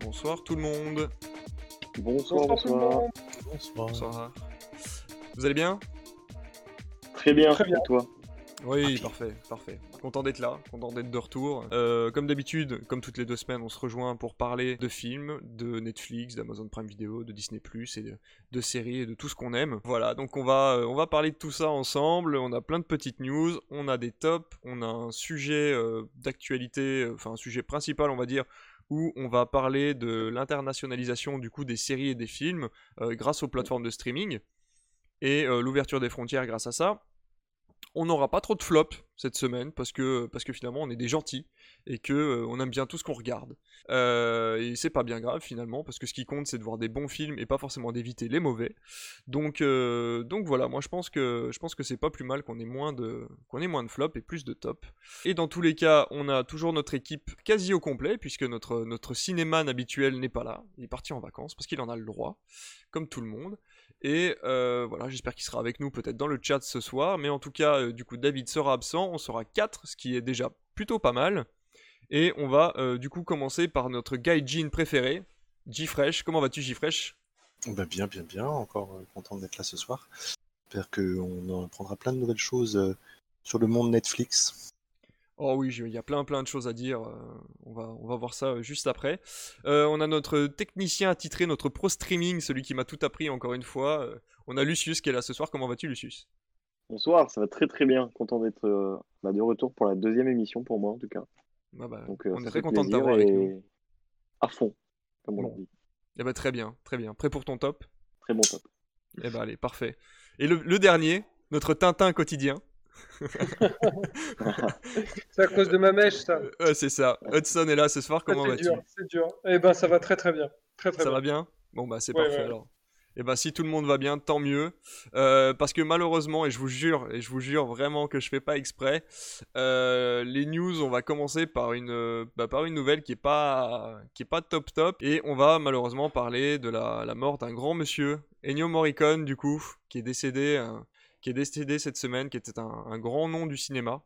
Bonsoir tout le monde. Bonsoir, bonsoir. Bonsoir. Vous allez bien? Très bien, Très bien. et toi? Oui, parfait, parfait. Content d'être là, content d'être de retour. Euh, comme d'habitude, comme toutes les deux semaines, on se rejoint pour parler de films, de Netflix, d'Amazon Prime Video, de Disney Plus et de, de séries et de tout ce qu'on aime. Voilà, donc on va, euh, on va parler de tout ça ensemble. On a plein de petites news, on a des tops, on a un sujet euh, d'actualité, enfin un sujet principal, on va dire, où on va parler de l'internationalisation du coup des séries et des films grâce aux plateformes de streaming et l'ouverture des frontières grâce à ça. On n'aura pas trop de flop cette semaine parce que, finalement on est des gentils et que euh, on aime bien tout ce qu'on regarde. Euh, et c'est pas bien grave finalement parce que ce qui compte c'est de voir des bons films et pas forcément d'éviter les mauvais. Donc, euh, voilà, moi je pense que je pense que c'est pas plus mal qu'on ait moins de qu'on ait moins de flop et plus de top. Et dans tous les cas, on a toujours notre équipe quasi au complet puisque notre notre cinéman habituel n'est pas là. Il est parti en vacances parce qu'il en a le droit, comme tout le monde. Et euh, voilà, j'espère qu'il sera avec nous peut-être dans le chat ce soir. Mais en tout cas, euh, du coup, David sera absent. On sera 4, ce qui est déjà plutôt pas mal. Et on va euh, du coup commencer par notre gaijin préféré, G-Fresh. Comment vas-tu, G-Fresh Bah bien, bien, bien. Encore content d'être là ce soir. J'espère qu'on en apprendra plein de nouvelles choses sur le monde Netflix. Oh oui, il y a plein plein de choses à dire. euh, on, va, on va voir ça euh, juste après. Euh, on a notre technicien attitré, notre pro streaming, celui qui m'a tout appris encore une fois. On a Lucius qui est là ce soir. Comment vas-tu, Lucius? Bonsoir, ça va très très bien. Content d'être euh, bah, de retour pour la deuxième émission pour moi en tout cas. Ah bah, Donc, euh, On est très content de t'avoir avec nous. À fond, comme on Bon. dit. Eh bah, très bien, très bien. Prêt pour ton top? Très bon top. Eh ben allez, parfait. Et le, le dernier, notre Tintin quotidien. C'est à cause de ma mèche, ça. Euh, c'est ça. Hudson est là ce soir, comment c'est vas-tu dur, c'est dur. Eh ben, ça va très très bien. Très très Ça bien. va bien Bon bah c'est Ouais, parfait ouais. alors. Et bah si tout le monde va bien, tant mieux. Euh, parce que malheureusement, et je vous jure, et je vous jure vraiment que je fais pas exprès, euh, les news, on va commencer par une, bah, par une nouvelle qui est pas, qui est pas top top, et on va malheureusement parler de la, la mort d'un grand monsieur, Ennio Morricone du coup, qui est décédé, euh, qui est décédé cette semaine, qui était un, grand nom du cinéma,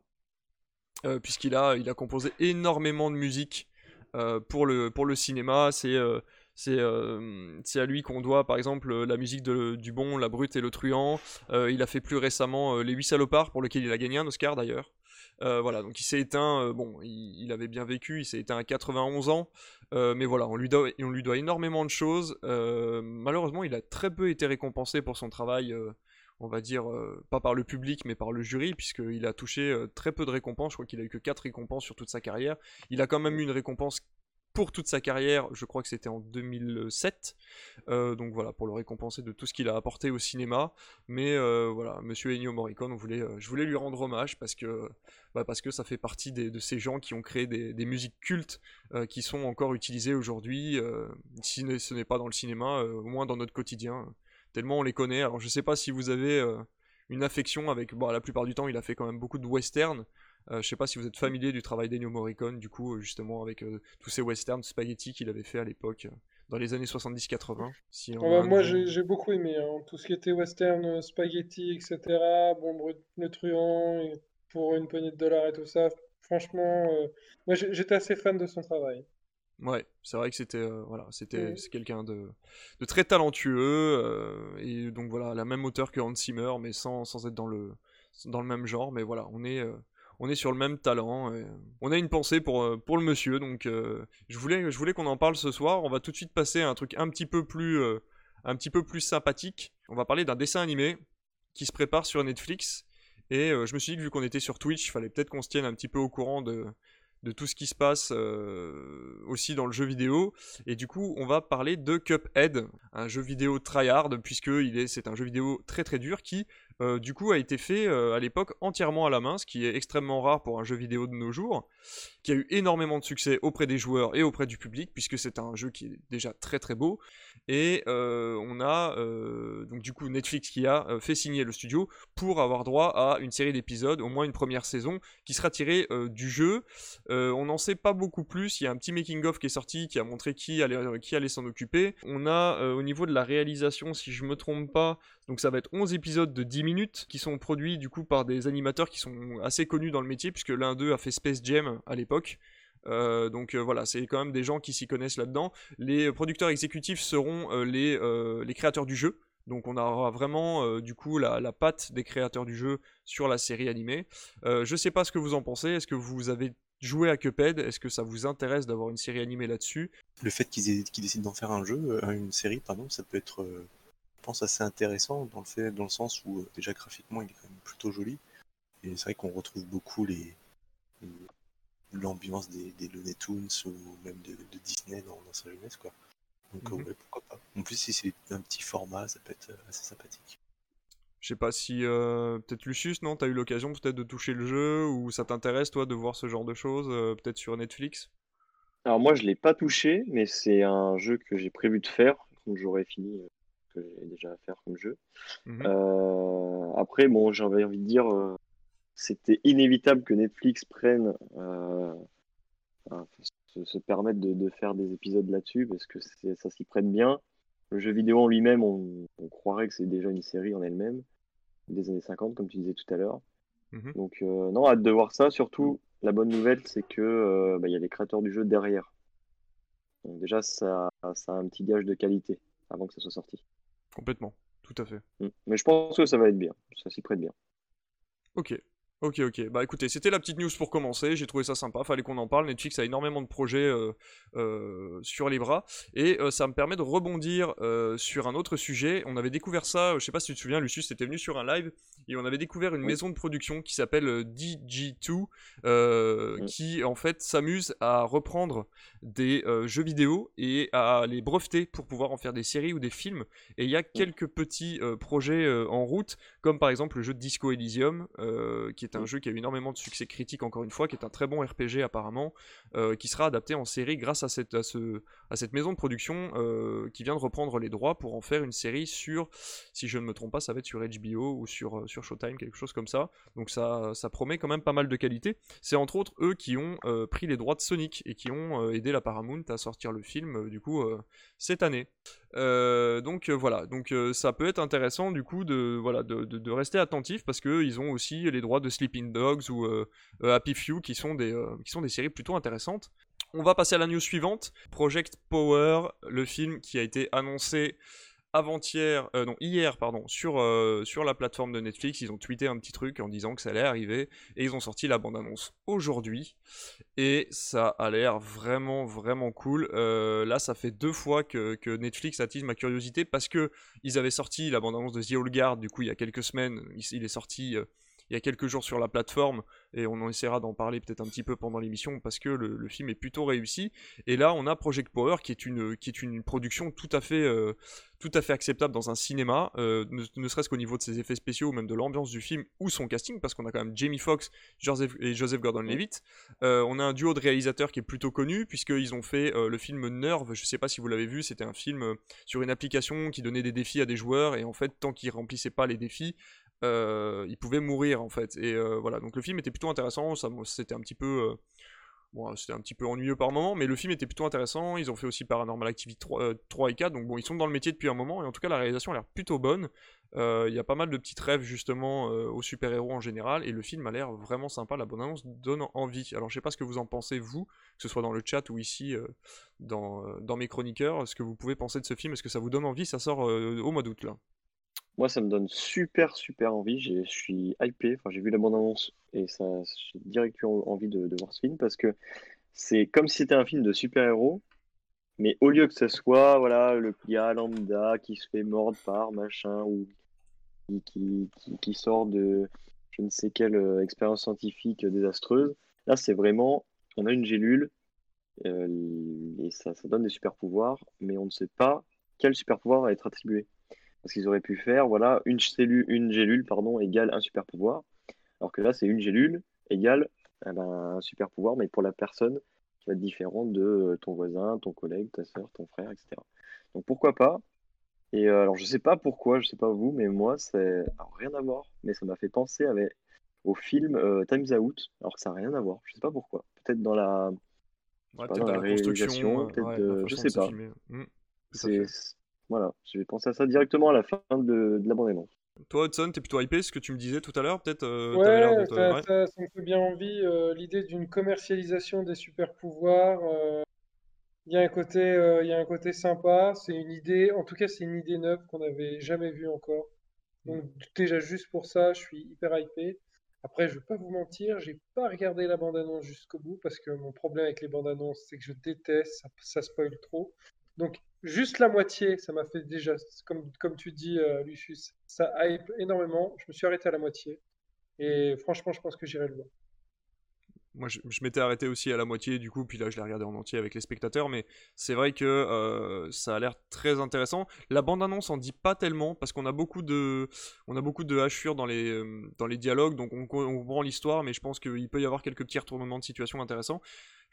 euh, puisqu'il a, il a composé énormément de musique euh, pour le, pour le cinéma. C'est euh, c'est euh, c'est à lui qu'on doit, par exemple, la musique de, du bon, la brute et le truand. Il a fait plus récemment Les Huit Salopards, pour lequel il a gagné un Oscar d'ailleurs. Voilà, donc il s'est éteint, bon, il, il avait bien vécu, il s'est éteint à 91 ans, mais voilà, on lui, doit, on lui doit énormément de choses. Malheureusement, il a très peu été récompensé pour son travail, on va dire, euh, pas par le public, mais par le jury, puisqu'il a touché euh, très peu de récompenses, je crois qu'il a eu que 4 récompenses sur toute sa carrière. Il a quand même eu une récompense pour toute sa carrière, je crois que c'était en 2007. Euh, donc voilà, pour le récompenser de tout ce qu'il a apporté au cinéma. Mais voilà, Monsieur Ennio Morricone, je voulais lui rendre hommage parce que, bah, ça fait partie de ces gens qui ont créé des, musiques cultes qui sont encore utilisées aujourd'hui, si ce n'est pas dans le cinéma, au moins dans notre quotidien. Tellement on les connaît. Alors je sais pas si vous avez euh, une affection avec. Bon, la plupart du temps, il a fait quand même beaucoup de western. Euh, je sais pas si vous êtes familier du travail d'Ennio Morricone, du coup, euh, justement, avec euh, tous ces westerns spaghetti qu'il avait fait à l'époque, dans les années 70-80. Si on Ah bah, moi, j'ai beaucoup aimé hein. tout ce qui était western, spaghetti, etc. Bon, Brut- le truand, et pour une poignée de dollars et tout ça. Franchement, moi, j'étais assez fan de son travail. Ouais, c'est vrai que c'était euh, voilà, c'était quelqu'un de, de très talentueux euh, et donc voilà, la même hauteur que Hans Zimmer mais sans, sans être dans le dans le même genre mais voilà, on est euh, on est sur le même talent et, on a une pensée pour pour le monsieur donc je voulais je voulais qu'on en parle ce soir, on va tout de suite passer à un truc un petit peu plus un petit peu plus sympathique. On va parler d'un dessin animé qui se prépare sur Netflix et je me suis dit que vu qu'on était sur Twitch, il fallait peut-être qu'on se tienne un petit peu au courant de de tout ce qui se passe euh, aussi dans le jeu vidéo. Et du coup, on va parler de Cuphead, un jeu vidéo tryhard, puisque c'est un jeu vidéo très très dur qui, euh, du coup, a été fait euh, à l'époque entièrement à la main, ce qui est extrêmement rare pour un jeu vidéo de nos jours, qui a eu énormément de succès auprès des joueurs et auprès du public, puisque c'est un jeu qui est déjà très très beau. Et on a du coup Netflix qui a fait signer le studio pour avoir droit à une série d'épisodes, au moins une première saison, qui sera tirée du jeu. on n'en sait pas beaucoup plus. Il y a un petit making-of qui est sorti qui a montré qui allait, qui allait s'en occuper. On a au niveau de la réalisation, si je me trompe pas, donc ça va être 11 épisodes de 10 minutes qui sont produits du coup par des animateurs qui sont assez connus dans le métier, puisque l'un d'eux a fait Space Jam à l'époque. Euh, donc euh, voilà, c'est quand même des gens qui s'y connaissent là-dedans. Les producteurs exécutifs seront euh, les, créateurs du jeu. Donc on aura vraiment du coup la, patte des créateurs du jeu sur la série animée. je sais pas ce que vous en pensez. Est-ce que vous avez joué à Cuphead? Est-ce que ça vous intéresse d'avoir une série animée là-dessus? Le fait qu'ils décident d'en faire un jeu, une série, pardon, ça peut être, je pense, assez intéressant dans le dans le sens où déjà graphiquement il est quand même plutôt joli. Et c'est vrai qu'on retrouve beaucoup les, l'ambiance des, des Looney Tunes ou même de, Disney dans, sa jeunesse quoi. Donc mhm. ouais, pourquoi pas. En plus si c'est un petit format, ça peut être euh, assez sympathique. Je sais pas si euh, peut-être Lucius, non, t'as eu l'occasion peut-être de toucher le jeu ou ça t'intéresse toi de voir ce genre de choses, euh, peut-être sur Netflix? Alors moi je l'ai pas touché, mais c'est un jeu que j'ai prévu de faire quand j'aurai fini ce que j'ai déjà à faire comme jeu. Mhm. après bon j'avais envie de dire c'était inévitable que Netflix prenne, euh, se, permette de, faire des épisodes là-dessus parce que ça s'y prête bien. Le jeu vidéo en lui-même, on, croirait que c'est déjà une série en elle-même, des années 50, comme tu disais tout à l'heure. Mhm. Donc, euh, non, hâte de voir ça. Surtout, la bonne nouvelle, c'est que euh, bah, il y a les créateurs du jeu derrière. Donc, déjà, ça, ça a un petit gage de qualité avant que ça soit sorti. Complètement, tout à fait. Mm. Mais je pense que ça va être bien. Ça s'y prête bien. Ok, Ok, ok. Bah écoutez, c'était la petite news pour commencer. J'ai trouvé ça sympa. Fallait qu'on en parle. Netflix a énormément de projets euh, euh, sur les bras. Et euh, ça me permet de rebondir sur un autre sujet. On avait découvert ça, je sais pas si tu te souviens, Lucius était venu sur un live. Et on avait découvert une maison de production qui s'appelle DG2. Qui en fait s'amuse à reprendre des jeux vidéo et à les breveter pour pouvoir en faire des séries ou des films. Et il y a quelques petits projets en route, comme par exemple le jeu de Disco Elysium, qui est un jeu qui a eu énormément de succès critique encore une fois, qui est un très bon RPG apparemment, euh, qui sera adapté en série grâce à cette, à ce, à cette maison de production euh, qui vient de reprendre les droits pour en faire une série sur, si je ne me trompe pas, ça va être sur HBO ou sur, euh, sur Showtime, quelque chose comme ça. Donc ça, ça promet quand même pas mal de qualité. C'est entre autres eux qui ont pris les droits de Sonic et qui ont aidé la Paramount à sortir le film du coup cette année. Donc voilà, donc ça peut être intéressant du coup de voilà de, rester attentif parce que ils ont aussi les droits de Sleeping Dogs ou Happy Few qui sont des qui sont des séries plutôt intéressantes. On va passer à la news suivante. Project Power, le film qui a été annoncé avant-hier, euh, non hier pardon, sur, euh, sur la plateforme de Netflix, ils ont tweeté un petit truc en disant que ça allait arriver et ils ont sorti la bande-annonce aujourd'hui et ça a l'air vraiment vraiment cool. Euh, là, ça fait deux fois que, Netflix attise ma curiosité parce que ils avaient sorti la bande-annonce de The Old Guard, du coup il y a quelques semaines, il est sorti il y a quelques jours sur la plateforme et on en essaiera d'en parler peut-être un petit peu pendant l'émission parce que le, film est plutôt réussi. Et là, on a Project Power qui est une, qui est une production tout à fait, euh, tout à fait acceptable dans un cinéma, euh, ne, serait-ce qu'au niveau de ses effets spéciaux ou même de l'ambiance du film ou son casting parce qu'on a quand même Jamie Foxx Joseph, et Joseph Gordon-Levitt. Euh, on a un duo de réalisateurs qui est plutôt connu puisqu'ils ont fait le film Nerve. Je sais pas si vous l'avez vu, c'était un film sur une application qui donnait des défis à des joueurs et en fait, tant qu'ils remplissaient pas les défis, euh, il pouvait mourir en fait. Et euh, voilà, donc le film était plutôt intéressant. Ça, c'était un petit peu, euh, c'était un petit peu ennuyeux par moment, mais le film était plutôt intéressant. Ils ont fait aussi Paranormal Activity 3, 3 et 4, donc bon, ils sont dans le métier depuis un moment. Et en tout cas, la réalisation a l'air plutôt bonne. Il y a pas mal de petites rêves justement aux super-héros en général, et le film a l'air vraiment sympa. La bonne annonce donne envie. Alors je sais pas ce que vous en pensez vous, que ce soit dans le chat ou ici dans, dans mes chroniqueurs, ce que vous pouvez penser de ce film? Est-ce que ça vous donne envie? Ça sort au mois d'août là. Moi, ça me donne super, super envie. Je suis hypé. Enfin, j'ai vu la bande-annonce et j'ai direct eu envie de, voir ce film parce que c'est comme si c'était un film de super-héros, mais au lieu que ce soit voilà, le gars lambda qui se fait mordre par machin ou qui, qui, sort de je ne sais quelle euh, expérience scientifique désastreuse, là, c'est vraiment on a une gélule euh, et ça, ça donne des super-pouvoirs, mais on ne sait pas quel super-pouvoir va être attribué. Parce qu'ils auraient pu faire, voilà, une cellule, une gélule, pardon, égale un super pouvoir. Alors que là, c'est une gélule égale eh ben, un super pouvoir, mais pour la personne qui va être différente de ton voisin, ton collègue, ta soeur, ton frère, etc. Donc pourquoi pas? Et alors je sais pas pourquoi, je sais pas vous, mais moi c'est rien à voir, mais ça m'a fait penser avec au film Times Out, alors que ça n'a rien à voir. Je sais pas pourquoi. Peut-être dans la, dans la, réalisation, peut-être, je sais pas. Mmh, voilà, j'ai pensé à ça directement à la fin de, de la bande-annonce. Toi, Hudson, t'es plutôt hypé, ce que tu me disais tout à l'heure, peut-être euh, Ouais, ça, ça, ça, me fait bien envie. Euh, l'idée d'une commercialisation des super pouvoirs, euh, il y a un côté, il y a un côté sympa. C'est une idée, en tout cas, c'est une idée neuve qu'on n'avait jamais vue encore. Donc déjà juste pour ça, je suis hyper hypé. Après, je vais pas vous mentir, j'ai pas regardé la bande-annonce jusqu'au bout parce que mon problème avec les bandes-annonces, c'est que je déteste, ça, ça spoil trop. Donc juste la moitié, ça m'a fait déjà, comme, tu dis, euh, Lucius, ça hype énormément. Je me suis arrêté à la moitié. Et franchement, je pense que j'irai le. Moi, je, m'étais arrêté aussi à la moitié, du coup, puis là, je l'ai regardé en entier avec les spectateurs, mais c'est vrai que euh, ça a l'air très intéressant. La bande-annonce en dit pas tellement, parce qu'on a beaucoup de, on a beaucoup de hachures dans les, euh, dans les dialogues, donc on, on comprend l'histoire, mais je pense qu'il peut y avoir quelques petits retournements de situation intéressants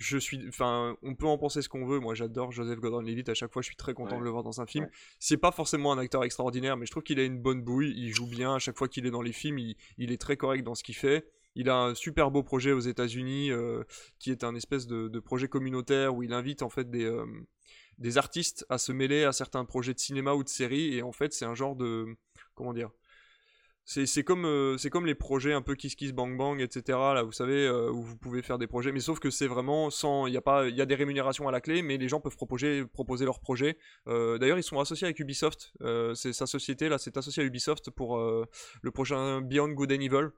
je suis, enfin, on peut en penser ce qu'on veut. Moi, j'adore Joseph Gordon-Levitt. À chaque fois, je suis très content de le voir dans un film. C'est pas forcément un acteur extraordinaire, mais je trouve qu'il a une bonne bouille. Il joue bien. À chaque fois qu'il est dans les films, il, est très correct dans ce qu'il fait. Il a un super beau projet aux États-Unis, euh, qui est un espèce de, projet communautaire où il invite en fait des, euh, des artistes à se mêler à certains projets de cinéma ou de série. Et en fait, c'est un genre de, comment dire, c'est comme, euh, comme les projets un peu Kiss Kiss Bang Bang, etc. Là, vous savez, où vous pouvez faire des projets, mais sauf que c'est vraiment sans. Il y, a des rémunérations à la clé, mais les gens peuvent proposer, proposer leurs projets. D'ailleurs, ils sont associés avec Ubisoft. c'est sa société, là, c'est associé à Ubisoft pour le prochain Beyond Good and Evil.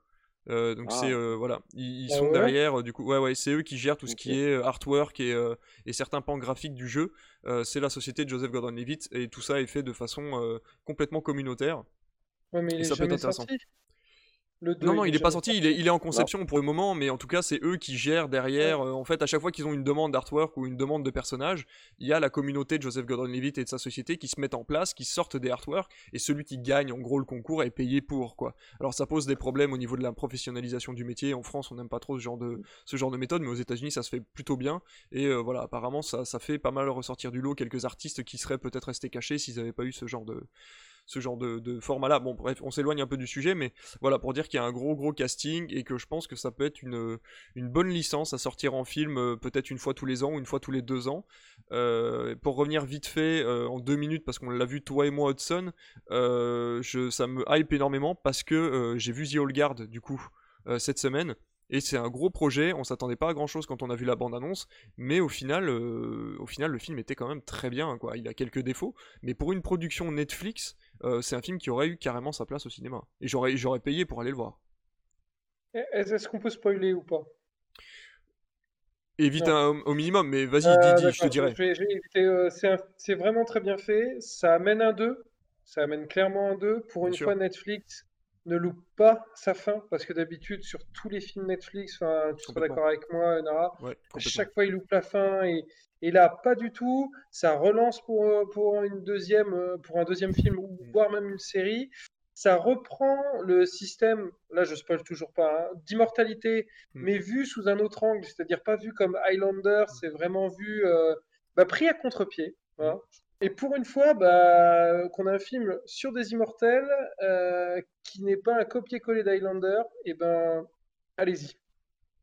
Donc c'est ah. voilà, ils, ah sont derrière. Du coup, ouais ouais, c'est eux qui gèrent tout ce qui est artwork et, et certains pans graphiques du jeu. c'est la société de Joseph Gordon-Levitt et tout ça est fait de façon complètement communautaire. Ouais, mais il est ça peut être intéressant. Sorti. Non, non, il, n'est pas sorti, il est, il est en conception pour le moment, mais en tout cas, c'est eux qui gèrent derrière. Euh, en fait, à chaque fois qu'ils ont une demande d'artwork ou une demande de personnage, il y a la communauté de Joseph Gordon-Levitt et de sa société qui se mettent en place, qui sortent des artworks, et celui qui gagne, en gros, le concours est payé pour, quoi. Alors, ça pose des problèmes au niveau de la professionnalisation du métier. En France, on n'aime pas trop ce genre de, ce genre de méthode, mais aux États-Unis, ça se fait plutôt bien. Et euh, voilà, apparemment, ça, ça fait pas mal ressortir du lot quelques artistes qui seraient peut-être restés cachés s'ils n'avaient pas eu ce genre de ce genre de, format-là. Bon, bref, on s'éloigne un peu du sujet, mais voilà, pour dire qu'il y a un gros, gros casting et que je pense que ça peut être une, bonne licence à sortir en film, euh, peut-être une fois tous les ans ou une fois tous les deux ans. Euh, pour revenir vite fait euh, en deux minutes, parce qu'on l'a vu toi et moi, Hudson, ça me hype énormément parce que j'ai vu The Old Guard, du coup, cette semaine. Et c'est un gros projet, on s'attendait pas à grand chose quand on a vu la bande-annonce, mais au final, au final, le film était quand même très bien, quoi. Il a quelques défauts, mais pour une production Netflix, euh, c'est un film qui aurait eu carrément sa place au cinéma. Et j'aurais, j'aurais payé pour aller le voir. Est-ce qu'on peut spoiler ou pas? Évite au minimum, mais vas-y, euh, dis, je te dirai. Euh, c'est, vraiment très bien fait. Ça amène un 2. Ça amène clairement un 2. Pour une fois, Netflix ne loupe pas sa fin, parce que d'habitude, sur tous les films Netflix, tu seras d'accord avec moi, Nara, chaque fois, il loupe la fin et, et là, pas du tout. Ça relance pour, pour, une deuxième, euh, pour un deuxième film, ou mm. voire même une série. Ça reprend le système, là je spoil toujours pas, hein, d'immortalité, mm. mais vu sous un autre angle, c'est-à-dire pas vu comme Highlander, mm. c'est vraiment vu euh, bah, pris à contre-pied. Et pour une fois, bah, qu'on a un film sur des immortels qui n'est pas un copier-coller d'Highlander, et eh ben allez-y.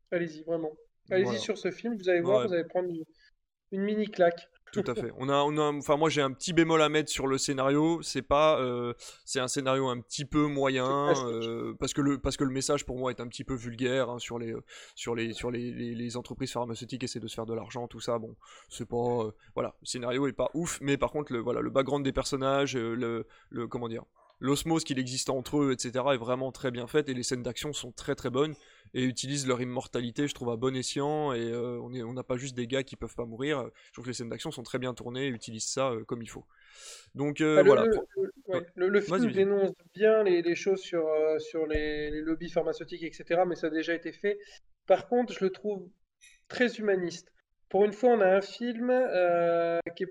Allez-y, vraiment. Allez-y sur ce film, vous allez voir, vous allez prendre une mini claque. Tout à fait. On a, on a, enfin moi j'ai un petit bémol à mettre sur le scénario. C'est pas, euh, c'est un scénario un petit peu moyen euh, parce que le, parce que le message pour moi est un petit peu vulgaire hein, sur les, sur les, sur les, les, entreprises pharmaceutiques essaient de se faire de l'argent, tout ça. Bon, c'est pas, euh, voilà, le scénario est pas ouf, mais par contre le, voilà, le background des personnages, le, le, comment dire, l'osmose qu'il existe entre eux, etc. est vraiment très bien faite et les scènes d'action sont très très bonnes et utilisent leur immortalité, je trouve, à bon escient. Et euh, on n'a pas juste des gars qui peuvent pas mourir. Je trouve que les scènes d'action sont très bien tournées et utilisent ça euh, comme il faut. Donc euh, bah, voilà. Le, film dénonce bien les, choses sur, sur les, lobbies pharmaceutiques, etc. Mais ça a déjà été fait. Par contre, je le trouve très humaniste. Pour une fois, on a un film qui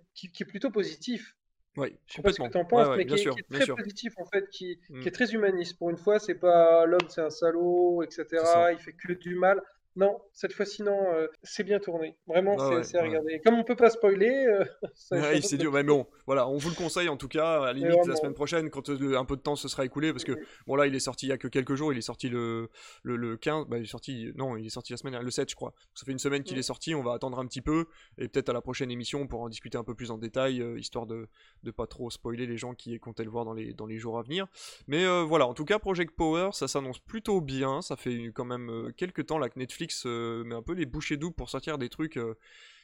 est, plutôt positif. Oui, je sais pas ce que tu en penses, mais qui, est, très positif en fait, qui, mm. qui, est très humaniste. Pour une fois, c'est pas l'homme, c'est un salaud, etc. Il fait que du mal. Non, cette fois-ci non, euh, c'est bien tourné. Vraiment, c'est à regarder. Comme on peut pas spoiler, euh, ouais, c'est dur. Mais bon, voilà, on vous le conseille en tout cas. À la limite, la semaine prochaine, quand euh, un peu de temps se sera écoulé, parce que bon là, il est sorti il y a que quelques jours. Il est sorti le le, le 15. Bah, il est sorti. Non, il est sorti la semaine le 7, je crois. Ça fait une semaine qu'il est sorti. On va attendre un petit peu et peut-être à la prochaine émission pour en discuter un peu plus en détail, histoire de de pas trop spoiler les gens qui comptaient le voir dans les dans les jours à venir. Mais voilà, en tout cas, Project Power, ça s'annonce plutôt bien. Ça fait quand même quelques temps là que Netflix Netflix euh, met un peu les bouchées doubles pour sortir des trucs euh,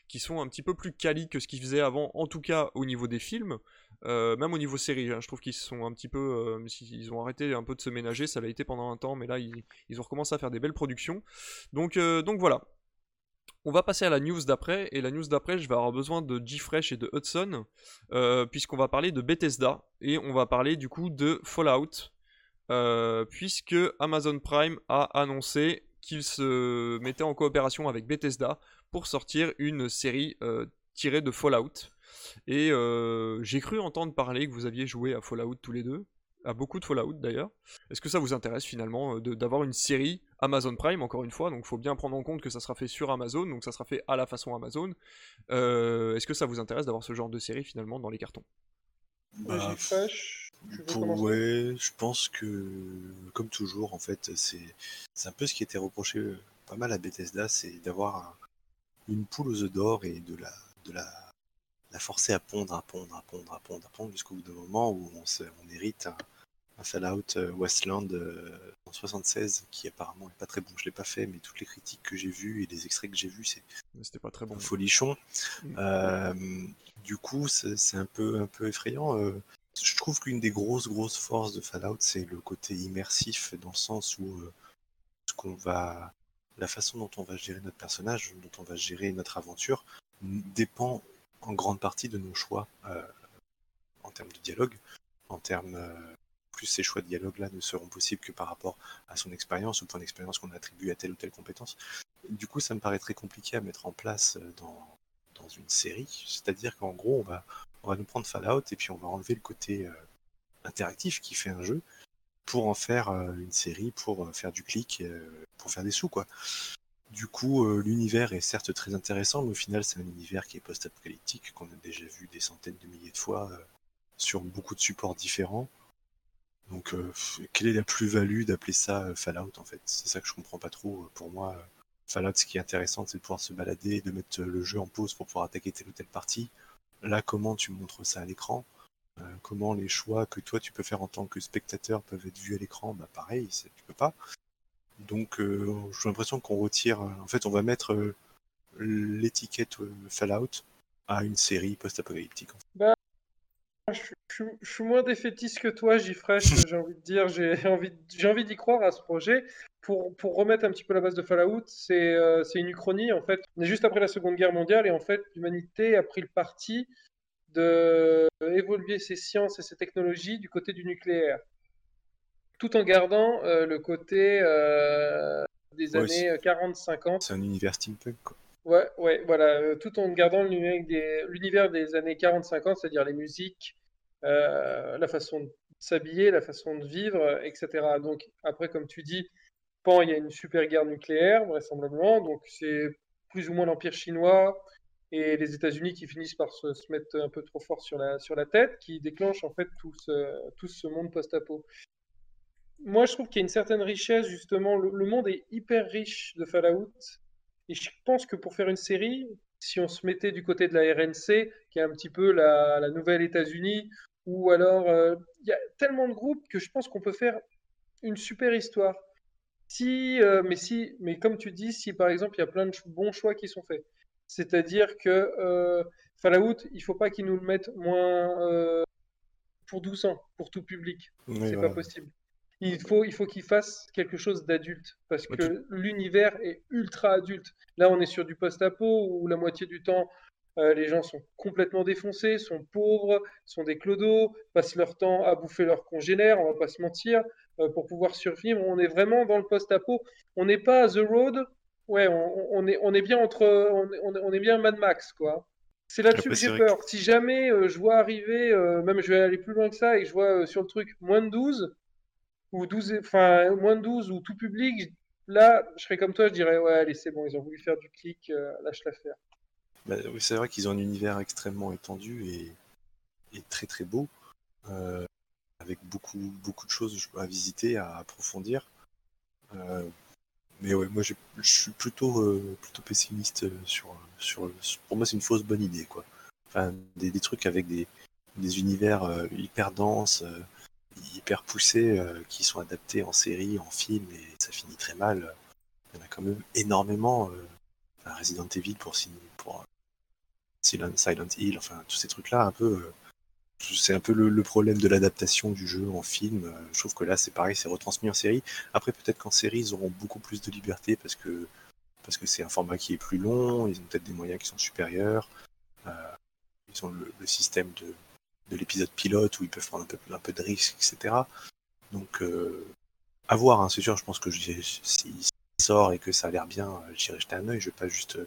qui sont un petit peu plus quali que ce qu'ils faisaient avant, en tout cas au niveau des films, euh, même au niveau série. Hein. je trouve qu'ils sont un petit peu, ils ont arrêté un peu de se ménager, ça l'a été pendant un temps, mais là ils, ont recommencé à faire des belles productions. Donc, donc voilà. On va passer à la news d'après, et la news d'après, je vais avoir besoin de GeFresh et de Hudson, puisqu'on va parler de Bethesda, et on va parler du coup de Fallout, puisque Amazon Prime a annoncé qu'il se mettait en coopération avec Bethesda pour sortir une série euh, tirée de Fallout. Et euh, j'ai cru entendre parler que vous aviez joué à Fallout tous les deux, à beaucoup de Fallout d'ailleurs. Est-ce que ça vous intéresse finalement euh, d'avoir une série Amazon Prime, encore une fois, donc il faut bien prendre en compte que ça sera fait sur Amazon, donc ça sera fait à la façon Amazon. Est-ce que ça vous intéresse d'avoir ce genre de série finalement dans les cartons? Bah, ouais, je pense que, comme toujours, en fait, c'est un peu ce qui était reproché euh, pas mal à Bethesda, c'est d'avoir une poule aux œufs d'or et de la, de la, la forcer à pondre, à pondre, à pondre, à pondre, à pondre, jusqu'au bout d'un moment où on, se, on hérite un Fallout euh, Westland euh, en 76 qui apparemment est pas très bon. Je l'ai pas fait, mais toutes les critiques que j'ai vues et les extraits que j'ai vus, c'est c'était pas très bon. Folichon. Mm. Euh, du coup, c'est un peu un peu effrayant. Je trouve qu'une des grosses grosses forces de Fallout, c'est le côté immersif dans le sens où ce qu'on va la façon dont on va gérer notre personnage, dont on va gérer notre aventure, dépend en grande partie de nos choix en termes de dialogue, en termes plus ces choix de dialogue-là ne seront possibles que par rapport à son expérience, ou point d'expérience qu'on attribue à telle ou telle compétence. Du coup, ça me paraît très compliqué à mettre en place euh, dans, dans une série. C'est-à-dire qu'en gros, on va, on va nous prendre Fallout et puis on va enlever le côté euh, interactif qui fait un jeu pour en faire euh, une série, pour faire du clic, pour faire des sous, quoi. Du coup, l'univers est certes très intéressant, mais au final, c'est un univers qui est post-apocalyptique, qu'on a déjà vu des centaines de milliers de fois sur beaucoup de supports différents. Donc, euh, quelle est la plus-value d'appeler ça euh, Fallout en fait? C'est ça que je comprends pas trop. Euh, pour moi, Fallout, ce qui est intéressant, c'est de pouvoir se balader, de mettre le jeu en pause pour pouvoir attaquer telle ou telle partie. Là, comment tu montres ça à l'écran Comment les choix que toi tu peux faire en tant que spectateur peuvent être vus à l'écran Bah pareil, tu peux pas. Donc, j'ai l'impression qu'on retire. En fait, on va mettre l'étiquette Fallout à une série post-apocalyptique. Bah, je, suis moins défaitiste que toi, Jifresh, j'ai envie de dire. J'ai envie, j'ai envie d'y croire à ce projet. Pour, pour, remettre un petit peu la base de Fallout, c'est euh, c'est une uchronie. En fait, on est juste après la Seconde Guerre mondiale et en fait, l'humanité a pris le parti d'évoluer ses sciences et ses technologies du côté du nucléaire, tout en gardant euh, le côté euh, des années 40-50. C'est un univers steampunk, quoi. Ouais, ouais, voilà, tout en gardant l'univers des, des années 40-50, c'est-à-dire les musiques, euh, la façon de s'habiller, la façon de vivre, etc. Donc après, comme tu dis, Il y a une super guerre nucléaire, vraisemblablement, donc c'est plus ou moins l'Empire chinois et les États-Unis qui finissent par se, mettre un peu trop fort sur la, sur la tête, qui déclenchent en fait tout ce, tout ce monde post-apo. Moi, je trouve qu'il y a une certaine richesse, justement. Le, monde est hyper riche de Fallout. Et je pense que pour faire une série, si on se mettait du côté de la RNC, qui est un petit peu la, la nouvelle États-Unis, ou alors, euh, il y a tellement de groupes que je pense qu'on peut faire une super histoire. Si, euh, mais si, mais comme tu dis, si par exemple il y a plein de bons choix qui sont faits, c'est-à-dire que euh, Fallout, il faut pas qu'ils nous le mettent moins pour 12 ans, pour tout public. c'est pas possible. Il faut, il faut qu'il fasse quelque chose d'adulte parce que l'univers est ultra adulte. Là, on est sur du post-apo où la moitié du temps euh, les gens sont complètement défoncés, sont pauvres, sont des clodos, passent leur temps à bouffer leurs congénères, on va pas se mentir, euh, pour pouvoir survivre. On est vraiment dans le post-apo. On n'est pas The Road. Ouais, on, est, on est bien entre, on, est bien Mad Max, quoi. C'est là-dessus que j'ai peur. Si jamais euh, je vois arriver, même je vais aller plus loin que ça, et je vois sur le truc moins de 12, ou 12, enfin moins de 12 ou tout public, là, je serais comme toi, je dirais ouais, allez, c'est bon, ils ont voulu faire du clic, lâche-la faire. Bah, c'est vrai qu'ils ont un univers extrêmement étendu et, très très beau, avec beaucoup beaucoup de choses à visiter, à approfondir. mais ouais, moi je suis plutôt plutôt pessimiste sur sur. Pour moi, c'est une fausse bonne idée, quoi. Enfin, des, des trucs avec des, des univers hyper denses, hyper poussés, qui sont adaptés en série, en film, et ça finit très mal. Il y en a quand même énormément. Resident Evil pour, pour Silent, Hill, enfin tous ces trucs-là, un peu. Euh, c'est un peu le, problème de l'adaptation du jeu en film. Euh, je trouve que là, c'est pareil, c'est retransmis en série. Après, peut-être qu'en série, ils auront beaucoup plus de liberté parce que parce que c'est un format qui est plus long. Ils ont peut-être des moyens qui sont supérieurs. Euh, ils ont le, système de, de l'épisode pilote où ils peuvent prendre un peu, un peu de risques, etc. Donc, à voir. Hein, c'est sûr. Je pense que s'il sort et que ça a l'air bien, j'irai jeter un œil. Je vais pas juste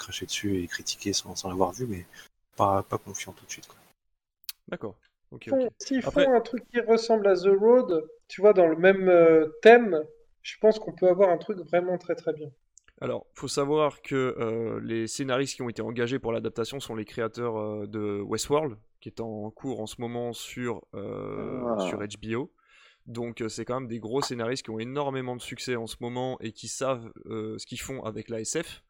cracher dessus et critiquer sans, l'avoir vu, mais pas, pas confiant tout de suite. D'accord. S'ils font un truc qui ressemble à The Road, tu vois, dans le même euh, thème, je pense qu'on peut avoir un truc vraiment très très bien. Alors, faut savoir que euh, les scénaristes qui ont été engagés pour l'adaptation sont les créateurs euh, de Westworld, qui est en cours en ce moment sur, ah. sur HBO. Donc c'est quand même des gros scénaristes qui ont énormément de succès en ce moment et qui savent ce qu'ils font avec la SF.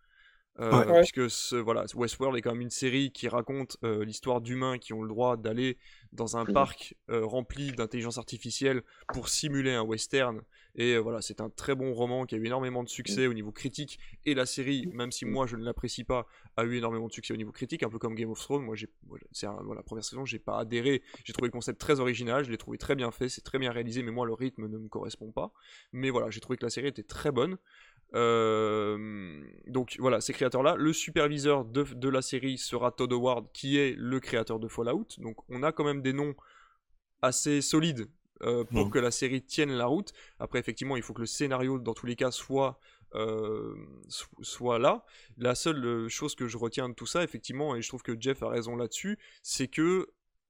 Euh, puisque ce, voilà, Westworld est quand même une série qui raconte euh, l'histoire d'humains qui ont le droit d'aller dans un parc euh, rempli d'intelligence artificielle pour simuler un western. Et voilà, c'est un très bon roman qui a eu énormément de succès au niveau critique. Et la série, même si moi je ne l'apprécie pas, a eu énormément de succès au niveau critique, un peu comme Game of Thrones. Moi, c'est la première saison, j'ai pas adhéré. J'ai trouvé le concept très original, je l'ai trouvé très bien fait, c'est très bien réalisé, mais moi le rythme ne me correspond pas. Mais voilà, j'ai trouvé que la série était très bonne. Euh, donc voilà, ces créateurs-là. Le superviseur de, la série sera Todd Howard, qui est le créateur de Fallout. Donc on a quand même des noms assez solides euh, pour que la série tienne la route. Après, effectivement, il faut que le scénario, dans tous les cas, soit, euh, soit là. La seule chose que je retiens de tout ça, effectivement, et je trouve que Jeff a raison là-dessus, c'est que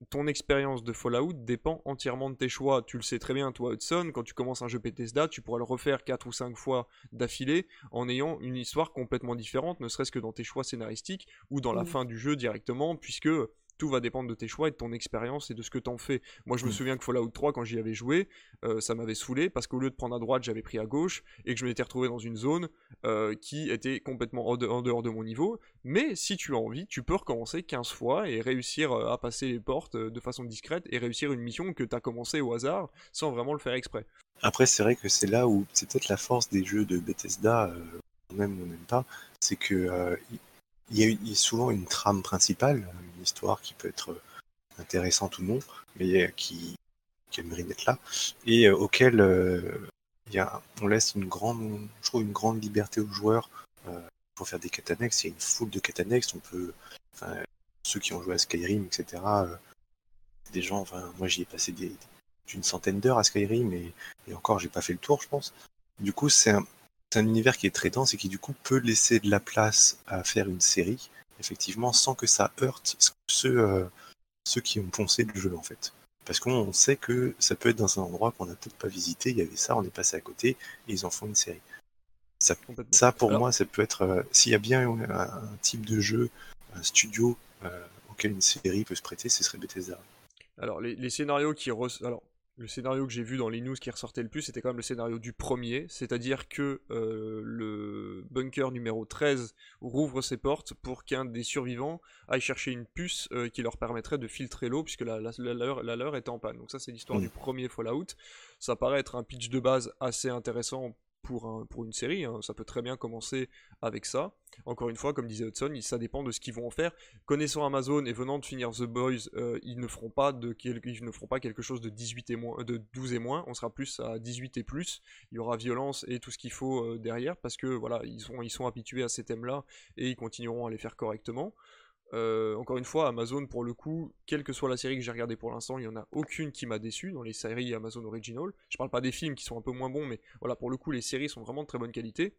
ton expérience de Fallout dépend entièrement de tes choix. Tu le sais très bien, toi, Hudson, quand tu commences un jeu Bethesda, tu pourras le refaire 4 ou 5 fois d'affilée en ayant une histoire complètement différente, ne serait-ce que dans tes choix scénaristiques ou dans la mmh. fin du jeu directement, puisque tout va dépendre de tes choix et de ton expérience et de ce que t'en fais. Moi, je me mm. souviens que Fallout 3, quand j'y avais joué, euh, ça m'avait saoulé parce qu'au lieu de prendre à droite, j'avais pris à gauche et que je m'étais retrouvé dans une zone euh, qui était complètement en, dehors de mon niveau. Mais si tu as envie, tu peux recommencer 15 fois et réussir euh, à passer les portes de façon discrète et réussir une mission que tu as commencé au hasard sans vraiment le faire exprès. Après, c'est vrai que c'est là où c'est peut-être la force des jeux de Bethesda, même ou même pas, c'est que il y, a souvent une trame principale, histoire qui peut être intéressante ou non, mais qui, qui a mérite d'être là, et euh, auquel euh, on laisse une grande, je trouve, une grande liberté aux joueurs euh, pour faire des quêtes. Il y a une foule de quêtes. On peut, ceux qui ont joué à Skyrim, etc. des gens, moi j'y ai passé des, une centaine d'heures à Skyrim et, encore j'ai pas fait le tour, je pense. Du coup, c'est un, un univers qui est très dense et qui du coup peut laisser de la place à faire une série, effectivement, sans que ça heurte ceux, euh, ceux qui ont poncé le jeu en fait. Parce qu'on sait que ça peut être dans un endroit qu'on n'a peut-être pas visité, il y avait ça, on est passé à côté, et ils en font une série. Ça, ça pour moi, ça peut être, euh, s'il y a bien un, type de jeu, un studio euh, auquel une série peut se prêter, ce serait Bethesda. Alors les, scénarios qui... Alors le scénario que j'ai vu dans les news qui ressortait le plus, c'était quand même le scénario du premier, c'est-à-dire que euh, le bunker numéro 13 rouvre ses portes pour qu'un des survivants aille chercher une puce euh, qui leur permettrait de filtrer l'eau, puisque la, leur, est en panne. Donc ça c'est l'histoire du premier Fallout. Ça paraît être un pitch de base assez intéressant pour, une série. Hein. Ça peut très bien commencer avec ça. Encore une fois, comme disait Hudson, ça dépend de ce qu'ils vont en faire. Connaissant Amazon et venant de finir The Boys, euh, ils, ne feront pas quelque chose de, 18 et moins, de 12 et moins. On sera plus à 18 et plus. Il y aura violence et tout ce qu'il faut euh, derrière parce que voilà, ils sont, ils sont habitués à ces thèmes-là et ils continueront à les faire correctement. Euh, encore une fois, Amazon, pour le coup, quelle que soit la série que j'ai regardée pour l'instant, il n'y en a aucune qui m'a déçu dans les séries Amazon Original. Je parle pas des films qui sont un peu moins bons, mais voilà, pour le coup, les séries sont vraiment de très bonne qualité.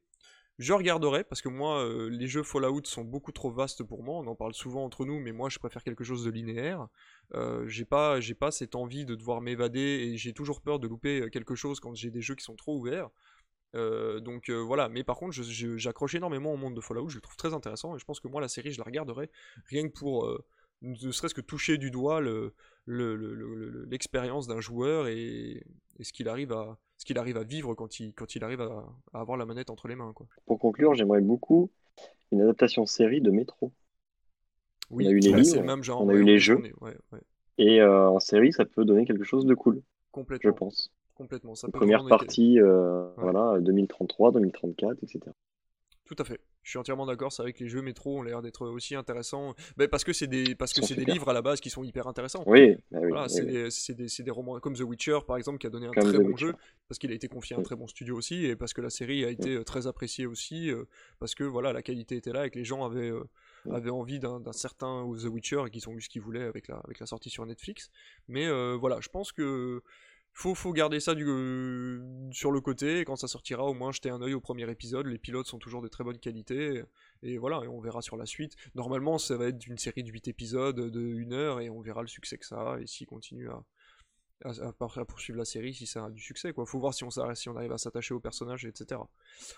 Je regarderai parce que moi, euh, les jeux Fallout sont beaucoup trop vastes pour moi. On en parle souvent entre nous, mais moi, je préfère quelque chose de linéaire. Euh, j'ai pas, pas cette envie de devoir m'évader et j'ai toujours peur de louper quelque chose quand j'ai des jeux qui sont trop ouverts. Donc voilà, mais par contre, j'accroche énormément au monde de Fallout, je le trouve très intéressant et je pense que moi la série je la regarderai rien que pour ne serait-ce que toucher du doigt l'expérience d'un joueur et, ce qu'il arrive à ce qu'il arrive à vivre quand il, quand il arrive à, avoir la manette entre les mains. Quoi. Pour conclure, j'aimerais beaucoup une adaptation série de Métro. Oui, on a eu les livres, même genre, on a eu les jeux. Et euh, en série, ça peut donner quelque chose de cool. Complètement. Je pense. Complètement. Ça Première partie, euh, voilà, 2033, 2034, etc. Tout à fait. Je suis entièrement d'accord, c'est vrai que les jeux métro ont l'air d'être aussi intéressants. Mais parce que c'est des, parce que c'est des livres à la base qui sont hyper intéressants. Oui, bah voilà, c'est des, des, romans comme The Witcher par exemple qui a donné un très bon jeu parce qu'il a été confié à un très bon studio aussi et parce que la série a été euh, très appréciée aussi euh, parce que voilà la qualité était là et que les gens avaient euh, avaient envie d'un certain The Witcher et qu'ils ont eu ce qu'ils voulaient avec la avec la sortie sur Netflix. Mais voilà, je pense que faut, faut garder ça du, euh, sur le côté, et quand ça sortira, au moins jeter un oeil au premier épisode. Les pilotes sont toujours de très bonne qualité, et, voilà, et on verra sur la suite. Normalement, ça va être une série de 8 épisodes de 1 heure, et on verra le succès que ça a, et s'il continue à, à, poursuivre la série, si ça a du succès. Quoi. Faut voir si on, si on arrive à s'attacher au personnage, etc.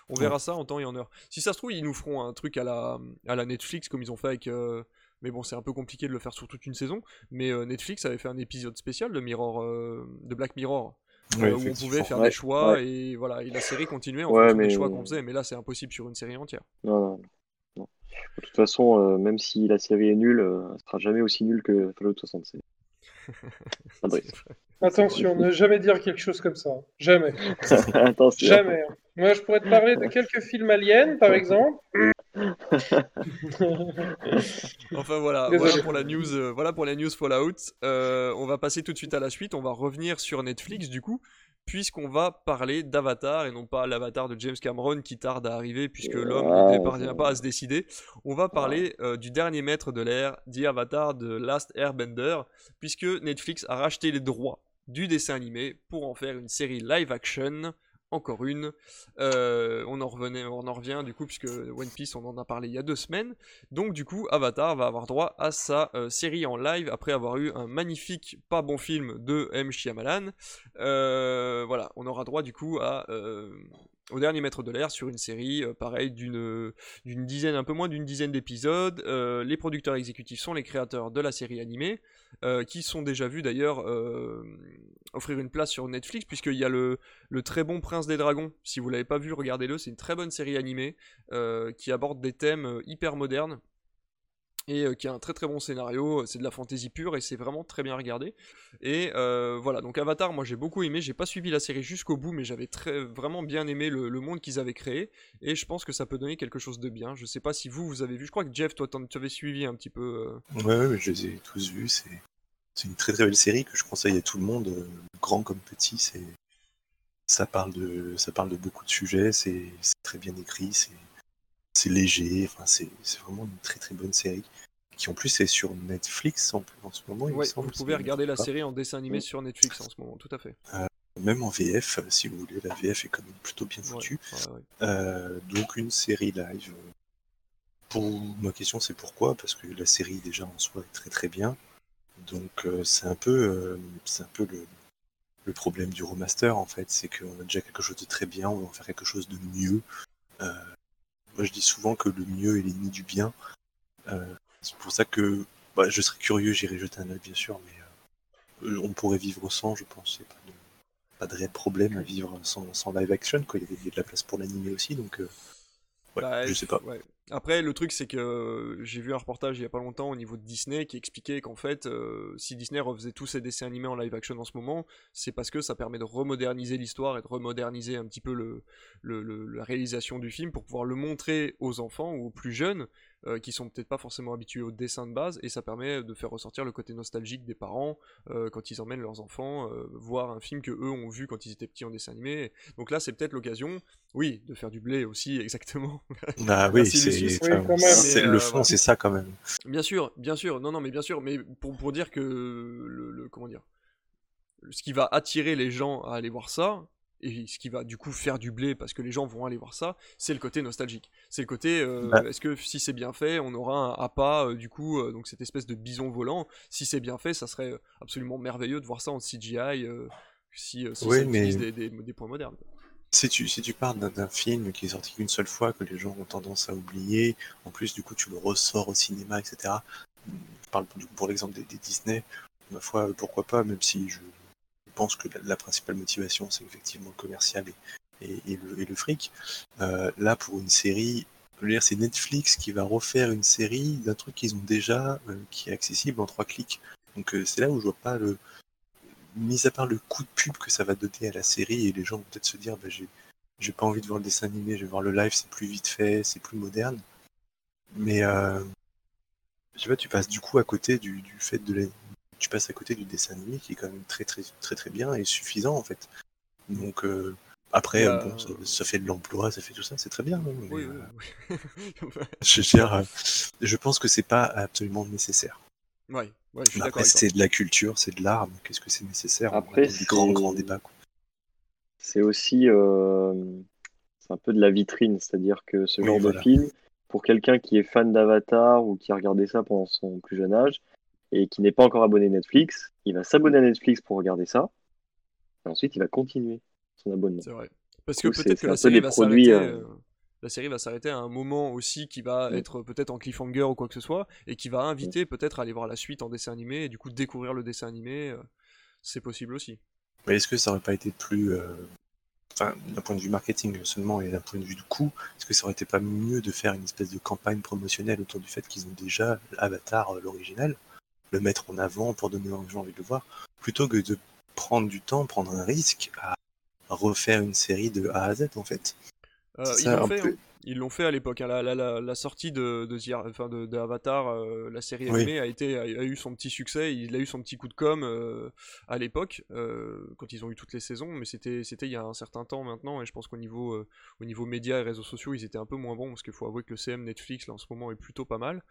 On verra ça en temps et en heure. Si ça se trouve, ils nous feront un truc à la, à la Netflix, comme ils ont fait avec. Euh, mais bon, c'est un peu compliqué de le faire sur toute une saison. Mais euh, Netflix avait fait un épisode spécial de Mirror, euh, de Black Mirror. Euh, où on pouvait faire des choix et voilà et la série continuait en fonction des choix qu'on faisait. Mais là c'est impossible sur une série entière. Non, non, de toute façon même si la série est nulle elle sera jamais aussi nulle que Fallout 76 Attention, ne jamais dire quelque chose comme ça. Jamais. Jamais. Moi, je pourrais te parler de quelques films aliens, par exemple. enfin voilà, voilà pour la news, euh, voilà pour la news Fallout. Euh, on va passer tout de suite à la suite. On va revenir sur Netflix du coup, puisqu'on va parler d'Avatar et non pas l'Avatar de James Cameron qui tarde à arriver puisque l'homme ne parvient pas à se décider. On va parler euh, du dernier maître de l'air, The Avatar de Last Airbender, puisque Netflix a racheté les droits du dessin animé pour en faire une série live action encore une. Euh, on, en revenait, on en revient du coup, puisque One Piece, on en a parlé il y a deux semaines. Donc du coup, Avatar va avoir droit à sa euh, série en live après avoir eu un magnifique, pas bon film de M. Shyamalan. Euh, voilà, on aura droit du coup à au dernier maître de l'air sur une série, pareil, d'une d'une dizaine, un peu moins d'une dizaine d'épisodes. les producteurs exécutifs sont les créateurs de la série animée. Euh, qui sont déjà vus d'ailleurs euh, offrir une place sur Netflix, puisqu'il y a le, le, très bon Prince des Dragons. Si vous l'avez pas vu, regardez-le. C'est une très bonne série animée euh, qui aborde des thèmes hyper modernes et qui a un très très bon scénario, c'est de la fantaisie pure et c'est vraiment très bien regardé. Et voilà, donc Avatar, moi j'ai beaucoup aimé, j'ai pas suivi la série jusqu'au bout, mais j'avais très vraiment bien aimé le, monde qu'ils avaient créé, et je pense que ça peut donner quelque chose de bien. Je sais pas si vous, vous avez vu, je crois que Jeff, toi tu avais suivi un petit peu. Ouais, ouais, je les ai tous vus, c'est c'est une très très belle série que je conseille à tout le monde, euh, grand comme petit. C'est ça parle de ça parle de beaucoup de sujets. C'est très bien écrit. C'est léger. Enfin, c'est vraiment une très très bonne série qui en plus est sur Netflix en, ce moment. Il vous pouvez regarder la série en dessin animé sur Netflix en ce moment, tout à fait. Euh, même en VF, si vous voulez, la VF est quand même plutôt bien foutue. Euh, donc une série live. Pour ma question, c'est pourquoi? Parce que la série déjà en soi est très très bien. Donc euh, c'est un peu, c'est un peu le, le, problème du remaster en fait, c'est qu'on a déjà quelque chose de très bien, on va en faire quelque chose de mieux. Euh, moi je dis souvent que le mieux est l'ennemi du bien. c'est pour ça que bah, je serais curieux, j'irai jeter un œil bien sûr, mais on pourrait vivre sans, je pense. Pas de, pas de réel problème à vivre sans, sans live action, quoi. Il y a de la place pour l'animer aussi, donc ouais, bah, je sais pas. Après, le truc, c'est que j'ai vu un reportage il y a pas longtemps au niveau de Disney qui expliquait qu'en fait, euh, si Disney refaisait tous ses dessins animés en live action en ce moment, c'est parce que ça permet de remoderniser l'histoire et de remoderniser un petit peu la réalisation du film pour pouvoir le montrer aux enfants ou aux plus jeunes euh, qui sont peut-être pas forcément habitués au dessin de base, et ça permet de faire ressortir le côté nostalgique des parents euh, quand ils emmènent leurs enfants euh, voir un film que eux ont vu quand ils étaient petits en dessin animé. Donc là, c'est peut-être l'occasion, oui, de faire du blé aussi, exactement. Ah oui, c'est le fond, c'est ça quand même. Bien sûr, bien sûr, non, non, mais bien sûr, mais pour, pour dire que le comment dire, ce qui va attirer les gens à aller voir ça, et ce qui va du coup faire du blé parce que les gens vont aller voir ça, c'est le côté nostalgique. C'est le côté, euh, bah. est-ce que si c'est bien fait, on aura un appât, euh, du coup, euh, donc cette espèce de bison volant. Si c'est bien fait, ça serait absolument merveilleux de voir ça en CGI, si, si oui, mais... des, des, points modernes. si tu, si tu parles d'un film qui est sorti qu'une seule fois, que les gens ont tendance à oublier, en plus du coup tu le ressors au cinéma, etc. Je parle pour l'exemple des, Disney, ma foi, pourquoi pas, même si je pense que la, principale motivation c'est effectivement le commercial et, le, fric. Euh, là, pour une série, c'est Netflix qui va refaire une série d'un truc qu'ils ont déjà, euh, qui est accessible en trois clics. Donc euh, c'est là où je vois pas le, mis à part le coup de pub que ça va donner à la série, et les gens vont peut-être se dire, bah, j'ai, pas envie de voir le dessin animé, je vais voir le live, c'est plus vite fait, c'est plus moderne. Mais euh, je sais pas, tu passes du coup à côté du, fait de tu passes à côté du dessin animé qui est quand même très très très très bien et suffisant en fait. Donc euh, après, bon, ça, fait de l'emploi, ça fait tout ça, c'est très bien. Hein, oui, oui, euh, je, je pense que c'est pas absolument nécessaire. Ouais, ouais, je suis d'accord. c'est de la culture, c'est de l'art, qu'est-ce que c'est nécessaire? Après, c'est grand, grand débat. C'est aussi euh, c'est un peu de la vitrine, c'est-à-dire que ce genre de film, pour quelqu'un qui est fan d'Avatar ou qui a regardé ça pendant son plus jeune âge et qui n'est pas encore abonné Netflix, il va s'abonner à Netflix pour regarder ça, et ensuite il va continuer son abonnement. C'est vrai. Parce que peut-être que la série va s'arrêter. Euh, euh, la série va s'arrêter à un moment aussi qui va être peut-être en cliffhanger ou quoi que ce soit, et qui va inviter peut-être à aller voir la suite en dessin animé, et du coup découvrir le dessin animé, euh, c'est possible aussi. Mais est-ce que ça aurait pas été plus... Euh, enfin, d'un point de vue marketing seulement et d'un point de vue du coût, est-ce que ça aurait été pas mieux de faire une espèce de campagne promotionnelle autour du fait qu'ils ont déjà l'avatar, euh, l'original, le mettre en avant pour donner aux gens envie de le voir, plutôt que de prendre du temps, prendre un risque à refaire une série de A à Z en fait euh, ils l'ont fait, hein. ils l'ont fait à l'époque. Hein. La, sortie de, de, enfin de, Avatar, euh, la série animée, a, été, a, eu son petit succès. Il a eu son petit coup de com euh, à l'époque, quand ils ont eu toutes les saisons. Mais c'était, c'était il y a un certain temps maintenant. Et je pense qu'au niveau, au niveau médias et réseaux sociaux, ils étaient un peu moins bons. Parce qu'il faut avouer que le CM Netflix, là, en ce moment, est plutôt pas mal.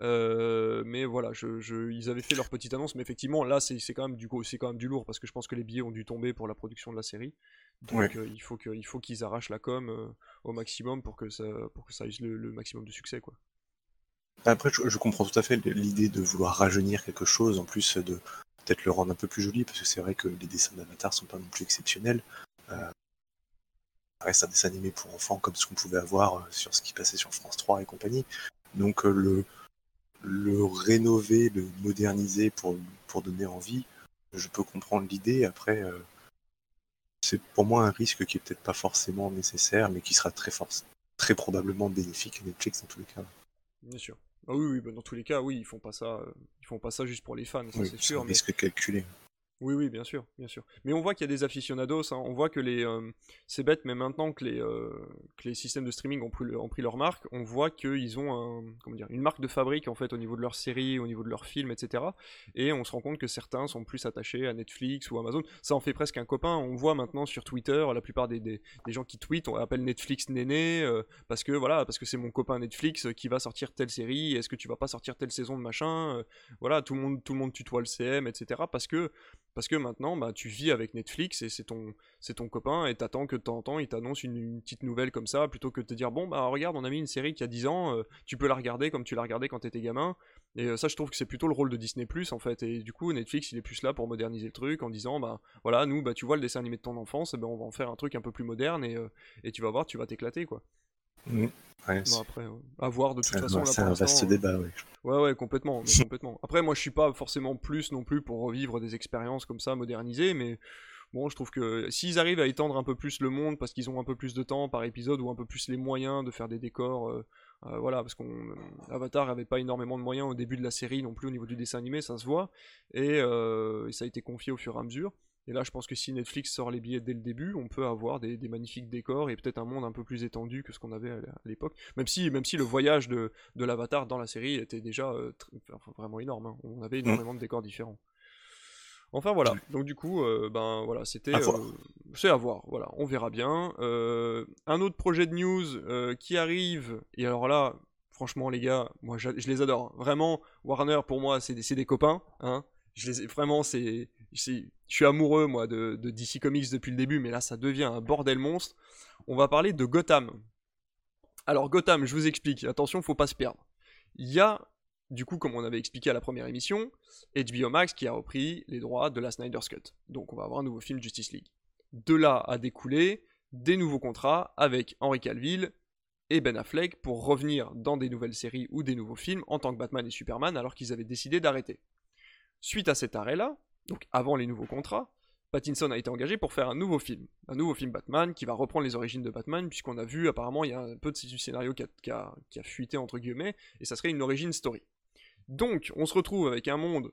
Mais voilà, je, ils avaient fait leur petite annonce, mais effectivement, là, c'est quand même du c'est quand même du lourd parce que je pense que les billets ont dû tomber pour la production de la série. Donc euh, il faut qu'ils arrachent la com euh, au maximum pour que ça, pour que ça ait le, maximum de succès, quoi. Après, je, comprends tout à fait l'idée de vouloir rajeunir quelque chose, en plus de peut-être le rendre un peu plus joli, parce que c'est vrai que les dessins d'Avatar sont pas non plus exceptionnels. Euh, ça reste un dessin animé pour enfants comme ce qu'on pouvait avoir sur ce qui passait sur France 3 et compagnie. Donc le, le rénover, le moderniser pour, pour donner envie, je peux comprendre l'idée. Après, c'est pour moi un risque qui est peut-être pas forcément nécessaire, mais qui sera très très probablement bénéfique à Netflix dans tous les cas. Bien sûr. Ah oui, oui bah, dans tous les cas, oui, ils font pas ça, euh, ils font pas ça juste pour les fans, c'est sûr. Un risque calculé. Oui, oui, bien sûr, bien sûr. Mais on voit qu'il y a des aficionados, hein. on voit que les... Euh, c'est bête, mais maintenant que les, euh, que les systèmes de streaming ont pris, leur marque, on voit qu'ils ont une marque de fabrique en fait au niveau de leurs séries, au niveau de leurs films, etc. Et on se rend compte que certains sont plus attachés à Netflix ou Amazon. Ça en fait presque un copain. On voit maintenant sur Twitter, la plupart des, des, gens qui tweetent, on appelle Netflix néné, euh, parce que voilà, parce que c'est mon copain Netflix qui va sortir telle série, est-ce que tu vas pas sortir telle saison de machin Voilà, tout le monde, tout le monde tutoie le CM, etc. Parce que parce que maintenant, bah, tu vis avec Netflix et c'est ton, ton copain et t'attends que de temps en temps il t'annonce une, petite nouvelle comme ça plutôt que de te dire bon bah regarde on a mis une série qui a 10 ans, euh, tu peux la regarder comme tu l'as regardé quand t'étais gamin. Et euh, ça je trouve que c'est plutôt le rôle de Disney Plus en fait. Et du coup Netflix il est plus là pour moderniser le truc en disant bah voilà nous bah tu vois le dessin animé de ton enfance, ben on va en faire un truc un peu plus moderne et, euh, et tu vas voir tu vas t'éclater quoi. Mmh. Ouais, après, à voir de toute façon. C'est un vaste débat, oui. Ouais, ouais, complètement, complètement. Après, moi, je suis pas forcément plus non plus pour revivre des expériences comme ça, modernisées, mais bon, je trouve que s'ils arrivent à étendre un peu plus le monde parce qu'ils ont un peu plus de temps par épisode ou un peu plus les moyens de faire des décors, euh, euh, voilà, parce qu'on Avatar avait pas énormément de moyens au début de la série non plus au niveau du dessin animé, ça se voit, et, euh, et ça a été confié au fur et à mesure. Et là, je pense que si Netflix sort les billets dès le début, on peut avoir des, magnifiques décors et peut-être un monde un peu plus étendu que ce qu'on avait à l'époque. Même si, même si le voyage de, de l'avatar dans la série était déjà euh, vraiment énorme. Hein. On avait énormément de décors différents. Enfin voilà, donc du coup, euh, ben voilà, c'était, euh, c'est à voir, voilà, on verra bien. un autre projet de news qui arrive, et alors là, franchement les gars, moi je, les adore, hein. vraiment, Warner pour moi c'est des, des, copains, hein. je les, vraiment c'est, je suis amoureux moi de, DC Comics depuis le début, mais là ça devient un bordel monstre. On va parler de Gotham. Alors Gotham, je vous explique, attention, faut pas se perdre. Il y a, du coup, comme on avait expliqué à la première émission, HBO Max qui a repris les droits de la Snyder's Cut. Donc on va avoir un nouveau film Justice League. De là a découlé des nouveaux contrats avec Henry Cavill et Ben Affleck pour revenir dans des nouvelles séries ou des nouveaux films en tant que Batman et Superman alors qu'ils avaient décidé d'arrêter. Suite à cet arrêt-là, donc avant les nouveaux contrats, Pattinson a été engagé pour faire un nouveau film, un nouveau film Batman qui va reprendre les origines de Batman, puisqu'on a vu apparemment il y a un peu de scénario qui a, fuité entre guillemets, et ça serait une origin story. Donc on se retrouve avec un monde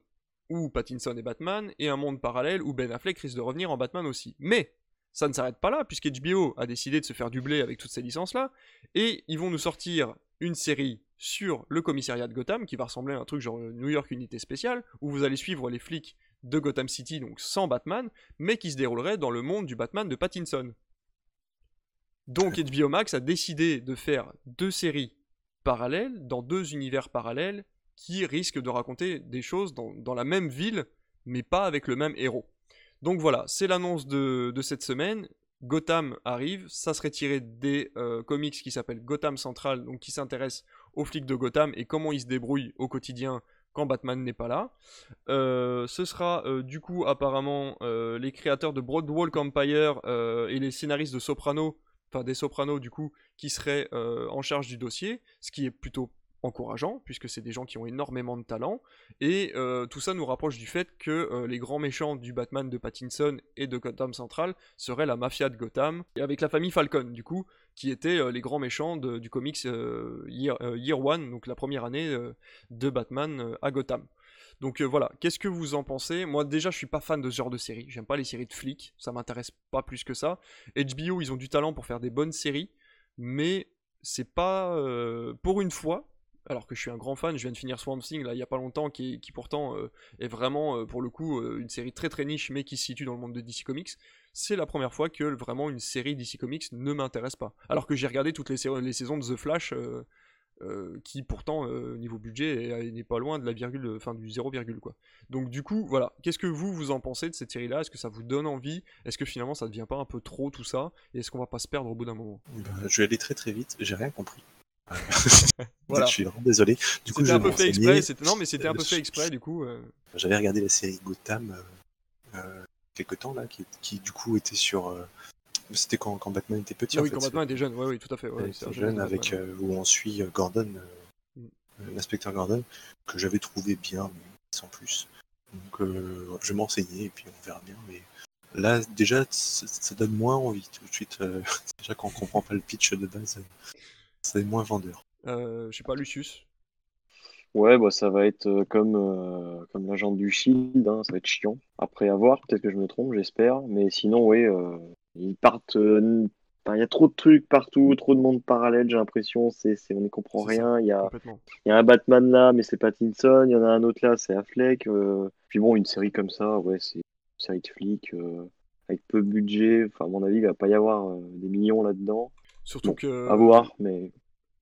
où Pattinson est Batman, et un monde parallèle où Ben Affleck risque de revenir en Batman aussi. Mais ça ne s'arrête pas là, puisqu'HBO a décidé de se faire dubler avec toutes ces licences-là, et ils vont nous sortir une série sur le commissariat de Gotham, qui va ressembler à un truc genre New York Unité Spéciale, où vous allez suivre les flics de Gotham City, donc sans Batman, mais qui se déroulerait dans le monde du Batman de Pattinson. Donc HBO Max a décidé de faire deux séries parallèles, dans deux univers parallèles, qui risquent de raconter des choses dans, la même ville, mais pas avec le même héros. Donc voilà, c'est l'annonce de, cette semaine. Gotham arrive, ça serait tiré des euh, comics qui s'appellent Gotham Central, donc qui s'intéresse aux flics de Gotham et comment ils se débrouillent au quotidien quand Batman n'est pas là. Euh, ce sera euh, du coup apparemment euh, les créateurs de Broadwalk Empire et les scénaristes de Soprano, enfin des Sopranos du coup, qui seraient en charge du dossier, ce qui est plutôt encourageant, puisque c'est des gens qui ont énormément de talent, et tout ça nous rapproche du fait que les grands méchants du Batman de Pattinson et de Gotham Central seraient la mafia de Gotham, et avec la famille Falcon, du coup, qui étaient euh, les grands méchants du comics Year, Year, One, donc la première année de Batman à Gotham. Donc voilà, qu'est-ce que vous en pensez? Moi déjà je suis pas fan de ce genre de série, j'aime pas les séries de flics, ça m'intéresse pas plus que ça. HBO ils ont du talent pour faire des bonnes séries, mais c'est pas pour une fois alors que je suis un grand fan, je viens de finir Swamp Thing là il y a pas longtemps, qui, pourtant euh, est vraiment euh, pour le coup euh, une série très très niche mais qui se situe dans le monde de DC Comics. C'est la première fois que vraiment une série DC Comics ne m'intéresse pas. Alors que j'ai regardé toutes les, les, saisons de The Flash, qui pourtant niveau budget n'est pas loin de la virgule, enfin du 0, quoi. Donc du coup voilà, qu'est-ce que vous vous en pensez de cette série là Est-ce que ça vous donne envie? Est-ce que finalement ça devient pas un peu trop tout ça? Et est-ce qu'on va pas se perdre au bout d'un moment? Ben, Je vais aller très très vite, j'ai rien compris. Je suis vraiment désolé. Du coup, un peu fait exprès. Non, mais c'était un peu fait exprès, du coup. Euh. J'avais regardé la série Gotham euh, euh, quelque temps là, qui, du coup était sur. C'était quand, quand, Batman était petit. Ah oui, quand Batman était jeune. Oui, oui, tout à fait. Ouais, jeune, avec où on suit Gordon, mm. l'inspecteur Gordon, que j'avais trouvé bien, mais sans plus. Donc, je vais m'enseigner et puis on verra bien. Mais là, déjà, ça, donne moins envie tout de suite. déjà, quand on comprend pas le pitch de base, c'est moins vendeur. Euh, je sais pas, Lucius? Ouais, bah ça va être euh, comme, euh, comme l'agent du Shield, hein, ça va être chiant. Après avoir, peut-être que je me trompe, j'espère. Mais sinon, oui, ils partent. Il y a trop de trucs partout, trop de monde parallèle, j'ai l'impression. C'est, on n'y comprend rien. Il y, a, il y a un Batman là, mais c'est Pattinson. Il y en a un autre là, c'est Affleck. Puis bon, une série comme ça, ouais, c'est une série de flics avec peu de budget. Enfin, à mon avis, il va pas y avoir des millions là-dedans. Surtout que. À voir, mais.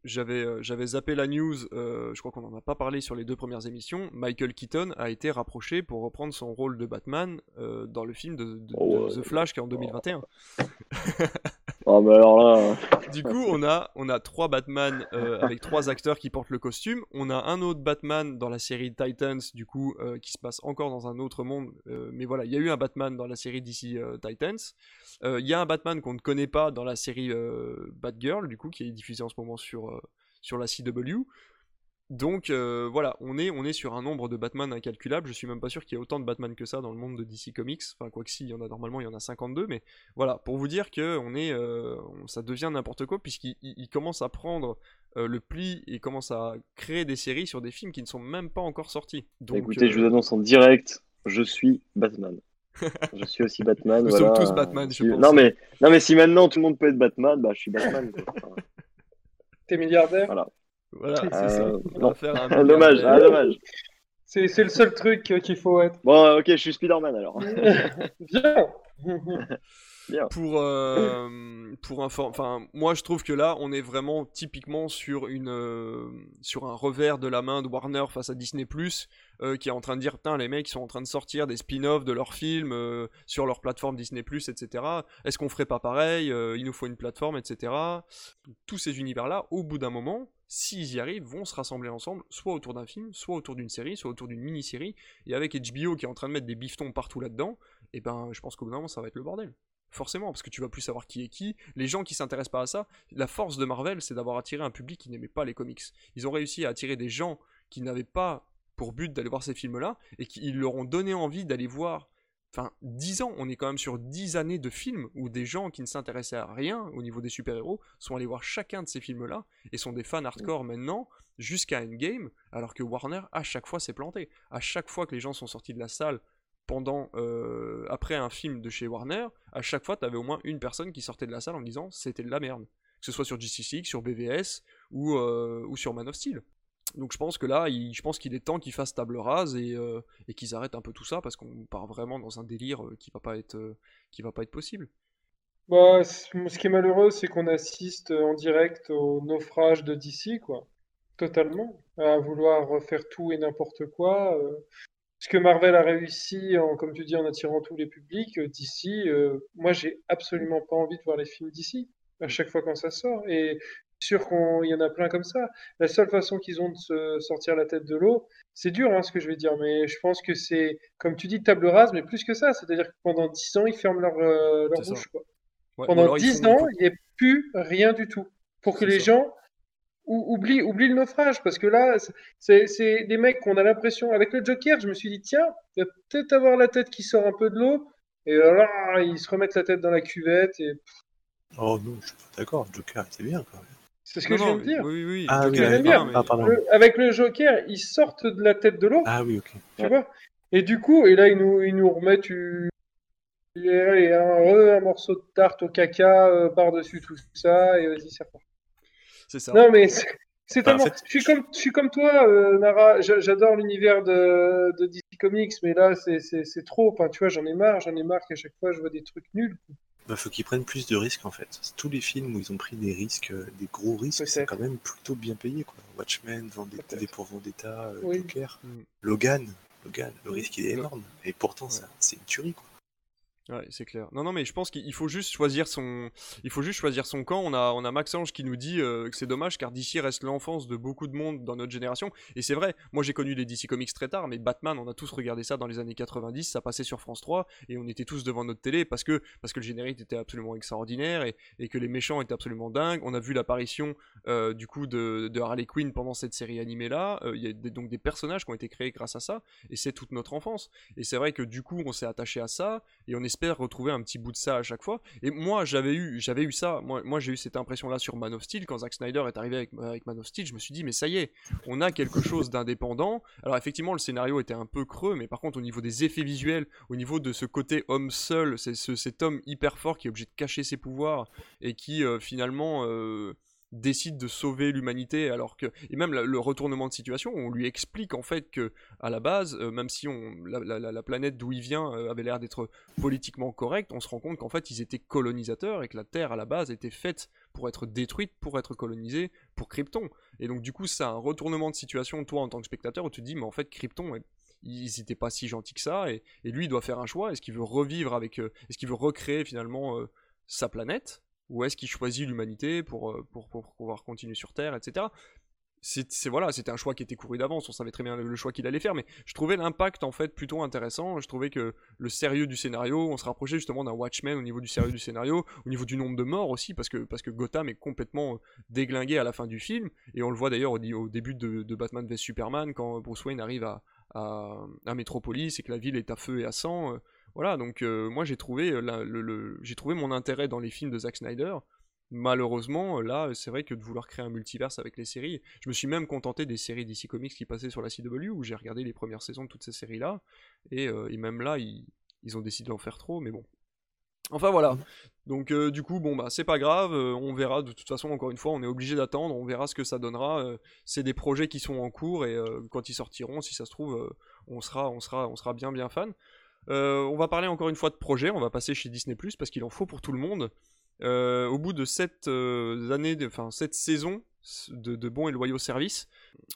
J'avais, euh, j'avais zappé la news, euh, je crois qu'on n'en a pas parlé sur les deux premières émissions. Michael Keaton a été rapproché pour reprendre son rôle de Batman euh, dans le film de, oh, The Flash qui est en 2021. Ah bah là. Du coup, on a, on a trois Batman avec trois acteurs qui portent le costume. On a un autre Batman dans la série Titans, du coup, qui se passe encore dans un autre monde. mais voilà, il y a eu un Batman dans la série DC Titans. Il y a un Batman qu'on ne connaît pas dans la série Batgirl, du coup, qui est diffusée en ce moment sur, sur la CW. Donc euh, voilà, on est, on est sur un nombre de Batman incalculable. Je suis même pas sûr qu'il y ait autant de Batman que ça dans le monde de DC Comics. Enfin, quoi que si, il y en a normalement, il y en a 52. Mais voilà, pour vous dire que on est, euh, ça devient n'importe quoi puisqu'il commence à prendre euh, le pli et commence à créer des séries sur des films qui ne sont même pas encore sortis. Donc, Écoutez, je vous annonce en direct, je suis Batman. je suis aussi Batman. Nous sommes tous Batman, je pense. Non mais, non mais si maintenant tout le monde peut être Batman, bah je suis Batman. T'es milliardaire? Voilà. Voilà, c'est ça. Euh, On va faire un dommage, ah, dommage. C'est, le seul truc qu'il faut être. Bon, ok, je suis Spider-Man alors. Bien pour euh, pour enfin moi je trouve que là on est vraiment typiquement sur une euh, sur un revers de la main de Warner face à Disney euh, qui est en train de dire putain les mecs sont en train de sortir des spin-offs de leurs films euh, sur leur plateforme Disney etc est-ce qu'on ferait pas pareil il nous faut une plateforme etc tous ces univers là au bout d'un moment s'ils y arrivent, vont se rassembler ensemble, soit autour d'un film, soit autour d'une série, soit autour d'une mini-série, et avec HBO qui est en train de mettre des biftons partout là-dedans, et eh ben je pense qu'au bout d'un moment ça va être le bordel. Forcément, parce que tu vas plus savoir qui est qui. Les gens qui s'intéressent pas à ça, la force de Marvel, c'est d'avoir attiré un public qui n'aimait pas les comics. Ils ont réussi à attirer des gens qui n'avaient pas pour but d'aller voir ces films-là, et qui leur ont donné envie d'aller voir enfin 10 ans, on est quand même sur 10 années de films où des gens qui ne s'intéressaient à rien au niveau des super-héros sont allés voir chacun de ces films-là et sont des fans hardcore maintenant jusqu'à Endgame, alors que Warner à chaque fois s'est planté. À chaque fois que les gens sont sortis de la salle pendant euh, après un film de chez Warner, à chaque fois tu avais au moins une personne qui sortait de la salle en disant c'était de la merde. Que ce soit sur GCC, sur BVS ou, euh, ou sur Man of Steel. Donc je pense que là, je pense qu'il est temps qu'ils fassent table rase euh, et, qu'ils arrêtent un peu tout ça parce qu'on part vraiment dans un délire qui va pas être, qui va pas être possible. Bah, ce qui est malheureux, c'est qu'on assiste en direct au naufrage de DC, quoi. Totalement. À vouloir refaire tout et n'importe quoi. Ce que Marvel a réussi, en, comme tu dis, en attirant tous les publics, DC, moi j'ai absolument pas envie de voir les films d'ici à chaque fois quand ça sort. Et sûr qu'il y en a plein comme ça. La seule façon qu'ils ont de se sortir la tête de l'eau, c'est dur hein, ce que je vais dire, mais je pense que c'est, comme tu dis, table rase, mais plus que ça. C'est-à-dire que pendant 10 ans, ils ferment leur, euh, leur bouche. Quoi. pendant 10 ans, il n'y a plus rien du tout. Pour que les gens oublient, oublient le naufrage. Parce que là, c'est des mecs qu'on a l'impression. Avec le Joker, je me suis dit, tiens, il va peut-être avoir la tête qui sort un peu de l'eau. Et là, ils se remettent la tête dans la cuvette. Et... Oh non, je suis pas d'accord. Le Joker était bien quand même. C'est ce que je viens de dire. Oui, oui, ah, oui, ah, avec le Joker, ils sortent de la tête de l'eau. Ah oui, ok. Tu vois? Et du coup, et là, ils nous, ils nous remettent une... un, un, morceau de tarte au caca euh, par-dessus tout ça, et vas-y, c'est. C'est ça. Non, mais c'est tellement. je, suis comme, je suis comme toi, euh, Nara. J'adore l'univers de, de, DC Comics, mais là, c'est trop. Enfin, tu vois, j'en ai marre. J'en ai marre qu'à chaque fois, je vois des trucs nuls. Bah, faut qu'ils prennent plus de risques en fait. Tous les films où ils ont pris des risques, euh, des gros risques, c'est quand même plutôt bien payé quoi. Watchmen, Vendetta, des pour Vendetta, euh, Joker, mm. Logan, Logan, le risque il est énorme. Et pourtant, c'est une tuerie quoi. Ouais, c'est clair. Non, non, mais je pense qu'il faut juste choisir son, il faut juste choisir son camp. On a, on a Max Ange qui nous dit euh, que c'est dommage car DC reste l'enfance de beaucoup de monde dans notre génération. Et c'est vrai. Moi, j'ai connu les DC Comics très tard, mais Batman, on a tous regardé ça dans les années 90. Ça passait sur France 3 et on était tous devant notre télé parce que, parce que le générique était absolument extraordinaire et, que les méchants étaient absolument dingues. On a vu l'apparition euh, du coup de, de, Harley Quinn pendant cette série animée là. Euh, il y a donc des personnages qui ont été créés grâce à ça et c'est toute notre enfance. Et c'est vrai que du coup, on s'est attaché à ça et on espère retrouver un petit bout de ça à chaque fois. Et moi, j'avais eu, j'avais eu ça. Moi, j'ai eu cette impression-là sur Man of Steel quand Zack Snyder est arrivé avec, avec Man of Steel. Je me suis dit, mais ça y est, on a quelque chose d'indépendant. Alors effectivement, le scénario était un peu creux, mais par contre, au niveau des effets visuels, au niveau de ce côté homme seul, c'est ce, cet homme hyper fort qui est obligé de cacher ses pouvoirs et qui euh, finalement euh, décide de sauver l'humanité alors que et même le retournement de situation on lui explique en fait que à la base euh, même si on la, planète d'où il vient euh, avait l'air d'être politiquement correcte on se rend compte qu'en fait ils étaient colonisateurs et que la Terre à la base était faite pour être détruite pour être colonisée pour Krypton. Et donc du coup ça a un retournement de situation toi en tant que spectateur où tu te dis mais en fait Krypton ils n'étaient pas si gentils que ça et, lui il doit faire un choix. Est-ce qu'il veut revivre avec euh, est-ce qu'il veut recréer finalement sa planète ou est-ce qu'il choisit l'humanité pour, euh, pouvoir continuer sur Terre, etc. C'est voilà, c'était un choix qui était couru d'avance, on savait très bien le, choix qu'il allait faire, mais je trouvais l'impact en fait plutôt intéressant. Je trouvais que le sérieux du scénario, on se rapprochait justement d'un Watchmen au niveau du sérieux du scénario, au niveau du nombre de morts aussi, parce que, parce que Gotham est complètement euh, déglingué à la fin du film, et on le voit d'ailleurs au, début de, Batman vs Superman quand Bruce Wayne arrive à, à, à Metropolis et que la ville est à feu et à sang. Euh, voilà, donc euh, moi j'ai trouvé, euh, j'ai trouvé mon intérêt dans les films de Zack Snyder. Malheureusement, là, c'est vrai que de vouloir créer un multiverse avec les séries, je me suis même contenté des séries DC Comics qui passaient sur la CW, où j'ai regardé les premières saisons de toutes ces séries-là, et, euh, même là, ils, ont décidé d'en faire trop, mais bon. Enfin voilà. Donc du coup, bon bah c'est pas grave, on verra. De toute façon, encore une fois, on est obligé d'attendre, on verra ce que ça donnera. c'est des projets qui sont en cours et quand ils sortiront, si ça se trouve, on sera, on sera, on sera bien bien fan. Euh, on va parler encore une fois de projet, on va passer chez Disney ⁇ parce qu'il en faut pour tout le monde. Euh, au bout de 7 euh, années, enfin 7 saisons de, bons et loyaux services,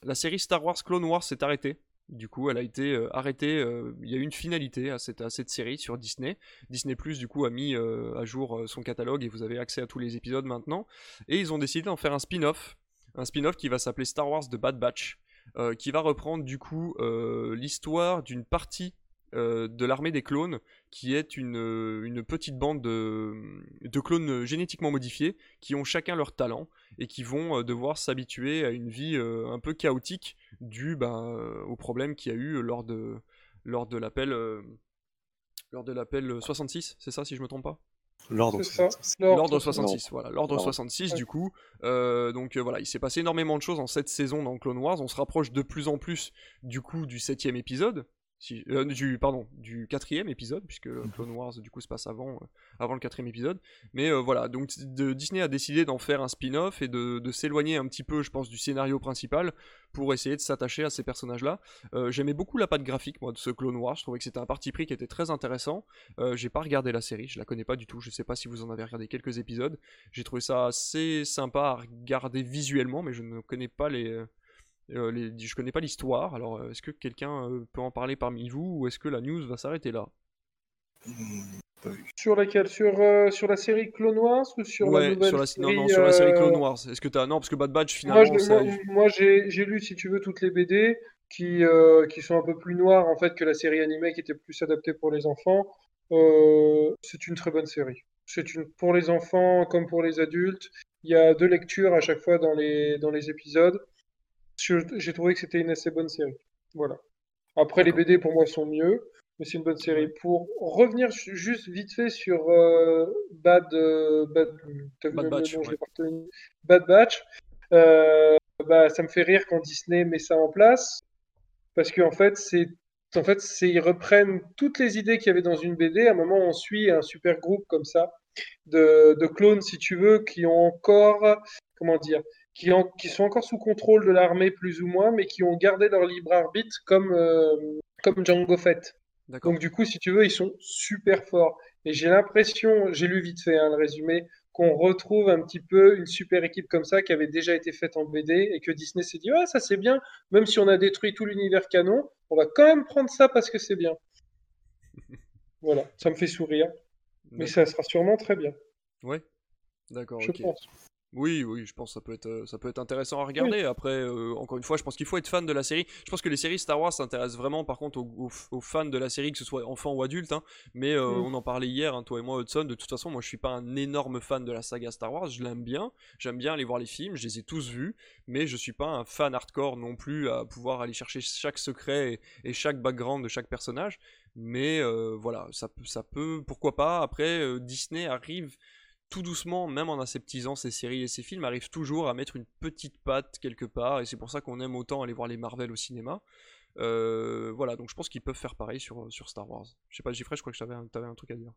la série Star Wars Clone Wars s'est arrêtée. Du coup, elle a été arrêtée. il y a eu une finalité à cette, à cette série sur Disney. Disney Plus, du coup, a mis à jour son catalogue et vous avez accès à tous les épisodes maintenant. Et ils ont décidé d'en faire un spin-off. Un spin-off qui va s'appeler Star Wars The Bad Batch. qui va reprendre, du coup, l'histoire d'une partie de l'armée des clones, qui est une, petite bande de, clones génétiquement modifiés, qui ont chacun leur talent, et qui vont devoir s'habituer à une vie un peu chaotique, due bah, aux problèmes qu'il y a eu lors de, lors de l'appel... lors de l'appel 66, c'est ça si je me trompe pas? L'ordre 66. L'ordre 66, voilà. L'ordre 66, du coup. Euh, donc euh, voilà, il s'est passé énormément de choses en cette saison dans Clone Wars. On se rapproche de plus en plus du coup du septième épisode. Euh, du pardon du quatrième épisode puisque mhm. Clone Wars du coup se passe avant euh, avant le quatrième épisode. Mais euh, voilà donc Disney a décidé d'en faire un spin-off et de, s'éloigner un petit peu je pense du scénario principal pour essayer de s'attacher à ces personnages là j'aimais beaucoup la patte graphique moi de ce Clone Wars. Je trouvais que c'était un parti pris qui était très intéressant. J'ai pas regardé la série je la connais pas du tout. Je sais pas si vous en avez regardé quelques épisodes. J'ai trouvé ça assez sympa à regarder visuellement mais je ne connais pas les euh, les, je connais pas l'histoire, alors euh, est-ce que quelqu'un euh, peut en parler parmi vous ou est-ce que la news va s'arrêter là? Sur laquelle? Sur, sur la série Clone Wars ou sur la nouvelle sur la... série Non, non, sur la série Clone Wars. Est-ce que as... Non, parce que Bad Batch finalement. Moi, j'ai lu, si tu veux, toutes les BD qui, qui sont un peu plus noires en fait que la série animée qui était plus adaptée pour les enfants. c'est une très bonne série. C'est une pour les enfants comme pour les adultes. Il y a deux lectures à chaque fois dans les, dans les épisodes j'ai trouvé que c'était une assez bonne série. Voilà. Après, les BD pour moi sont mieux, mais c'est une bonne série. Pour revenir juste vite fait sur euh, Bad, euh, Bad, Batch, Bad Batch, euh, bah, ça me fait rire quand Disney met ça en place, parce qu'en fait, c'est en fait, ils reprennent toutes les idées qu'il y avait dans une BD. À un moment, on suit un super groupe comme ça de, de clones, si tu veux, qui ont encore, comment dire, qui, qui, sont encore sous contrôle de l'armée plus ou moins, mais qui ont gardé leur libre arbitre comme, euh, comme Django Fett. Donc du coup, si tu veux, ils sont super forts. Et j'ai l'impression, j'ai lu vite fait hein, le résumé, qu'on retrouve un petit peu une super équipe comme ça qui avait déjà été faite en BD et que Disney s'est dit ouais ça c'est bien, même si on a détruit tout l'univers canon, on va quand même prendre ça parce que c'est bien. voilà, ça me fait sourire, mais ça sera sûrement très bien. Ouais, d'accord. Je pense. Oui, oui, je pense que ça peut être, euh, ça peut être intéressant à regarder. Après, euh, encore une fois, je pense qu'il faut être fan de la série. Je pense que les séries Star Wars s'intéressent vraiment, par contre, aux, fans de la série, que ce soit enfant ou adulte. Hein. Mais euh, on en parlait hier, hein, toi et moi, Hudson. De toute façon, moi, je suis pas un énorme fan de la saga Star Wars. Je l'aime bien. J'aime bien aller voir les films. Je les ai tous vus. Mais je suis pas un fan hardcore non plus à pouvoir aller chercher chaque secret et, et chaque background de chaque personnage. Mais voilà, ça, ça peut, pourquoi pas. Après, Disney arrive tout doucement, même en aseptisant ces séries et ces films, arrive toujours à mettre une petite patte quelque part, et c'est pour ça qu'on aime autant aller voir les Marvel au cinéma. Euh, voilà, donc je pense qu'ils peuvent faire pareil sur, sur Star Wars. Je sais pas, Giffrey, je crois que tu avais, un truc à dire.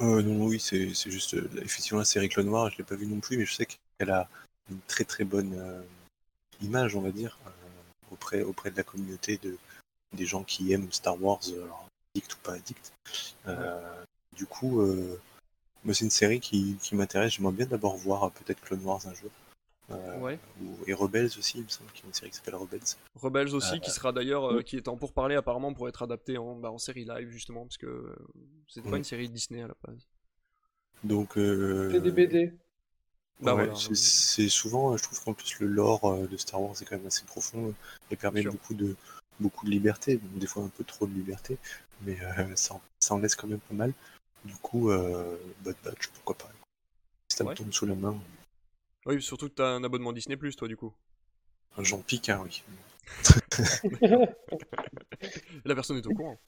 Euh, non, oui, c'est juste, euh, effectivement, la série Clone Wars, je l'ai pas vue non plus, mais je sais qu'elle a une très très bonne image, on va dire, auprès, auprès de la communauté de, des gens qui aiment Star Wars, alors, addict ou pas addict. du coup, moi, c'est une série qui, qui m'intéresse. J'aimerais bien d'abord voir euh, peut-être Clone Wars un jour. Euh, ouais. et Rebels aussi, il me semble qu'il y a une série qui s'appelle Rebels. Rebels aussi, qui euh, sera d'ailleurs, qui est en pourparler apparemment pour être adapté en, bah, en série live justement, parce que c'est pas une série Disney à la base. Donc. C'est des BD. Bah ouais, c'est souvent, je trouve qu'en plus le lore de Star Wars est quand même assez profond et permet beaucoup de, beaucoup de liberté, des fois un peu trop de liberté, mais ça, ça en laisse quand même pas mal. Du coup, euh, Bad Batch, pourquoi pas. Si ça me tombe sous la main. Oui, surtout que t'as un abonnement Disney, toi, du coup. J'en pique un, oui. la personne est au courant.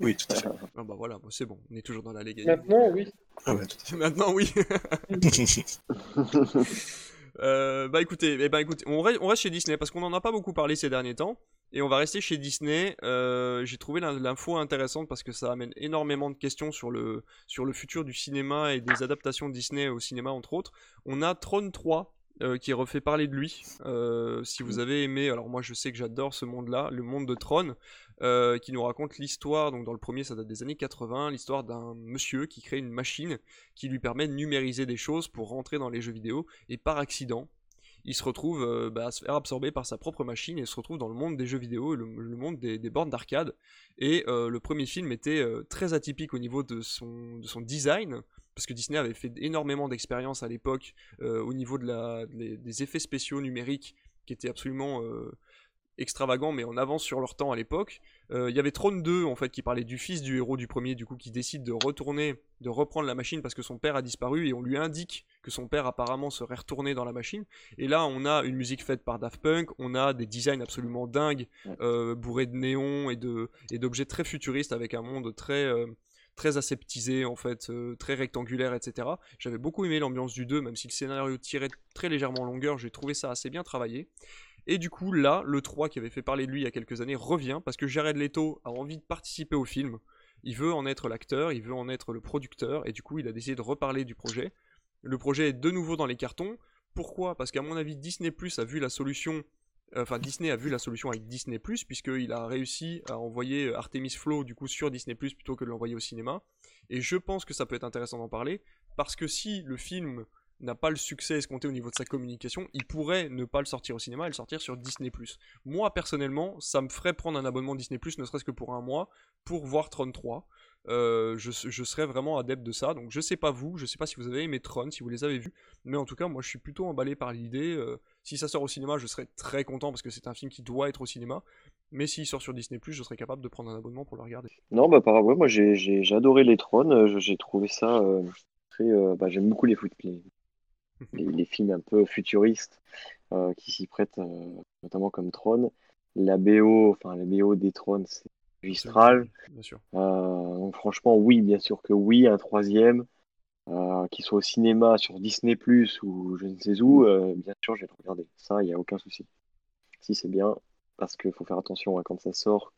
Oui, tout à fait. Ah bah voilà, c'est bon, on est toujours dans la légalité. Maintenant, oui. Ah ouais, tout à fait. Maintenant, oui. Euh, bah écoutez, eh ben, écoutez on, reste, on reste chez Disney parce qu'on n'en a pas beaucoup parlé ces derniers temps. Et on va rester chez Disney. Euh, j'ai trouvé l'info intéressante parce que ça amène énormément de questions sur le, sur le futur du cinéma et des adaptations de Disney au cinéma, entre autres. On a Tron 3 euh, qui refait parler de lui. si vous avez aimé, alors moi je sais que j'adore ce monde-là, le monde de Tron, qui nous raconte l'histoire, donc dans le premier ça date des années 80, l'histoire d'un monsieur qui crée une machine qui lui permet de numériser des choses pour rentrer dans les jeux vidéo, et par accident, il se retrouve euh, bah, à se faire absorber par sa propre machine et se retrouve dans le monde des jeux vidéo, le, le monde des, bornes d'arcade. Et euh, le premier film était euh, très atypique au niveau de son, de son design, parce que Disney avait fait énormément d'expériences à l'époque au niveau de la, des effets spéciaux numériques qui étaient absolument extravagants mais en avance sur leur temps à l'époque. Euh, il y avait Throne 2 en fait qui parlait du fils du héros du premier du coup qui décide de retourner, de reprendre la machine parce que son père a disparu et on lui indique que son père apparemment serait retourné dans la machine. Et là on a une musique faite par Daft Punk, on a des designs absolument dingues, euh, bourrés de néons et de et d'objets très futuristes avec un monde très euh, très aseptisé en fait, très rectangulaire, etc. J'avais beaucoup aimé l'ambiance du 2, même si le scénario tirait très légèrement en longueur, j'ai trouvé ça assez bien travaillé. Et du coup, là, le 3 qui avait fait parler de lui il y a quelques années revient parce que Jared Leto a envie de participer au film. Il veut en être l'acteur, il veut en être le producteur, et du coup, il a décidé de reparler du projet. Le projet est de nouveau dans les cartons. Pourquoi? Parce qu'à mon avis, Disney Plus a vu la solution. Enfin, Disney a vu la solution avec Disney Plus, puisqu'il a réussi à envoyer Artemis Flow du coup sur Disney Plus plutôt que de l'envoyer au cinéma. Et je pense que ça peut être intéressant d'en parler, parce que si le film n'a pas le succès escompté au niveau de sa communication, il pourrait ne pas le sortir au cinéma et le sortir sur Disney+. Moi, personnellement, ça me ferait prendre un abonnement Disney+, ne serait-ce que pour un mois, pour voir Tron 3. Euh, je, serais vraiment adepte de ça, donc je sais pas vous, je sais pas si vous avez aimé Tron, si vous les avez vus, mais en tout cas, moi je suis plutôt emballé par l'idée. Euh, si ça sort au cinéma, je serais très content parce que c'est un film qui doit être au cinéma, mais s'il sort sur Disney+, je serais capable de prendre un abonnement pour le regarder. Non, bah par moi j'ai adoré les Tron, euh, j'ai trouvé ça très... Bah, j'aime beaucoup les, foot, les, films un peu futuristes euh, qui s'y prêtent, euh, notamment comme Tron. La BO, enfin la BO des Trônes, c'est magistral. Bien sûr. Euh, donc franchement, oui, bien sûr que oui, un troisième, qui soit au cinéma, sur Disney Plus ou je ne sais où, bien sûr, je vais le regarder. Ça, il n'y a aucun souci. Si c'est bien, parce qu'il faut faire attention hein, quand ça sort.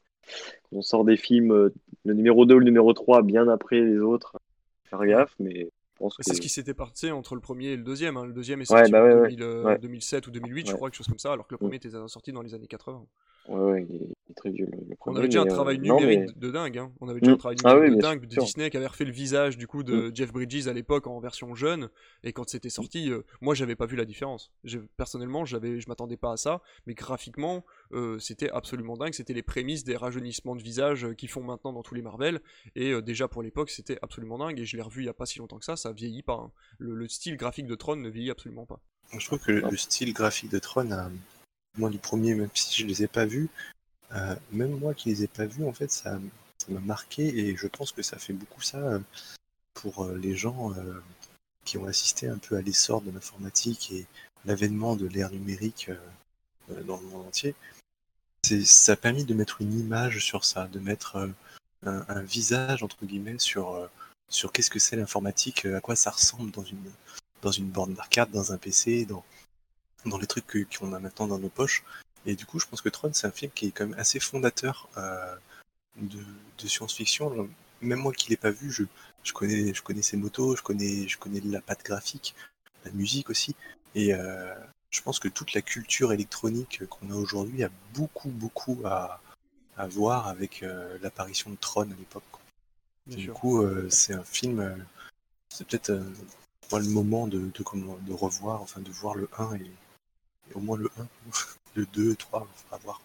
Quand on sort des films, le numéro 2 ou le numéro 3 bien après les autres, faire gaffe, mais c'est ce qui s'était passé entre le premier et le deuxième. Hein. Le deuxième est sorti bah en 2007 ou 2008, je crois, quelque chose comme ça, alors que le mm. premier était sorti dans les années 80. Ouais, ouais, il est très vieux. on avait déjà un travail euh, numérique de dingue. Hein. On avait déjà un mm. travail ah numérique de dingue de Disney qui avait refait le visage du coup de mm. Jeff Bridges à l'époque en version jeune. Et quand c'était sorti, euh, moi j'avais pas vu la différence. Personnellement, j'avais, je m'attendais pas à ça, mais graphiquement, euh, c'était absolument dingue. C'était les prémices des rajeunissements de visage qu'ils font maintenant dans tous les Marvel. Et déjà pour l'époque, c'était absolument dingue. Et je l'ai revu il y a pas si longtemps que ça. Ça vieillit pas. Hein. Le, style graphique de Tron ne vieillit absolument pas. Je trouve que le style graphique de Tron a moi du premier, même si je les ai pas vus, euh, même moi qui les ai pas vus, en fait, ça m'a marqué et je pense que ça fait beaucoup ça euh, pour euh, les gens qui ont assisté un peu à l'essor de l'informatique et l'avènement de l'ère numérique dans le monde entier. Ça a permis de mettre une image sur ça, de mettre un, visage entre guillemets sur sur qu'est-ce que c'est l'informatique, à quoi ça ressemble dans une dans une borne d'arcade, dans un PC, dans dans les trucs qu'on a maintenant dans nos poches. Et du coup, je pense que Tron, c'est un film qui est quand même assez fondateur euh, de, science-fiction. Même moi qui l'ai pas vu, je, je, connais, je connais ses motos, je connais, je connais la patte graphique, la musique aussi. Et euh, je pense que toute la culture électronique qu'on a aujourd'hui a beaucoup, beaucoup à, à voir avec euh, l'apparition de Tron à l'époque. Du coup, c'est un film, c'est peut-être le moment de, de, de, revoir, enfin de voir le 1 et, au moins le 1, le 2, le 3, on va voir.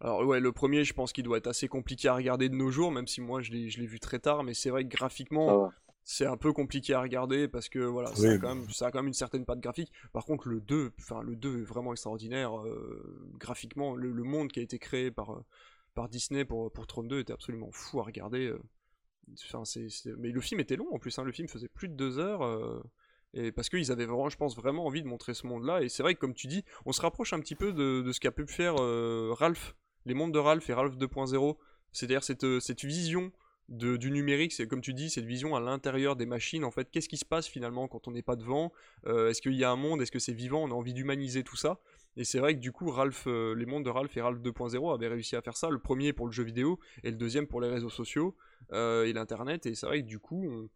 Alors ouais, le premier, je pense qu'il doit être assez compliqué à regarder de nos jours, même si moi je l'ai vu très tard, mais c'est vrai que graphiquement, c'est un peu compliqué à regarder parce que voilà, ça, a quand même, ça a quand même une certaine patte graphique. Par contre, le 2, enfin le 2 est vraiment extraordinaire euh, graphiquement. Le, monde qui a été créé par, euh, par Disney pour, pour Tron 2 était absolument fou à regarder. Euh. Enfin, Mais le film était long en plus, hein. le film faisait plus de deux heures. Et parce qu'ils avaient vraiment, je pense, vraiment envie de montrer ce monde-là. Et c'est vrai que, comme tu dis, on se rapproche un petit peu de, ce qu'a pu faire euh, Ralph, les mondes de Ralph et Ralph 2.0. C'est-à-dire cette, euh, vision du numérique, c'est comme tu dis, cette vision à l'intérieur des machines. En fait, qu'est-ce qui se passe finalement quand on n'est pas devant? Euh, Est-ce qu'il y a un monde? Est-ce que c'est vivant? On a envie d'humaniser tout ça. Et c'est vrai que du coup, Ralph, les mondes de Ralph et Ralph 2.0 avaient réussi à faire ça. Le premier pour le jeu vidéo et le deuxième pour les réseaux sociaux et l'internet. Et c'est vrai que du coup, on,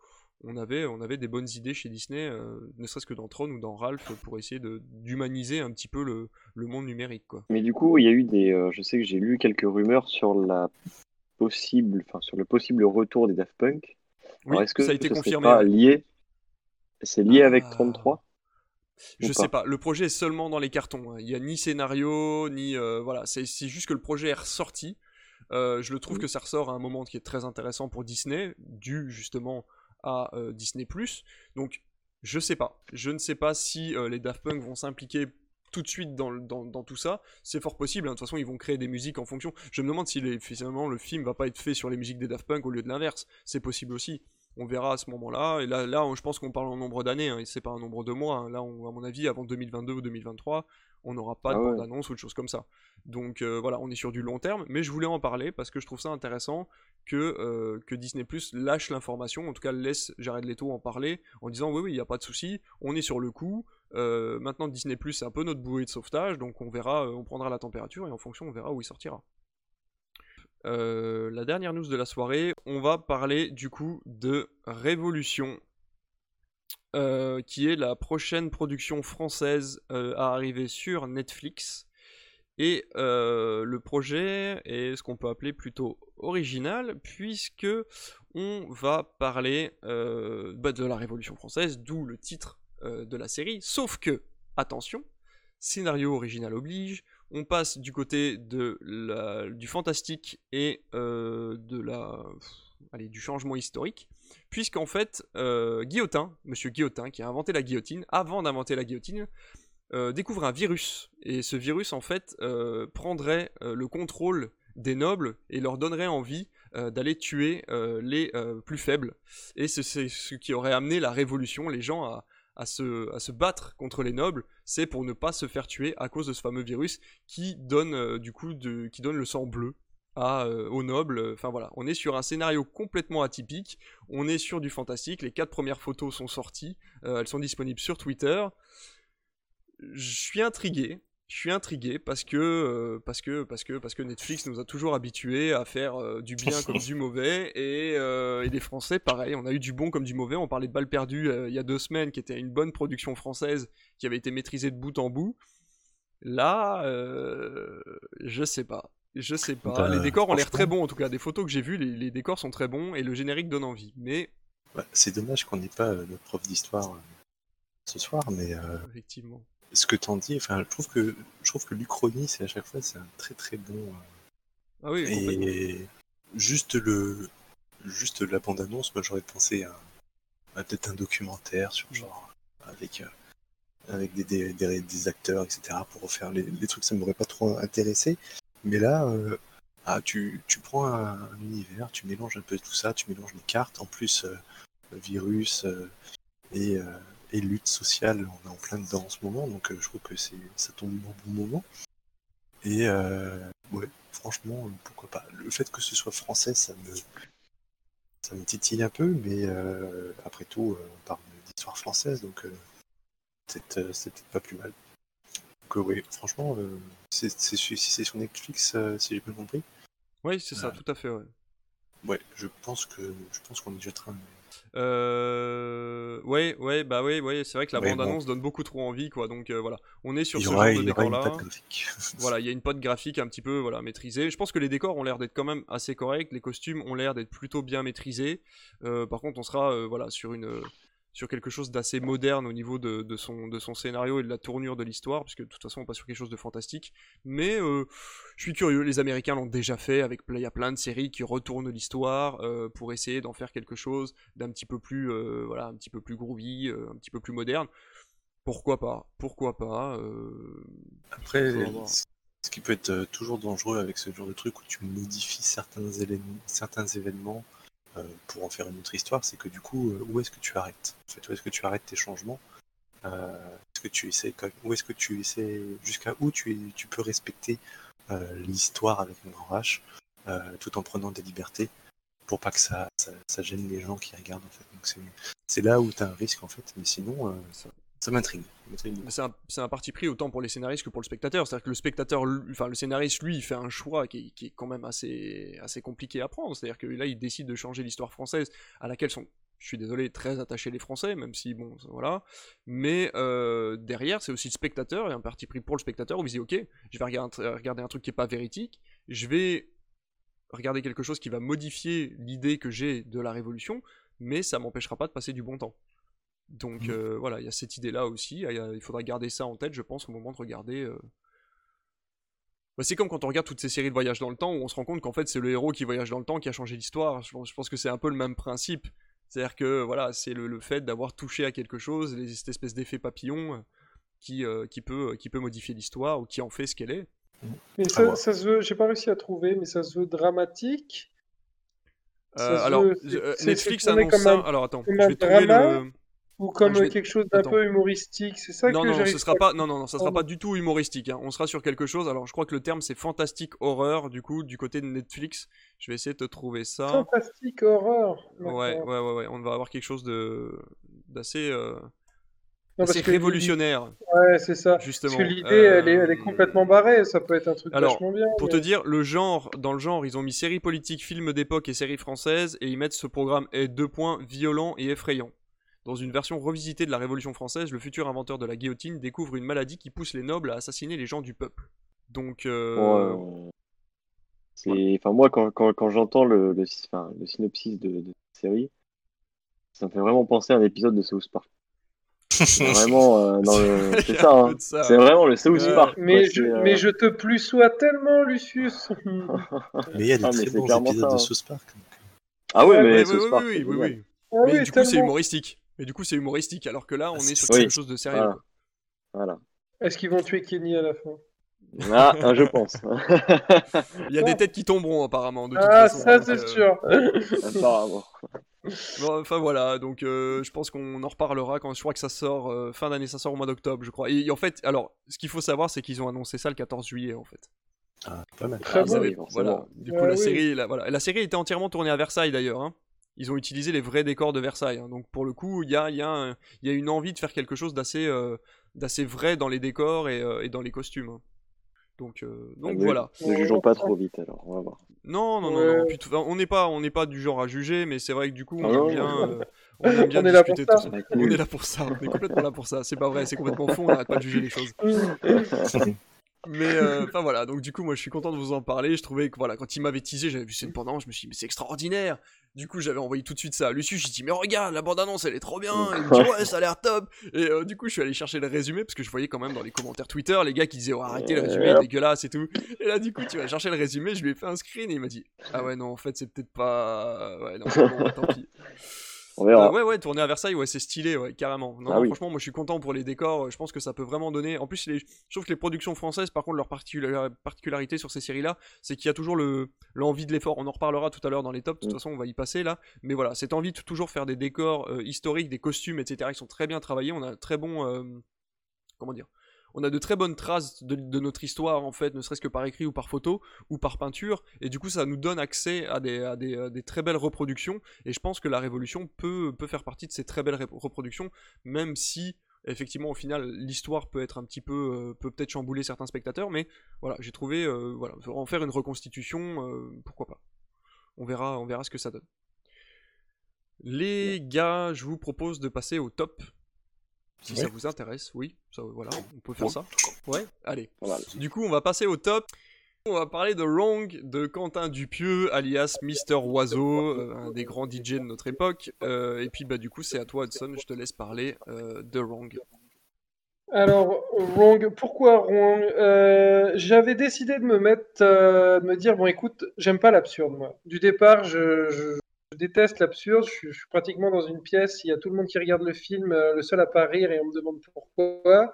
on avait, on avait des bonnes idées chez Disney, euh, ne serait-ce que dans Tron ou dans Ralph, pour essayer d'humaniser un petit peu le, monde numérique. Quoi. Mais du coup, il y a eu des. Euh, je sais que j'ai lu quelques rumeurs sur la possible, enfin sur le possible retour des Daft Punk. Oui, est-ce que ça a été confirmé. Pas lié C'est lié avec 33 ah. je sais pas, le projet est seulement dans les cartons. Hein. Il n'y a ni scénario, ni. Euh, voilà, c'est juste que le projet est ressorti. je le trouve que ça ressort à un moment qui est très intéressant pour Disney, dû justement à euh, Disney+. Donc je sais pas. Je ne sais pas si euh, les Daft Punk vont s'impliquer tout de suite dans, tout ça, c'est fort possible. Hein. De toute façon, ils vont créer des musiques en fonction. Je me demande si finalement le film va pas être fait sur les musiques des Daft Punk au lieu de l'inverse. C'est possible aussi. On verra à ce moment-là. Et là, je pense qu'on parle en nombre d'années, hein, c'est pas un nombre de mois. Hein. Là, on, à mon avis, avant 2022 ou 2023, on n'aura pas de ah bande-annonce ou de choses comme ça. Donc euh, voilà, on est sur du long terme, mais je voulais en parler parce que je trouve ça intéressant que, euh, que Disney Plus lâche l'information, en tout cas laisse Jared Leto en parler en disant oui oui, il n'y a pas de souci, on est sur le coup. Euh, maintenant Disney Plus c'est un peu notre bouée de sauvetage, donc on verra, on prendra la température et en fonction on verra où il sortira. la dernière news de la soirée, on va parler du coup de Révolution euh, qui est la prochaine production française euh, à arriver sur Netflix. Et euh, le projet est ce qu'on peut appeler plutôt original, puisque on va parler bah, de la Révolution française, d'où le titre de la série. Sauf que, attention, scénario original oblige, on passe du côté de du fantastique et de la, allez, du changement historique puisqu'en fait, euh, Guillotin, monsieur Guillotin, qui a inventé la guillotine, avant d'inventer la guillotine, euh, découvre un virus. Et ce virus, en fait, euh, prendrait le contrôle des nobles et leur donnerait envie d'aller tuer les plus faibles. Et c'est ce qui aurait amené la révolution, les gens à, se, battre contre les nobles, c'est pour ne pas se faire tuer à cause de ce fameux virus qui donne du coup qui donne le sang bleu euh, aux nobles. Enfin voilà, on est sur un scénario complètement atypique. On est sur du fantastique. Les quatre premières photos sont sorties. Euh, elles sont disponibles sur Twitter. Je suis intrigué. Je suis intrigué parce que, euh, parce que, Netflix nous a toujours habitués à faire du bien comme du mauvais et, et, les Français, pareil, on a eu du bon comme du mauvais. On parlait de Balles perdues il y a deux semaines, qui était une bonne production française qui avait été maîtrisée de bout en bout. Là, je sais pas. Je sais pas. Bah, les décors ont l'air très bons en tout cas. Des photos que j'ai vues, les, décors sont très bons et le générique donne envie. Mais. c'est dommage qu'on n'ait pas euh, notre prof d'histoire euh, ce soir, mais. Euh, Effectivement. Ce que t'en dis, enfin, je trouve que je trouve que l'Uchronie, c'est à chaque fois, c'est un très très bon. Ah oui. Et juste le, juste la bande annonce, moi j'aurais pensé à, peut-être un documentaire sur genre avec avec des, des, acteurs, etc. pour refaire les, les trucs, ça m'aurait pas trop intéressé. Mais là, euh, ah, tu, tu, prends un, univers, tu mélanges un peu tout ça, tu mélanges les cartes, en plus euh, virus euh, et, et, lutte sociale, on est en plein dedans en ce moment, donc je trouve que c'est ça tombe au bon moment. Et ouais, franchement, pourquoi pas. Le fait que ce soit français, ça me, ça me titille un peu, mais après tout, on parle d'histoire française, donc c'est peut-être pas plus mal oui, franchement, euh, c'est sur Netflix, euh, si j'ai bien compris. Oui, c'est ça, tout à fait, ouais. Ouais, je pense que je pense qu'on y jettera. Euh... Ouais, ouais, bah ouais, ouais, c'est vrai que la bande-annonce donne beaucoup trop envie, quoi. Donc euh, voilà, on est sur ce genre de décor-là. voilà, il y a une pote graphique un petit peu, voilà, maîtrisée. Je pense que les décors ont l'air d'être quand même assez corrects, les costumes ont l'air d'être plutôt bien maîtrisés. par contre, on sera, voilà, sur une sur quelque chose d'assez moderne au niveau de, son, de son scénario et de la tournure de l'histoire, puisque de toute façon on passe sur quelque chose de fantastique. Mais euh, je suis curieux, les Américains l'ont déjà fait, avec il y a plein de séries qui retournent l'histoire euh, pour essayer d'en faire quelque chose d'un petit peu plus, euh, voilà, un petit peu plus groovy, un petit peu plus moderne. Pourquoi pas Pourquoi pas Après, ce qui peut être toujours dangereux avec ce genre de truc où tu modifies certains, éléments, certains événements euh, pour en faire une autre histoire, c'est que du coup, euh, où est-ce que tu arrêtes Où est-ce que tu arrêtes tes changements? Euh, Est-ce que tu essaies, où est-ce que tu essaies, jusqu'à où tu, tu peux respecter l'histoire avec un grand H, tout en prenant des libertés pour pas que ça, ça, gêne les gens qui regardent en fait? Donc c'est là où tu as un risque en fait, mais sinon C'est un, parti pris autant pour les scénaristes que pour le spectateur. C'est-à-dire que le spectateur, scénariste, lui, il fait un choix qui, est quand même assez, compliqué à prendre. C'est-à-dire que là, il décide de changer l'histoire française à laquelle sont, je suis désolé, très attachés les Français, même si, bon, voilà. Mais euh, derrière, c'est aussi le spectateur, et un parti pris pour le spectateur, où il dit, ok, je vais regarder, regarder un truc qui est pas véridique, je vais regarder quelque chose qui va modifier l'idée que j'ai de la Révolution, mais ça m'empêchera pas de passer du bon temps. Donc mmh. euh, voilà, il y a cette idée-là aussi. Il faudra garder ça en tête, je pense, au moment de regarder. Euh. Bah, c'est comme quand on regarde toutes ces séries de voyage dans le temps où on se rend compte qu'en fait c'est le héros qui voyage dans le temps qui a changé l'histoire. Je pense, que c'est un peu le même principe. C'est-à-dire que voilà, c'est le, fait d'avoir touché à quelque chose, les, cette espèce d'effet papillon. qui, qui, peut, qui peut modifier l'histoire ou qui en fait ce qu'elle est. Mais ça, ça se veut, j'ai pas réussi à trouver, mais ça se veut dramatique. alors, Netflix annonce ça. Alors attends, je vais trouver le. Ou comme quelque chose d'un peu humoristique, c'est ça non, que Non, ce sera pas, non, non, non, ça sera pas du tout humoristique. Hein. On sera sur quelque chose. Alors, je crois que le terme c'est fantastique horreur. Du coup, du côté de Netflix, je vais essayer de te trouver ça. Fantastique horreur. Ouais, ouais, ouais, ouais. On va avoir quelque chose de d'assez. Euh... révolutionnaire. Ouais, c'est ça. Justement. Parce que l'idée, elle, est, elle, est, euh, complètement barrée. Ça peut être un truc Alors, vachement bien. Pour te dire, le genre, dans le genre, ils ont mis séries politiques, films d'époque et séries françaises, et ils mettent ce programme est deux points violent et effrayant. Dans une version revisitée de la Révolution française, le futur inventeur de la guillotine découvre une maladie qui pousse les nobles à assassiner les gens du peuple. Donc. Euh... Enfin, moi, quand, quand, j'entends le, le, le, synopsis de, de cette série, ça me fait vraiment penser à un épisode de South Park. vraiment, euh, c'est ça, hein. c'est vraiment le South Park. Mais, je, euh, mais je te plus sois tellement, Lucius. mais il y a des ah, très bons épisodes de hein. South Park. Ah oui, mais South Park. Oui, oui, oui, ah mais du coup, c'est humoristique. Mais du coup, c'est humoristique, alors que là, on est sur quelque chose de sérieux. Voilà. Est-ce qu'ils vont tuer Kenny à la fin? Ah, ah, je pense. Il y a des têtes qui tomberont apparemment. De toute ah, façon, ça c'est euh, sûr. apparemment. enfin voilà, donc euh, je pense qu'on en reparlera quand je crois que ça sort euh, fin d'année, ça sort au mois d'octobre, je crois. Et, en fait, alors, ce qu'il faut savoir, c'est qu'ils ont annoncé ça le 14 juillet en fait. Ah, pas mal. Très bon. voilà. Du coup, la série, la, voilà. la série était entièrement tournée à Versailles d'ailleurs. Hein ils ont utilisé les vrais décors de Versailles. Hein. Donc pour le coup, il y a, y, a y a, une envie de faire quelque chose d'assez euh, vrai dans les décors et, euh, et dans les costumes. Hein. Donc, euh, donc voilà. Ne jugeons pas trop vite alors, on va voir. Non, non, non, non. on n'est pas, on n'est pas du genre à juger, mais c'est vrai que du coup, on aime bien, on aime bien discuter tout ça. On est là pour ça, on est complètement là pour ça. C'est pas vrai, c'est complètement faux, on n'arrête pas de juger les choses. Mais euh, enfin voilà, donc du coup moi je suis content de vous en parler. Je trouvais que voilà, quand il m'avait teasé, j'avais vu cette bande je me suis dit mais c'est extraordinaire. Du coup j'avais envoyé tout de suite ça à Lucius, j'ai dit mais regarde la bande annonce elle est trop bien. Il me dit ouais ça a l'air top. Et euh, du coup je suis allé chercher le résumé parce que je voyais quand même dans les commentaires Twitter les gars qui disaient oh, arrêtez le résumé dégueulasse et tout. Et là du coup tu vas chercher le résumé, je lui ai fait un screen et il m'a dit ah ouais non en fait c'est peut-être pas ouais non bon, tant pis. Euh, ouais, ouais, tourner à Versailles, ouais, c'est stylé, ouais, carrément. Non, ah franchement, moi je suis content pour les décors. Je pense que ça peut vraiment donner. En plus, les... je trouve que les productions françaises, par contre, leur particularité sur ces séries-là, c'est qu'il y a toujours le l'envie de l'effort. On en reparlera tout à l'heure dans les tops. De toute mm. façon, on va y passer là. Mais voilà, cette envie de toujours faire des décors euh, historiques, des costumes, etc., qui sont très bien travaillés. On a un très bon. Euh, comment dire on a de très bonnes traces de, notre histoire, en fait, ne serait-ce que par écrit ou par photo ou par peinture, et du coup, ça nous donne accès à des, des, très belles reproductions, et je pense que la Révolution peut, peut faire partie de ces très belles reproductions, même si effectivement au final l'histoire peut être un petit peu euh, peut peut-être chambouler certains spectateurs. Mais voilà j'ai trouvé euh, voilà en faire une reconstitution euh, pourquoi pas. On verra on verra ce que ça donne. Les gars je vous propose de passer au top si ça vous intéresse, oui, ça, voilà, on peut faire ça. Ouais, allez. Du coup, on va passer au top. On va parler de Wrong de Quentin Dupieux, alias Mister Oiseau, euh, un des grands DJ de notre époque. Euh, et puis, bah, du coup, c'est à toi, Hudson, je te laisse parler euh, de Wrong. Alors, Wrong, pourquoi Wrong J'avais décidé de me mettre, de me dire, bon, écoute, j'aime pas l'absurde, moi. Du départ, je je déteste l'absurde. Je, suis pratiquement dans une pièce, il y a tout le monde qui regarde le film, euh, le seul à pas rire et on me demande pourquoi.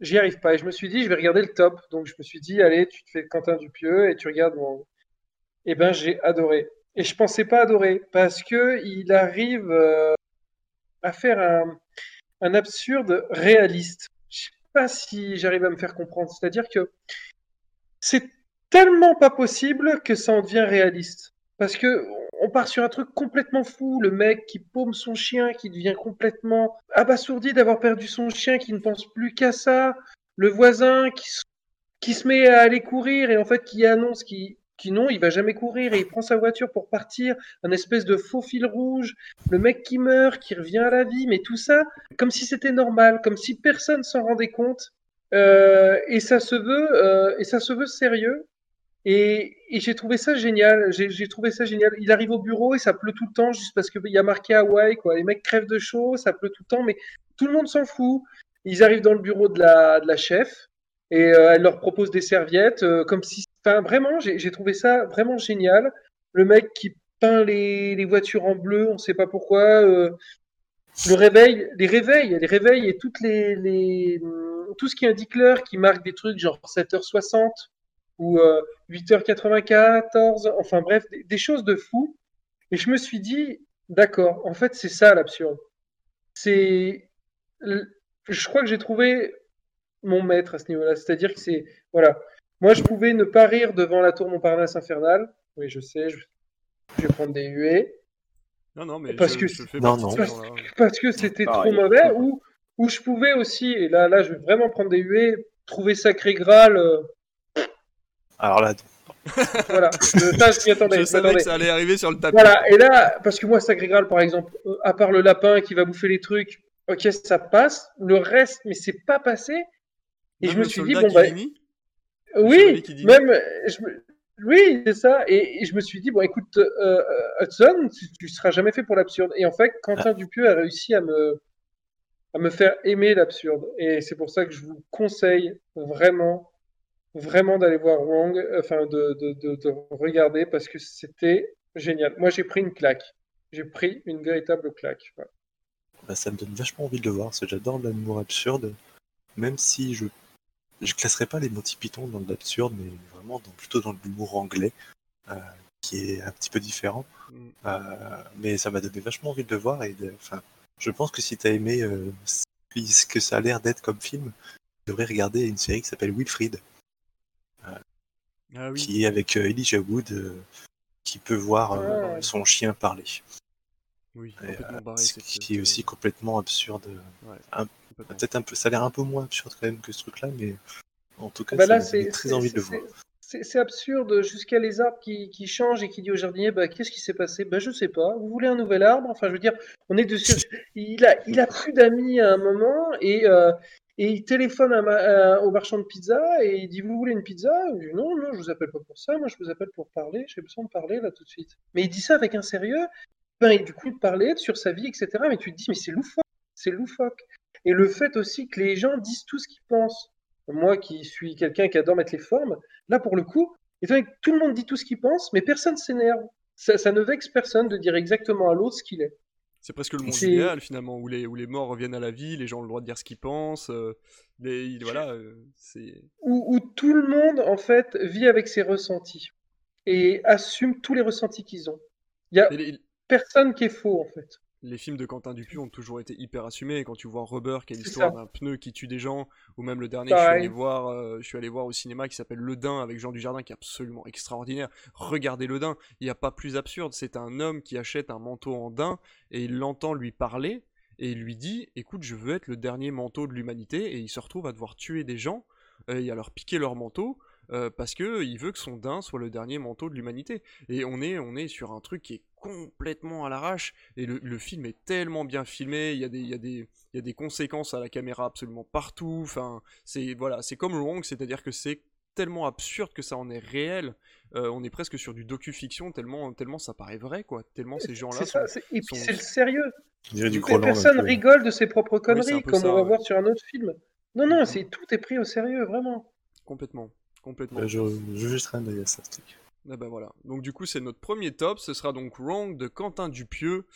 J'y arrive pas. Et je me suis dit, je vais regarder le top. Donc je me suis dit, allez, tu te fais Quentin Dupieux et tu regardes mon. Eh ben, j'ai adoré. Et je pensais pas adorer parce que il arrive euh, à faire un, un absurde réaliste. Je sais pas si j'arrive à me faire comprendre. C'est-à-dire que c'est tellement pas possible que ça en devient réaliste. Parce que part sur un truc complètement fou. Le mec qui paume son chien, qui devient complètement abasourdi d'avoir perdu son chien, qui ne pense plus qu'à ça. Le voisin qui, se met à aller courir et en fait qui annonce qu'il qui non, il va jamais courir et il prend sa voiture pour partir, un espèce de faux fil rouge, le mec qui meurt, qui revient à la vie, mais tout ça comme si c'était normal, comme si personne s'en rendait compte. Euh, et ça se veut, euh, et ça se veut sérieux. Et, j'ai trouvé ça génial. J'ai trouvé ça génial. Il arrive au bureau et ça pleut tout le temps juste parce qu'il y a marqué Hawaï. Quoi. Les mecs crèvent de chaud, ça pleut tout le temps, mais tout le monde s'en fout. Ils arrivent dans le bureau de la, de la chef et euh, elle leur propose des serviettes, euh, comme si. Enfin, vraiment, j'ai trouvé ça vraiment génial. Le mec qui peint les, les voitures en bleu, on ne sait pas pourquoi. Euh, le réveil, les réveils, les réveils et toutes les, les tout ce qui indique l'heure, qui marque des trucs genre 7h60 ou 8h94, enfin bref, des, choses de fou. Et je me suis dit, d'accord, en fait, c'est ça l'absurde. C'est. Je crois que j'ai trouvé mon maître à ce niveau-là. C'est-à-dire que c'est. Voilà. Moi, je pouvais ne pas rire devant la tour Montparnasse infernale. Oui, je sais, je, vais prendre des huées. Non, non, mais parce que, parce, que c'était trop mauvais. Ou, ou je pouvais aussi, et là, là, je vais vraiment prendre des huées, trouver Sacré Graal. Euh, Alors là, voilà, je, attendais, je savais que ça allait arriver sur le tapis. Voilà, et là, parce que moi, Sacré Graal, par exemple, euh, à part le lapin qui va bouffer les trucs, ok, ça passe. Le reste, mais c'est pas passé. Et je me suis dit, bon, bah. Oui, même. Je Oui, c'est ça. Et, je me suis dit, bon, écoute, euh, Hudson, tu, seras jamais fait pour l'absurde. Et en fait, Quentin ah. Dupieux a réussi à me, à me faire aimer l'absurde. Et c'est pour ça que je vous conseille vraiment, vraiment d'aller voir Wong, enfin de, de, de, regarder parce que c'était génial. Moi, j'ai pris une claque. J'ai pris une véritable claque. Bah, ça me donne vachement envie de le voir, parce que j'adore l'amour absurde, même si je je classerai pas les Monty Python dans l'absurde, mais vraiment dans, plutôt dans l'humour anglais, euh, qui est un petit peu différent. Mm. Euh, mais ça m'a donné vachement envie de le voir, et enfin, je pense que si tu as aimé euh, ce que ça a l'air d'être comme film, tu devrais regarder une série qui s'appelle Wilfried. Euh, ah qui est avec euh, Elijah Wood, qui peut voir ah son chien parler. Oui, qui est aussi complètement absurde. Peut-être un peu, ça a l'air un peu moins absurde quand même que ce truc-là, mais en tout cas, bah j'ai très envie de le voir c'est absurde jusqu'à les arbres qui, changent et qui dit au jardinier bah, qu'est-ce qui s'est passé? Bah, Je sais pas. Vous voulez un nouvel arbre? Enfin, je veux dire, on est dessus. Il a, il a plus d'amis à un moment et, euh, et il téléphone au marchand de pizza et il dit Vous voulez une pizza? Dit, Non, non, je vous appelle pas pour ça. Moi, je vous appelle pour parler. J'ai besoin de parler là tout de suite. Mais il dit ça avec un sérieux. Ben, et du coup, il parlait sur sa vie, etc. Mais tu te dis Mais c'est loufoque. C'est loufoque. Et le fait aussi que les gens disent tout ce qu'ils pensent moi qui suis quelqu'un qui adore mettre les formes, là pour le coup, tout le monde dit tout ce qu'il pense, mais personne s'énerve. Ça, ne vexe personne de dire exactement à l'autre ce qu'il est. C'est presque le monde idéal finalement, où les, où les morts reviennent à la vie, les gens ont le droit de dire ce qu'ils pensent. Euh, voilà, euh, où, où, tout le monde en fait vit avec ses ressentis et assume tous les ressentis qu'ils ont. Il y a personne qui est faux en fait les films de Quentin Dupieux ont toujours été hyper assumés. Quand tu vois Rubber, qui est l'histoire d'un pneu qui tue des gens, ou même le dernier que je suis allé voir, euh, je suis allé voir au cinéma qui s'appelle Le Dain avec Jean Dujardin, qui est absolument extraordinaire. Regardez Le Dain, il n'y a pas plus absurde. C'est un homme qui achète un manteau en daim et il l'entend lui parler et il lui dit Écoute, je veux être le dernier manteau de l'humanité. Et il se retrouve à devoir tuer des gens euh, et à leur piquer leur manteau. Euh, parce que il veut que son daim soit le dernier manteau de l'humanité. Et on est, on est sur un truc qui est complètement à l'arrache. Et le, film est tellement bien filmé. Il y, a des, il, y a des, il y a des conséquences à la caméra absolument partout. Enfin, c'est voilà, c'est comme Wrong, c'est-à-dire que c'est tellement absurde que ça en est réel. Euh, on est presque sur du docu-fiction tellement, tellement ça paraît vrai, quoi. Tellement ces gens-là. Sont, et puis c'est le sérieux. Du personne rigole de ses propres conneries, comme on va voir sur un autre film. Non, non, c'est tout est pris au sérieux, vraiment. Complètement. Complètement. Bah, je, je juste un à ça, ce truc. Ah bah voilà. Donc du coup c'est notre premier top, ce sera donc Wrong de Quentin Dupieux,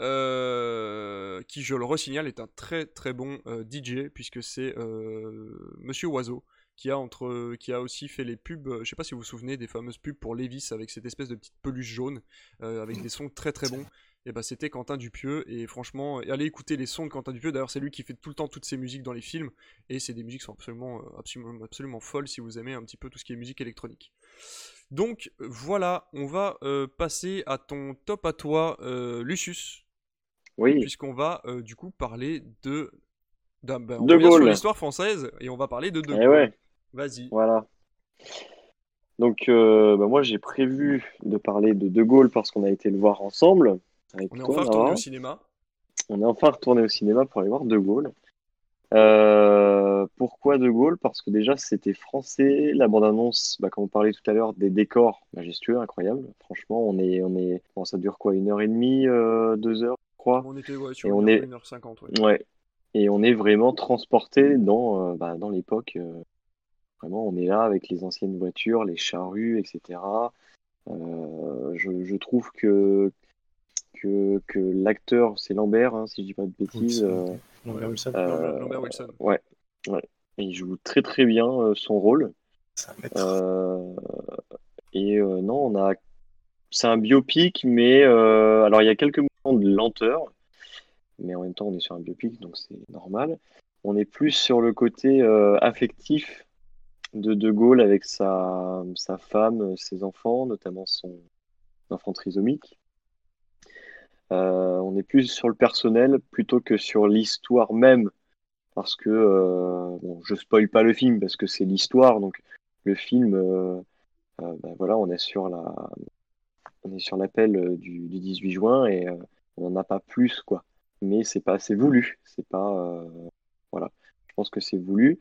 euh, qui je le resignale est un très très bon euh, DJ puisque c'est euh, Monsieur Oiseau qui a entre qui a aussi fait les pubs, je sais pas si vous vous souvenez des fameuses pubs pour Levis avec cette espèce de petite peluche jaune avec des sons très très bons. Et bah c'était Quentin Dupieux. Et franchement allez écouter les sons de Quentin Dupieux. D'ailleurs c'est lui qui fait tout le temps toutes ses musiques dans les films. Et c'est des musiques qui sont absolument absolument absolument folles si vous aimez un petit peu tout ce qui est musique électronique donc voilà on va euh, passer à ton top à toi euh, Lucius. Oui. Puisqu'on va du coup parler de ben, de Gaulle. l'histoire française et on va parler de De eh Gaulle. vas-y. Voilà. Donc, bah, moi, j'ai prévu de parler de De Gaulle parce qu'on a été le voir ensemble. On est enfin retourné au cinéma. On est enfin retourné au cinéma pour aller voir De Gaulle. Euh, pourquoi De Gaulle? Parce que déjà c'était français, la bande-annonce, bah, comme on parlait tout à l'heure, des décors majestueux, incroyables. Franchement, on est, on est, ça dure quoi, une heure et demie, euh, deux heures, je crois? On était sur et une, on est... heure cinquante. Ouais. Et on est vraiment transporté dans, euh, bah, dans l'époque. vraiment, on est là avec les anciennes voitures, les charrues, etc. Je, je, trouve que que, l'acteur, c'est Lambert, hein, si je dis pas de bêtises. Lambert Wilson. Euh, ouais, il joue très très bien son rôle. et non, on a. C'est un biopic, mais alors il y a quelques moments de lenteur, mais en même temps on est sur un biopic, donc c'est normal. On est plus sur le côté affectif de De Gaulle avec sa, sa femme, ses enfants, notamment son enfant trisomique. Euh, on est plus sur le personnel plutôt que sur l'histoire même. Parce que, euh, bon, je spoil pas le film parce que c'est l'histoire. Donc, le film, euh, bah, voilà, on est sur la, on est sur l'appel du, 18 juin et on n'en a pas plus, quoi. Mais c'est pas assez voulu. C'est pas, voilà. Je pense que c'est voulu.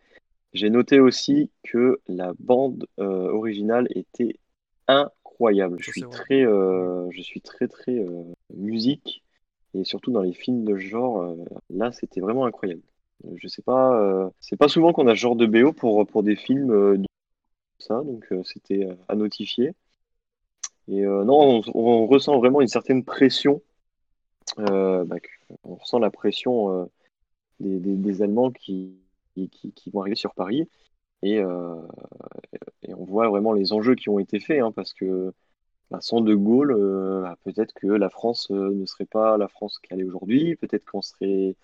J'ai noté aussi que la bande originale était incroyable. Je suis, très, je suis très, très, musique et surtout dans les films de genre. Euh, là, c'était vraiment incroyable. Je sais pas, euh, c'est pas souvent qu'on a ce genre de BO pour, pour des films euh, ça, donc c'était à notifier. Et non, on, ressent vraiment une certaine pression. Bah, on ressent la pression des, des, Allemands qui, qui, vont arriver sur Paris. Et, et, on voit vraiment les enjeux qui ont été faits, hein, parce que sans De Gaulle, euh, bah, peut-être que la France euh, ne serait pas la France qu'elle est aujourd'hui, peut-être qu'on serait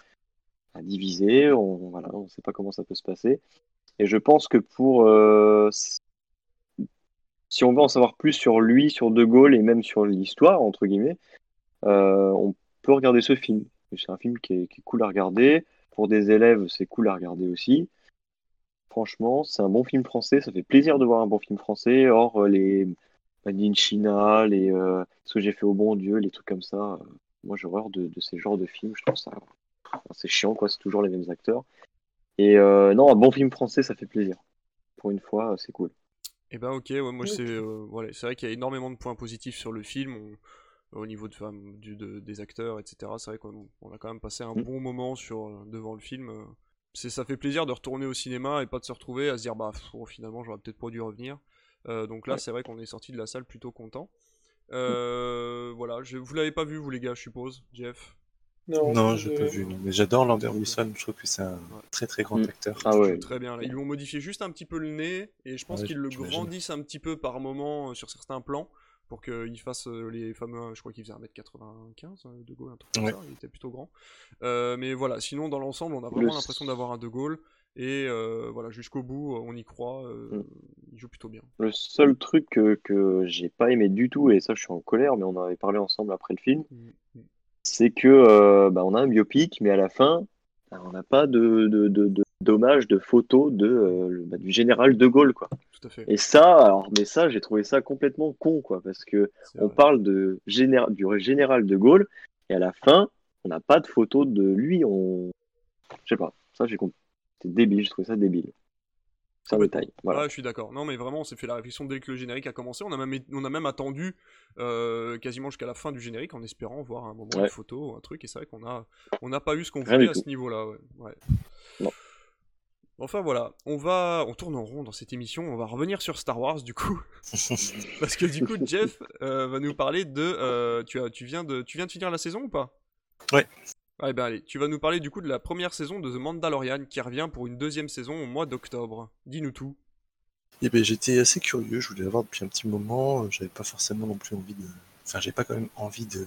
bah, divisé, on ne sait pas comment ça peut se passer. Et je pense que pour euh, si on veut en savoir plus sur lui, sur De Gaulle et même sur l'histoire, entre guillemets, on peut regarder ce film. C'est un film qui est, qui est, cool à regarder. Pour des élèves, c'est cool à regarder aussi. Franchement, c'est un bon film français. Ça fait plaisir de voir un bon film français. Or, les, China, les euh, ce que j'ai fait au bon Dieu, les trucs comme ça. Euh, moi, j'ai horreur de, ces genres de films. Je trouve ça c'est chiant, quoi. C'est toujours les mêmes acteurs. Et euh, non, un bon film français, ça fait plaisir. Pour une fois, c'est cool. Et eh ben ok, moi c'est voilà, c'est vrai qu'il y a énormément de points positifs sur le film. au niveau de, du, des acteurs, etc. C'est vrai qu'on a quand même passé un mm. bon moment sur, devant le film. C'est, ça fait plaisir de retourner au cinéma et pas de se retrouver à se dire bah finalement j'aurais peut-être pas dû revenir. Euh, donc là, c'est vrai qu'on est sorti de la salle plutôt content. Euh, voilà, je, vous l'avez pas vu, vous les gars, je suppose, Jeff? Non, non je pas vu. Mais j'adore Lambert Wilson. Je trouve que c'est un très très grand mm. acteur. Ah ouais. Très bien. Ils lui ont modifié juste un petit peu le nez et je pense qu'ils le grandissent un petit peu par moment euh, sur certains plans pour qu'il fasse les fameux. Je crois qu'il faisait 1m95 de Gaulle, un truc comme ça. Il était plutôt grand. mais voilà, sinon dans l'ensemble, on a vraiment l'impression d'avoir un de Gaulle. Et euh, voilà, jusqu'au bout, on y croit. Euh, mm. Il joue plutôt bien. Le seul truc que, que j'ai pas aimé du tout, et ça je suis en colère, mais on en avait parlé ensemble après le film, mm, mm. c'est que euh, bah, on a un biopic, mais à la fin, bah, on n'a pas de, de, de, d'hommage, de photos de, bah, du général de Gaulle. Quoi. Tout à fait. Et ça, alors, mais ça, j'ai trouvé ça complètement con, quoi, parce que on parle de du général de Gaulle, et à la fin, on n'a pas de photo de lui. On... Je sais pas, ça j'ai compris c'était débile, je trouvais ça débile. C'est un détail. Voilà. je suis d'accord. Non, mais vraiment, on s'est fait la réflexion dès que le générique a commencé. On a même, on a même attendu euh, quasiment jusqu'à la fin du générique en espérant voir un moment de photo ou un truc. Et c'est vrai qu'on a, on n'a pas eu ce qu'on voulait à ce niveau-là. Ouais. Enfin voilà, on va, on tourne en rond dans cette émission. On va revenir sur Star Wars du coup, parce que du coup Jeff euh, va nous parler de. Euh, tu as, tu viens de, tu viens de finir la saison ou pas? Ouais. Ouais, ben allez, tu vas nous parler du coup de la première saison de The Mandalorian qui revient pour une deuxième saison au mois d'octobre. Dis-nous tout. Eh ben, j'étais assez curieux, je voulais la voir depuis un petit moment, j'avais pas forcément non plus envie de. Enfin, j'ai pas quand même envie de,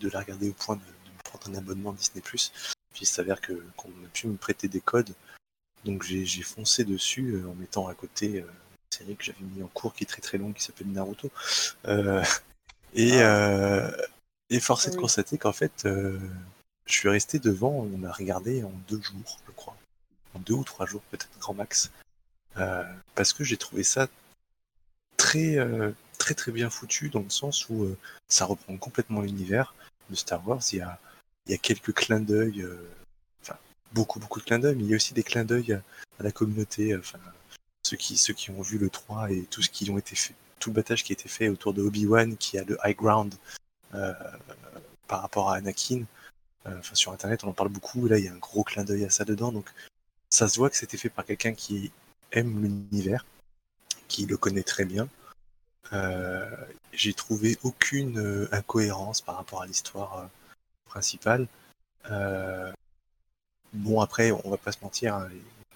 de la regarder au point de, me prendre un abonnement Disney. Puis il s'avère que qu'on a pu me prêter des codes, donc j'ai foncé dessus euh, en mettant à côté euh, une série que j'avais mis en cours qui est très très longue qui s'appelle Naruto. Euh, et, ah. et forcé de ah constater qu'en fait je suis resté devant, on a regardé en deux jours, je crois. En deux ou trois jours, peut-être grand max. Euh, parce que j'ai trouvé ça très, euh, très, très bien foutu dans le sens où euh, ça reprend complètement l'univers de Star Wars. Il y a, quelques clins d'œil, enfin, beaucoup, beaucoup de clins d'œil, mais il y a aussi des clins d'œil à, la communauté, enfin, ceux qui, ceux qui ont vu le 3 et tout ce qui ont été fait, tout le battage qui a été fait autour de Obi-Wan, qui a le high ground par rapport à Anakin. Euh, sur Internet, on en parle beaucoup. Là, il y a un gros clin d'œil à ça dedans. Donc, ça se voit que c'était fait par quelqu'un qui aime l'univers, qui le connaît très bien. Euh, j'ai trouvé aucune euh, incohérence par rapport à l'histoire principale. bon, après, on va pas se mentir, hein,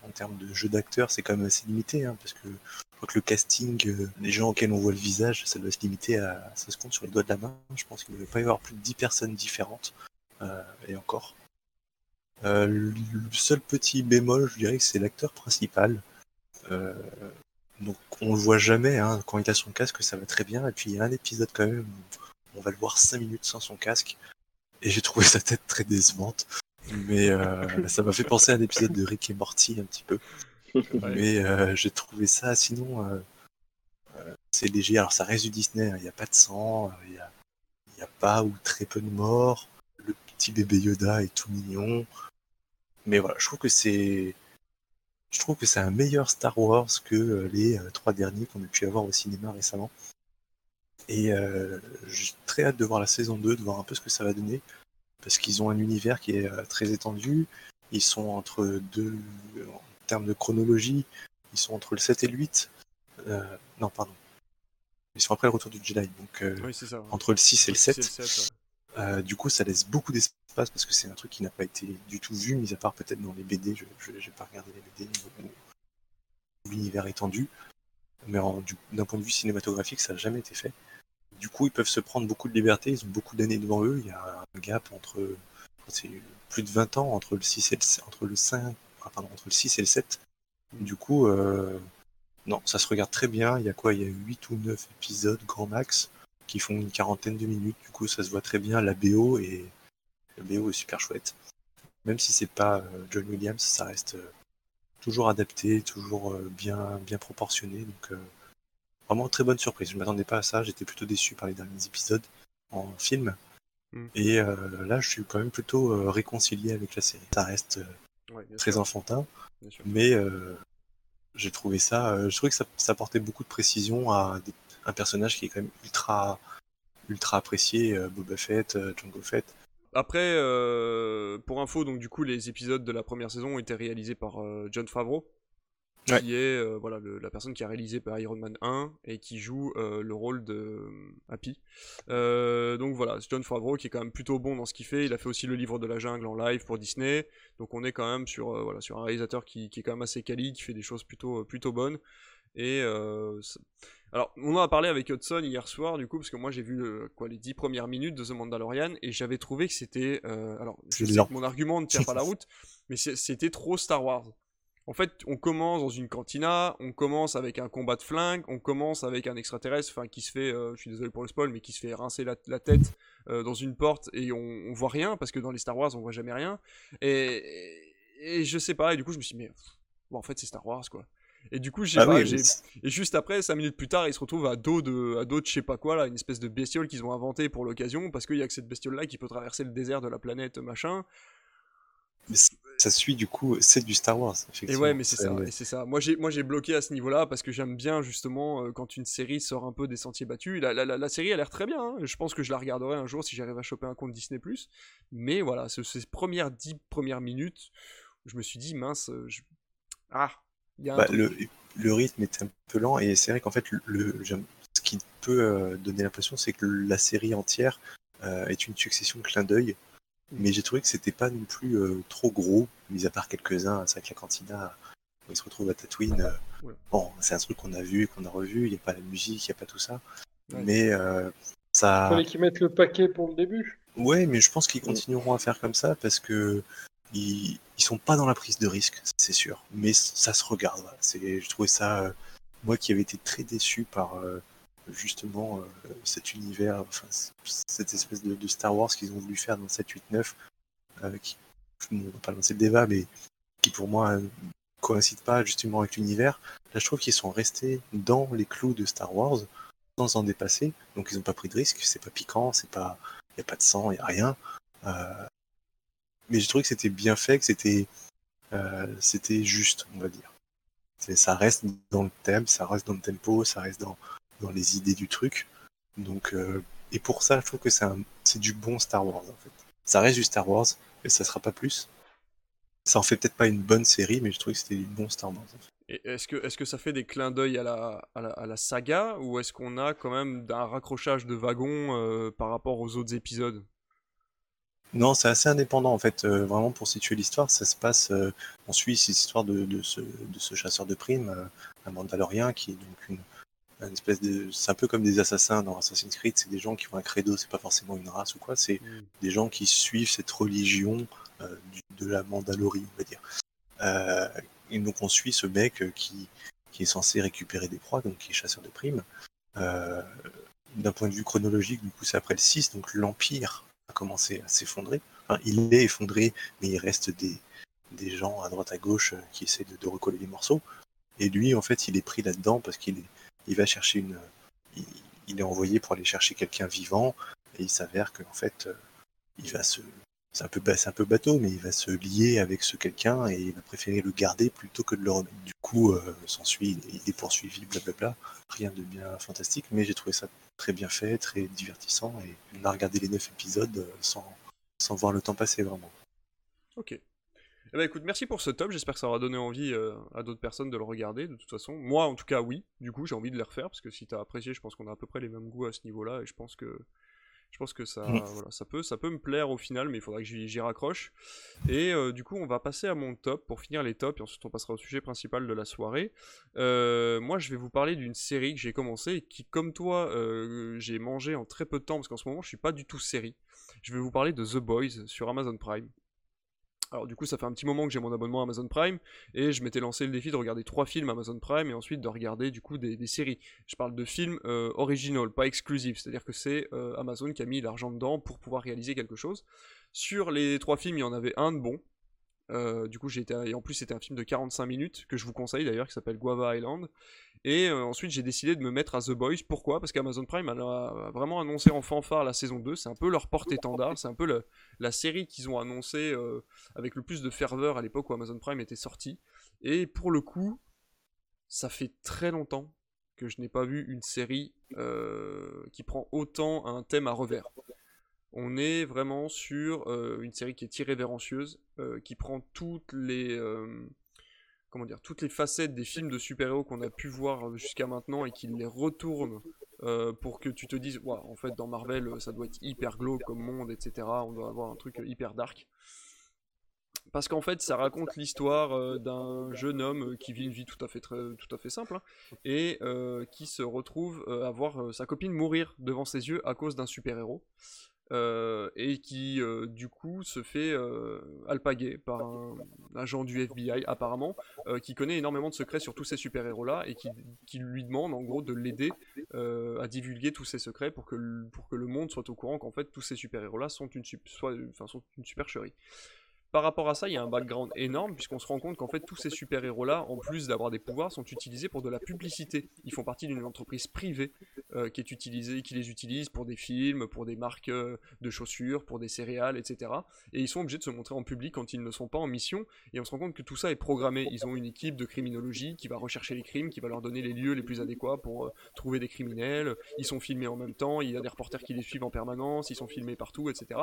en termes de jeu d'acteur, c'est quand même assez limité, hein, parce que je crois que le casting, les gens auxquels on voit le visage, ça doit se limiter à, ça se compte sur les doigts de la main. Je pense qu'il ne devait pas y avoir plus de 10 personnes différentes, et encore. Euh, le seul petit bémol, je dirais que c'est l'acteur principal. donc on le voit jamais, hein, quand il a son casque, ça va très bien, et puis il y a un épisode quand même où on va le voir 5 minutes sans son casque, et j'ai trouvé sa tête très décevante. Mais euh, ça m'a fait penser à un épisode de Rick et Morty un petit peu. Mais euh, j'ai trouvé ça, sinon, euh, c'est léger. Alors ça reste du Disney, hein. il n'y a pas de sang, il n'y a, a, pas ou très peu de morts. Petit bébé Yoda est tout mignon. Mais voilà, je trouve que c'est. Je trouve que c'est un meilleur Star Wars que les trois derniers qu'on a pu avoir au cinéma récemment. Et j'ai très hâte de voir la saison 2, de voir un peu ce que ça va donner parce qu'ils ont un univers qui est euh, très étendu. Ils sont entre deux, en termes de chronologie, ils sont entre le 7 et le 8. Euh, non, pardon. Ils sont après le retour du Jedi, donc euh, entre le 6 et le 7. Du coup, ça laisse beaucoup d'espace parce que c'est un truc qui n'a pas été du tout vu, mis à part peut-être dans les BD. Je n'ai pas regardé les BD, l'univers étendu. Mais d'un point de vue cinématographique, ça n'a jamais été fait du coup, ils peuvent se prendre beaucoup de liberté, ils ont beaucoup d'années devant eux. Il y a un gap entre plus de 20 ans entre le 6 et le, entre le 5, pardon, entre le 6 et le 7. Du coup, euh, non, ça se regarde très bien. Il y a quoi? Il y a 8 ou 9 épisodes grand max qui font une quarantaine de minutes. Du coup, ça se voit très bien. La BO et le BO est super chouette. Même si c'est pas euh, John Williams, ça reste euh, toujours adapté, toujours bien bien proportionné. Donc vraiment très bonne surprise. Je m'attendais pas à ça. J'étais plutôt déçu par les derniers épisodes en film. Hmm. Et euh, là, je suis quand même plutôt euh, réconcilié avec la série. Ça reste euh, très enfantin, mais j'ai trouvé ça. je trouvais que ça, ça, apportait beaucoup de précision à un personnage qui est quand même ultra, ultra apprécié, Boba Fett, Jango Fett. Après, pour info, donc du coup, les épisodes de la première saison ont été réalisés par John Favreau, qui est euh, voilà la personne qui a réalisé par Iron Man 1 et qui joue euh, le rôle de euh, Happy. donc voilà, John Favreau qui est quand même plutôt bon dans ce qu'il fait. Il a fait aussi le livre de la jungle en live pour Disney. Donc on est quand même sur voilà sur un réalisateur qui, qui, est quand même assez quali, qui fait des choses plutôt plutôt bonnes. Et alors, on en a parlé avec Hudson hier soir, du coup, parce que moi j'ai vu quoi, les 10 premières minutes de The Mandalorian et j'avais trouvé que c'était. alors, je sais que mon argument ne tient pas la route, mais c'était trop Star Wars. En fait, on commence dans une cantina, on commence avec un combat de flingue, on commence avec un extraterrestre, enfin qui se fait, euh, je suis désolé pour le spoil, mais qui se fait rincer la, tête euh, dans une porte et on, voit rien parce que dans les Star Wars on voit jamais rien. Et, et, je sais pas, et du coup je me suis dit, mais bon, en fait c'est Star Wars quoi. Et du coup, j'ai ah et juste après, 5 minutes plus tard, ils se retrouvent à dos de, à dos de je sais pas quoi là, une espèce de bestiole qu'ils ont inventé pour l'occasion parce qu'il y a que cette bestiole là qui peut traverser le désert de la planète machin ça suit du coup, c'est du Star Wars. Et ouais, mais c'est ça, c'est ça. Moi j'ai, moi j'ai bloqué à ce niveau-là parce que j'aime bien justement euh, quand une série sort un peu des sentiers battus. La, la, la, série a l'air très bien. Hein. Je pense que je la regarderai un jour si j'arrive à choper un compte Disney+. Mais voilà, ces premières dix premières minutes, je me suis dit mince, euh, ah, y a bah, le, le, rythme est un peu lent et c'est vrai qu'en fait le, ce qui peut euh, donner l'impression, c'est que la série entière est une succession de clins d'œil mais j'ai trouvé que c'était pas non plus euh, trop gros, mis à part quelques-uns. C'est vrai que la cantina, où il se retrouve à Tatooine, euh, bon, c'est un truc qu'on a vu et qu'on a revu, il n'y a pas la musique, il n'y a pas tout ça. Mais euh, ça. Il fallait qu'ils mettent le paquet pour le début. Ouais, mais je pense qu'ils continueront à faire comme ça parce que ils, ils sont pas dans la prise de risque, c'est sûr. Mais ça se regarde. Voilà. Je trouvais ça, moi qui avais été très déçu par justement euh, cet univers, cette espèce de, Star Wars qu'ils ont voulu faire dans 7, 8, 9, qui, on va pas lancer le débat, mais qui pour moi coïncide pas justement avec l'univers. Là, je trouve qu'ils sont restés dans les clous de Star Wars sans en dépasser. Donc, ils n'ont pas pris de risque. C'est pas piquant, c'est pas, n'y a pas de sang, n'y a rien. Euh, mais j'ai trouvé que c'était bien fait, que c'était, euh, c'était juste, on va dire. Ça reste dans le thème, ça reste dans le tempo, ça reste dans, dans les idées du truc. Donc, euh, et pour ça, je trouve que c'est du bon Star Wars en fait. Ça reste du Star Wars, mais ça sera pas plus. Ça en fait peut-être pas une bonne série, mais je trouve que c'était du bon Star Wars. Est-ce que, est que ça fait des clins d'œil à la, à, la, saga ou est-ce qu'on a quand même un raccrochage de wagon euh, par rapport aux autres épisodes? Non, c'est assez indépendant en fait. Euh, vraiment pour situer l'histoire, ça se passe. Euh, on suit cette histoire de, de, ce, de ce chasseur de primes, euh, un Mandalorien qui est donc une, une espèce de. C'est un peu comme des assassins dans Assassin's Creed. C'est des gens qui ont un credo. C'est pas forcément une race ou quoi. C'est mm. des gens qui suivent cette religion de la Mandalorie, on va dire. et donc on suit ce mec qui qui est censé récupérer des proies, donc qui est chasseur de primes. D'un point de vue chronologique, du coup, c'est après le 6, donc l'Empire a commencé à s'effondrer. il est effondré, mais il reste des, des gens à droite à gauche euh, qui essaient de, recoller les morceaux. Et lui, en fait, il est pris là-dedans parce qu'il il va chercher une. Il, est envoyé pour aller chercher quelqu'un vivant, et il s'avère qu'en fait, euh, il va se. C'est un, peu, bateau, mais il va se lier avec ce quelqu'un et il va préférer le garder plutôt que de le remettre. Du coup, euh, s'ensuit, il est poursuivi, blablabla. Rien de bien fantastique, mais j'ai trouvé ça très bien fait, très divertissant, et on a regardé les 9 épisodes euh, sans, sans voir le temps passer vraiment. Ok. Eh ben écoute, merci pour ce top. J'espère que ça aura donné envie euh, à d'autres personnes de le regarder. De toute façon, moi en tout cas, oui. Du coup, j'ai envie de les refaire parce que si t'as apprécié, je pense qu'on a à peu près les mêmes goûts à ce niveau-là et je pense que je pense que ça, mm. voilà, ça, peut, ça peut me plaire au final, mais il faudra que j'y raccroche. Et euh, du coup, on va passer à mon top pour finir les tops, et ensuite on passera au sujet principal de la soirée. Euh, moi, je vais vous parler d'une série que j'ai commencé et qui, comme toi, euh, j'ai mangé en très peu de temps, parce qu'en ce moment, je suis pas du tout série. Je vais vous parler de The Boys sur Amazon Prime. Alors du coup, ça fait un petit moment que j'ai mon abonnement Amazon Prime et je m'étais lancé le défi de regarder trois films Amazon Prime et ensuite de regarder du coup des, séries. Je parle de films euh, original, pas exclusifs, c'est-à-dire que c'est euh, Amazon qui a mis l'argent dedans pour pouvoir réaliser quelque chose. Sur les trois films, il y en avait un de bon. Euh, du coup, j'ai été et en plus c'était un film de 45 minutes que je vous conseille d'ailleurs qui s'appelle Guava Island et euh, ensuite, j'ai décidé de me mettre à The Boys. Pourquoi? Parce qu'Amazon Prime a vraiment annoncé en fanfare la saison 2. C'est un peu leur porte-étendard. C'est un peu la série qu'ils ont annoncé euh, avec le plus de ferveur à l'époque où Amazon Prime était sorti. Et pour le coup, ça fait très longtemps que je n'ai pas vu une série qui prend autant un thème à revers. On est vraiment sur une série qui est irrévérencieuse, qui prend toutes les comment dire, toutes les facettes des films de super-héros qu'on a pu voir jusqu'à maintenant et qu'il les retourne euh, pour que tu te dises, ouais, en fait, dans Marvel, ça doit être hyper glauque comme monde, etc. On doit avoir un truc hyper dark. Parce qu'en fait, ça raconte l'histoire euh, d'un jeune homme qui vit une vie tout à fait, simple hein, et euh, qui se retrouve à voir sa copine mourir devant ses yeux à cause d'un super-héros. Euh, et qui euh, du coup se fait euh, alpaguer par un, agent du FBI apparemment qui connaît énormément de secrets sur tous ces super héros là et qui, lui demande en gros de l'aider à divulguer tous ces secrets pour que, le monde soit au courant qu'en fait tous ces super héros là sont une, soit, sont une supercherie par rapport à ça, il y a un background énorme, puisqu'on se rend compte qu'en fait, tous ces super-héros-là, en plus d'avoir des pouvoirs, sont utilisés pour de la publicité. Ils font partie d'une entreprise privée euh, qui est utilisée, qui les utilise pour des films, pour des marques euh, de chaussures, pour des céréales, etc. Et ils sont obligés de se montrer en public quand ils ne sont pas en mission. Et on se rend compte que tout ça est programmé. Ils ont une équipe de criminologie qui va rechercher les crimes, qui va leur donner les lieux les plus adéquats pour euh, trouver des criminels. Ils sont filmés en même temps, il y a des reporters qui les suivent en permanence, ils sont filmés partout, etc.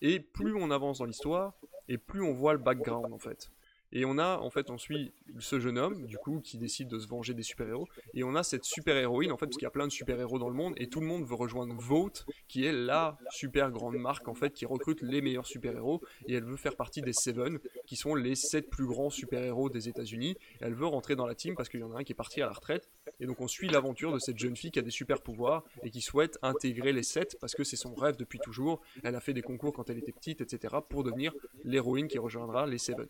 Et plus on avance dans l'histoire, et plus on voit le background en fait. Et on a, en fait, on suit ce jeune homme, du coup, qui décide de se venger des super-héros. Et on a cette super-héroïne, en fait, parce qu'il y a plein de super-héros dans le monde, et tout le monde veut rejoindre Vote, qui est la super grande marque, en fait, qui recrute les meilleurs super-héros. Et elle veut faire partie des Seven, qui sont les sept plus grands super-héros des États-Unis. Elle veut rentrer dans la team parce qu'il y en a un qui est parti à la retraite. Et donc, on suit l'aventure de cette jeune fille qui a des super-pouvoirs et qui souhaite intégrer les sept parce que c'est son rêve depuis toujours. Elle a fait des concours quand elle était petite, etc., pour devenir l'héroïne qui rejoindra les Seven.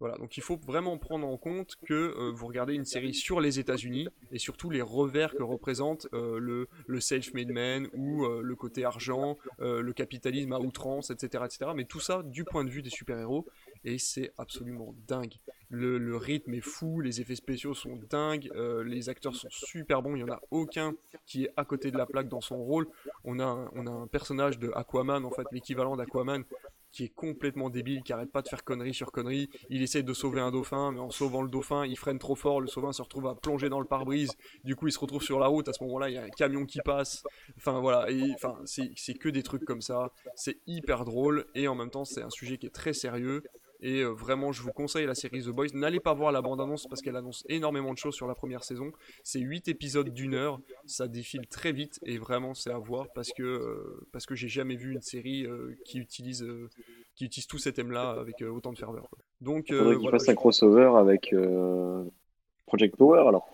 Voilà, donc il faut vraiment prendre en compte que euh, vous regardez une série sur les États-Unis et surtout les revers que représente euh, le, le self-made man ou euh, le côté argent, le capitalisme à outrance, etc., etc. Mais tout ça du point de vue des super-héros et c'est absolument dingue. Le, le, rythme est fou, les effets spéciaux sont dingues, les acteurs sont super bons, il n'y en a aucun qui est à côté de la plaque dans son rôle. On a un, on a un personnage de Aquaman, en fait, l'équivalent d'Aquaman, qui est complètement débile, qui arrête pas de faire connerie sur connerie. Il essaie de sauver un dauphin, mais en sauvant le dauphin, il freine trop fort, le sauvin se retrouve à plonger dans le pare-brise. Du coup, il se retrouve sur la route. À ce moment-là, il y a un camion qui passe. Enfin voilà, et enfin c'est que des trucs comme ça. C'est hyper drôle et en même temps, c'est un sujet qui est très sérieux. Et vraiment, je vous conseille la série The Boys. N'allez pas voir la bande-annonce parce qu'elle annonce énormément de choses sur la première saison. C'est 8 épisodes d'une heure, ça défile très vite et vraiment c'est à voir parce que, parce que j'ai jamais vu une série qui utilise qui utilise tous ces thèmes-là avec autant de ferveur. Donc, il faudrait qu'il fasse un crossover avec Project Power alors.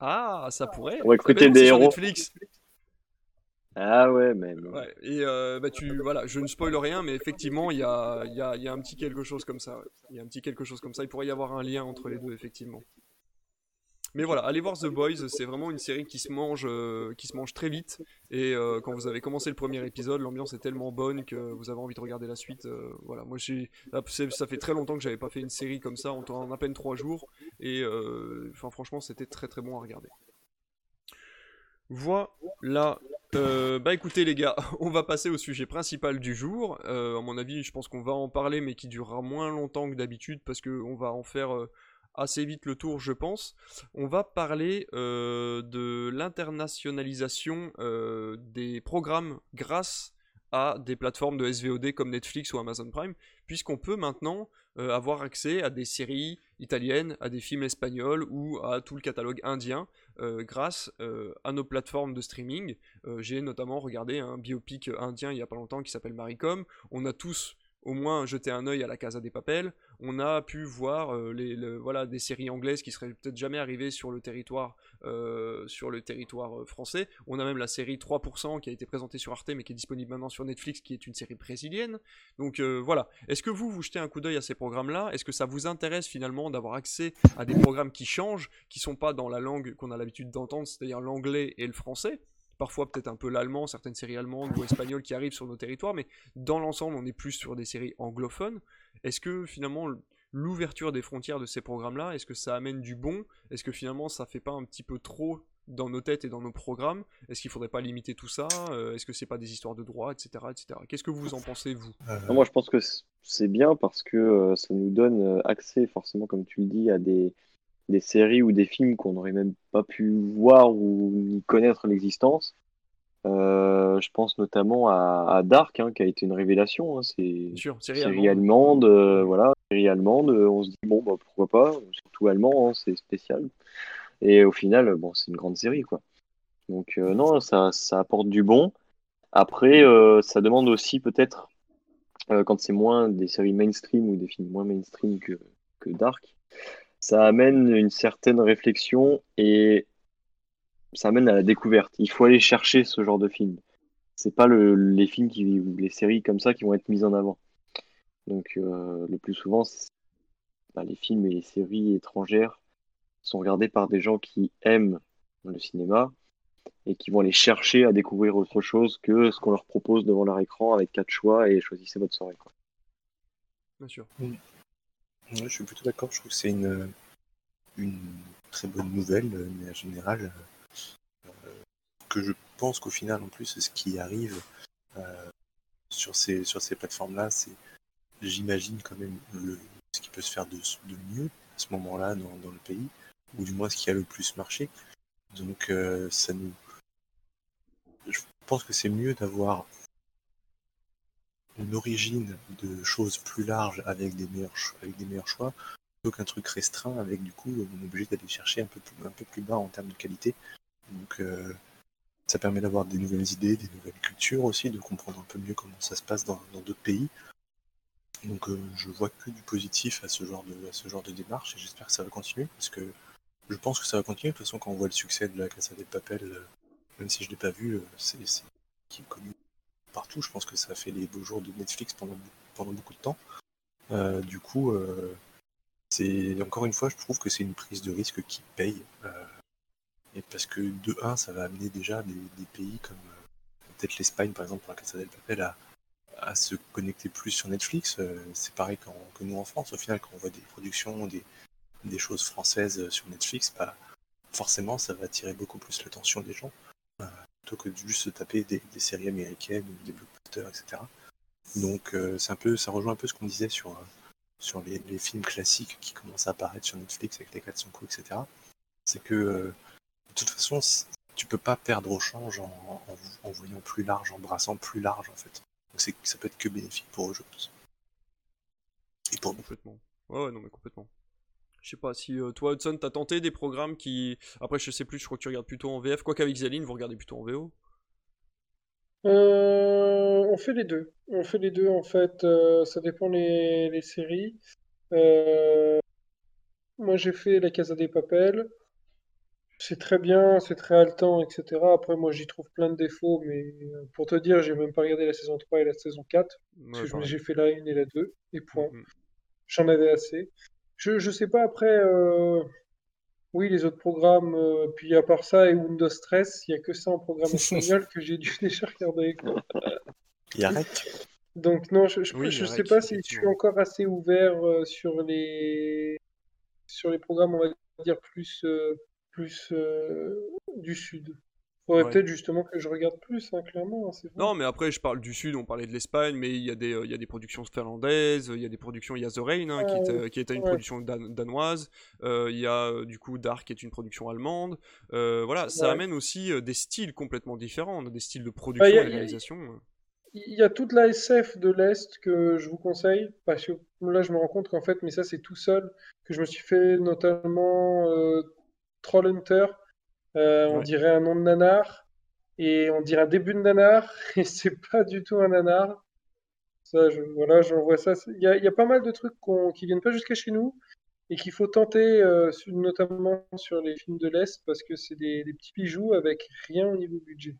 Ah, ça pourrait. On va recruter des héros. Netflix. Ah ouais, même. Et euh, bah tu, voilà, je ne spoil rien, mais effectivement, il y a, y, a, y a, un petit quelque chose comme ça. Il y a un petit quelque chose comme ça. Il pourrait y avoir un lien entre les deux, effectivement. Mais voilà, allez voir The Boys, c'est vraiment une série qui se mange, euh, qui se mange très vite. Et euh, quand vous avez commencé le premier épisode, l'ambiance est tellement bonne que vous avez envie de regarder la suite. voilà, moi j'ai, ça fait très longtemps que j'avais pas fait une série comme ça en, à peine trois jours. Et franchement, c'était très très bon à regarder. Voilà. Euh, bah écoutez les gars, on va passer au sujet principal du jour. Euh, à mon avis, je pense qu'on va en parler, mais qui durera moins longtemps que d'habitude parce qu'on va en faire euh, assez vite le tour, je pense. On va parler de l'internationalisation des programmes grâce à des plateformes de SVOD comme Netflix ou Amazon Prime, puisqu'on peut maintenant avoir accès à des séries italiennes, à des films espagnols ou à tout le catalogue indien euh, grâce euh, à nos plateformes de streaming. Euh, j'ai notamment regardé un biopic indien il y a pas longtemps qui s'appelle Maricom. On a tous au moins jeter un œil à la Casa des Papels. On a pu voir euh, voilà, des séries anglaises qui seraient peut-être jamais arrivées sur le territoire, euh, euh, français. On a même la série 3% qui a été présentée sur Arte mais qui est disponible maintenant sur Netflix, qui est une série brésilienne. Donc voilà. Est-ce que vous, vous jetez un coup d'œil à ces programmes-là? Est-ce que ça vous intéresse finalement d'avoir accès à des programmes qui changent, qui sont pas dans la langue qu'on a l'habitude d'entendre, c'est-à-dire l'anglais et le français? Parfois peut-être un peu l'allemand, certaines séries allemandes ou espagnoles qui arrivent sur nos territoires, mais dans l'ensemble, on est plus sur des séries anglophones. Est-ce que finalement l'ouverture des frontières de ces programmes-là, est-ce que ça amène du bon? Est-ce que finalement ça fait pas un petit peu trop dans nos têtes et dans nos programmes? Est-ce qu'il faudrait pas limiter tout ça? Euh, Est-ce que c'est pas des histoires de droit, etc., etc. Qu'est-ce que vous en pensez vous? Euh. Moi, je pense que c'est bien parce que euh, ça nous donne accès, forcément, comme tu le dis, à des des séries ou des films qu'on n'aurait même pas pu voir ou ni connaître l'existence. Euh, je pense notamment à, Dark, hein, qui a été une révélation. Hein. C'est série, allemande, euh, voilà, série allemande. Euh, on se dit bon, bah, pourquoi pas, surtout allemand, hein, c'est spécial. Et au final, bon, c'est une grande série, quoi. Donc non, ça, ça apporte du bon. Après, ça demande aussi peut-être, quand c'est moins des séries mainstream ou des films moins mainstream que, que Dark, ça amène une certaine réflexion et ça amène à la découverte. Il faut aller chercher ce genre de film. C'est pas les films qui, ou les séries comme ça qui vont être mises en avant. Donc euh, le plus souvent, bah, les films et les séries étrangères sont regardés par des gens qui aiment le cinéma et qui vont aller chercher à découvrir autre chose que ce qu'on leur propose devant leur écran avec quatre choix et choisissez votre soirée. Bien sûr je suis plutôt d'accord. Je trouve que c'est une, une très bonne nouvelle, mais en général, euh, que je pense qu'au final, en plus, ce qui arrive euh, sur ces, sur ces plateformes-là, c'est, j'imagine, quand même le, ce qui peut se faire de, mieux à ce moment-là dans, dans, le pays, ou du moins ce qui a le plus marché. Donc, euh, ça nous. Je pense que c'est mieux d'avoir une origine de choses plus larges avec des meilleurs, avec des meilleurs choix, plutôt qu'un truc restreint avec du coup on est obligé d'aller chercher un peu, plus, un peu plus bas en termes de qualité. Donc euh, ça permet d'avoir des nouvelles idées, des nouvelles cultures aussi, de comprendre un peu mieux comment ça se passe dans d'autres pays. Donc euh, je vois que du positif à ce genre de, à ce genre de démarche et j'espère que ça va continuer parce que je pense que ça va continuer. De toute façon, quand on voit le succès de la Casa des Papel, euh, même si je ne l'ai pas vu, c'est qui est connu partout. Je pense que ça a fait les beaux jours de Netflix pendant, pendant beaucoup de temps. Euh, du coup, euh, encore une fois, je trouve que c'est une prise de risque qui paye. Euh, et parce que de 1, ça va amener déjà des, pays comme peut-être l'Espagne, par exemple, pour la Casa del Papel, à, à se connecter plus sur Netflix. c'est pareil que nous en France. Au final, quand on voit des productions, des, des choses françaises sur Netflix, bah, forcément, ça va attirer beaucoup plus l'attention des gens plutôt que de juste se taper des, séries américaines ou des blockbusters, etc. Donc euh, c'est un peu, ça rejoint un peu ce qu'on disait sur, euh, sur les, films classiques qui commencent à apparaître sur Netflix avec les 400 coups, etc. C'est que euh, de toute façon, tu peux pas perdre au change en, voyant plus large, en brassant plus large en fait. Donc ça peut être que bénéfique pour eux, je pense. Et pour complètement. Ouais, ouais, non, mais complètement. Je sais pas si euh, toi, Hudson, t'as tenté des programmes qui. Après, je sais plus, je crois que tu regardes plutôt en VF. Quoi qu'avec Zaline, vous regardez plutôt en VO euh, On fait les deux. On fait les deux, en fait. Euh, ça dépend les, les séries. Moi, j'ai fait La Casa des Papels. C'est très bien, c'est très haletant, etc. Après, moi, j'y trouve plein de défauts, mais pour te dire, j'ai même pas regardé la saison 3 et la saison 4. parce que j'ai fait la 1 et la 2, et point. Mm, mm. J'en avais assez. Je, je sais pas après. Euh, oui, les autres programmes, euh, puis à part ça et Windows Stress, il n'y a que ça en programme espagnol que j'ai dû déjà regarder. Il y a REC. Donc non, je ne sais pas si je suis encore assez ouvert euh, sur les sur les programmes, on va dire plus plus du sud. Faudrait peut-être justement que je regarde plus, hein, clairement. Hein, non, mais après, je parle du Sud, on parlait de l'Espagne, mais il y, a des, euh, il y a des productions finlandaises, il y a des productions, il y a The Rain, hein, qui, est, euh, qui, est, une production danoise, euh, il y a du coup Dark, qui est une production allemande. voilà, ça amène aussi des styles complètement différents, des styles de bah, production et de réalisation. Il y a toute la SF de l'Est que je vous conseille, parce que là, je me rends compte qu'en fait, mais ça, c'est tout seul, que je me suis fait notamment Trollhunter euh, on dirait un nom de nanar et on dirait un début de nanar et c'est pas du tout un nanar. Ça, je, voilà, j'en vois ça. Il y, a, pas mal de trucs qui viennent pas jusqu'à chez nous et qu'il faut tenter, euh, notamment sur les films de l'Est, parce que c'est des, petits bijoux avec rien au niveau budget.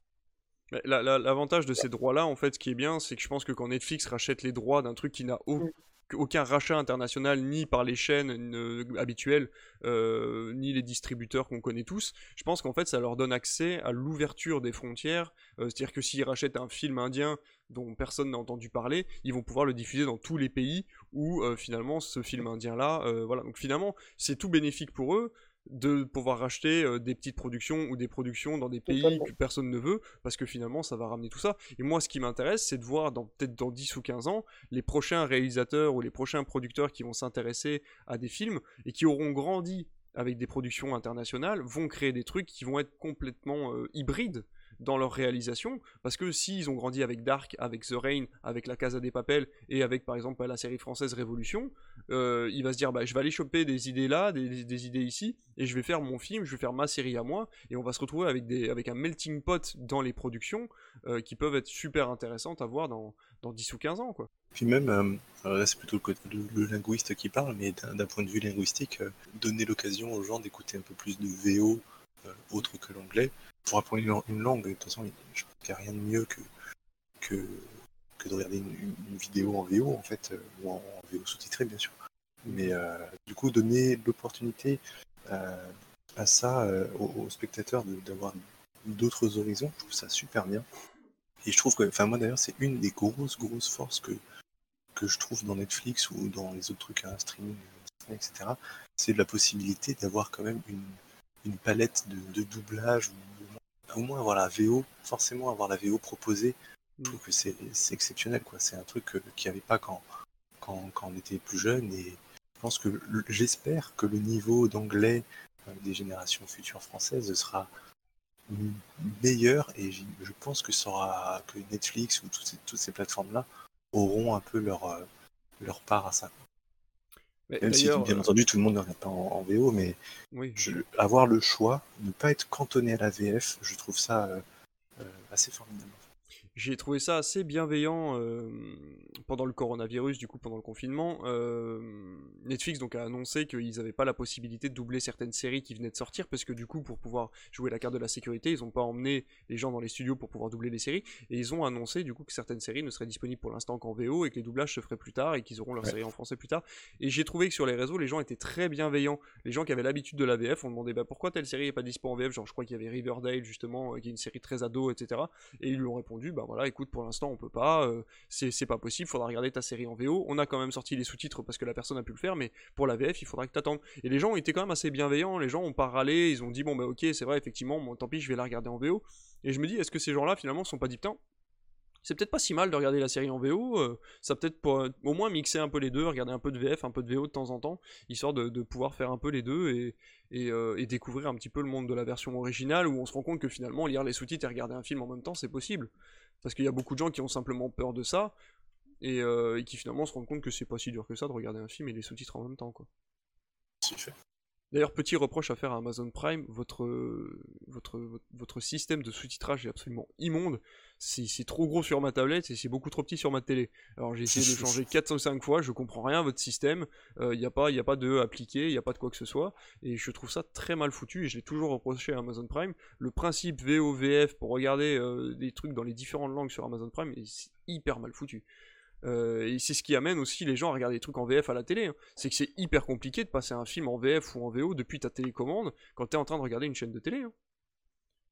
L'avantage de ces droits-là, en fait, ce qui est bien, c'est que je pense que quand Netflix rachète les droits d'un truc qui n'a aucun aucun rachat international ni par les chaînes euh, habituelles euh, ni les distributeurs qu'on connaît tous. Je pense qu'en fait ça leur donne accès à l'ouverture des frontières. Euh, c'est-à-dire que s'ils rachètent un film indien dont personne n'a entendu parler, ils vont pouvoir le diffuser dans tous les pays où finalement ce film indien là, voilà. Donc finalement c'est tout bénéfique pour eux de pouvoir racheter euh, des petites productions ou des productions dans des pays que personne ne veut, parce que finalement ça va ramener tout ça. Et moi ce qui m'intéresse, c'est de voir dans peut-être dans 10 ou 15 ans, les prochains réalisateurs ou les prochains producteurs qui vont s'intéresser à des films et qui auront grandi avec des productions internationales, vont créer des trucs qui vont être complètement euh, hybrides dans leur réalisation, parce que s'ils ont grandi avec Dark, avec The Rain, avec La Casa des Papel et avec par exemple la série française Révolution, euh, il va se dire bah, je vais aller choper des idées là, des, idées ici, et je vais faire mon film, je vais faire ma série à moi, et on va se retrouver avec, un melting pot dans les productions euh, qui peuvent être super intéressantes à voir dans, dans 10 ou 15 ans. Puis même, euh, c'est plutôt le, linguiste qui parle, mais d'un point de vue linguistique, donner l'occasion aux gens d'écouter un peu plus de VO autre que l'anglais, pour apprendre une, langue, de toute façon, je pense qu'il n'y a rien de mieux que, que, de regarder une, vidéo en VO, en fait, euh, ou en, VO sous-titré, bien sûr. Mais euh, du coup, donner l'opportunité euh, à ça aux, spectateurs d'avoir d'autres horizons, je trouve ça super bien. Et je trouve que, enfin, moi d'ailleurs, c'est une des grosses, grosses forces que, que je trouve dans Netflix ou dans les autres trucs à streaming, etc. C'est la possibilité d'avoir quand même une, une palette de, de doublage ou au moins avoir la VO, forcément avoir la VO proposée, je trouve que c'est exceptionnel. quoi. C'est un truc qu'il n'y avait pas quand, quand, quand, on était plus jeune. Et je pense que j'espère que le niveau d'anglais euh, des générations futures françaises sera meilleur. Et je pense que, que Netflix ou toutes ces, toutes ces plateformes-là auront un peu leur, euh, leur part à ça. Même si, bien euh, entendu, tout le monde ne regarde pas en, VO, mais avoir le choix, ne pas être cantonné à la VF, je trouve ça euh, euh, assez formidable. J'ai trouvé ça assez bienveillant euh, pendant le coronavirus, du coup pendant le confinement. Euh, Netflix donc a annoncé qu'ils n'avaient pas la possibilité de doubler certaines séries qui venaient de sortir parce que du coup pour pouvoir jouer la carte de la sécurité, ils n'ont pas emmené les gens dans les studios pour pouvoir doubler les séries et ils ont annoncé du coup que certaines séries ne seraient disponibles pour l'instant qu'en VO et que les doublages se feraient plus tard et qu'ils auront leur série en français plus tard. Et j'ai trouvé que sur les réseaux les gens étaient très bienveillants. Les gens qui avaient l'habitude de la VF ont demandé bah, pourquoi telle série est pas dispo en VF, genre je crois qu'il y avait Riverdale justement euh, qui est une série très ado etc. Et ils lui ont répondu bah voilà écoute pour l'instant on peut pas, euh, c'est pas possible, faudra regarder ta série en VO. On a quand même sorti les sous-titres parce que la personne a pu le faire, mais pour la VF il faudra que t'attendes. Et les gens ont été quand même assez bienveillants, les gens ont pas râlé, ils ont dit bon bah ok c'est vrai effectivement, bon, tant pis je vais la regarder en VO. Et je me dis est-ce que ces gens-là finalement sont pas dit putain c'est peut-être pas si mal de regarder la série en VO, euh, ça peut-être pour euh, au moins mixer un peu les deux, regarder un peu de VF, un peu de VO de temps en temps, histoire de, pouvoir faire un peu les deux et, euh, et, découvrir un petit peu le monde de la version originale où on se rend compte que finalement lire les sous-titres et regarder un film en même temps c'est possible. Parce qu'il y a beaucoup de gens qui ont simplement peur de ça. et, qui finalement se rendent compte que c'est pas si dur que ça de regarder un film et les sous-titres en même temps quoi. D'ailleurs, petit reproche à faire à Amazon Prime, votre, votre, votre, système de sous-titrage est absolument immonde. C'est trop gros sur ma tablette et c'est beaucoup trop petit sur ma télé. Alors j'ai essayé de changer 4 ou 5 fois, je comprends rien à votre système. Il euh, n'y a, pas, a pas de appliqué, il n'y a pas de quoi que ce soit. Et je trouve ça très mal foutu et je l'ai toujours reproché à Amazon Prime. Le principe VOVF pour regarder euh, des trucs dans les différentes langues sur Amazon Prime est hyper mal foutu. Euh, et c'est ce qui amène aussi les gens à regarder des trucs en VF à la télé. Hein. C'est que c'est hyper compliqué de passer un film en VF ou en VO depuis ta télécommande quand t'es en train de regarder une chaîne de télé. Hein.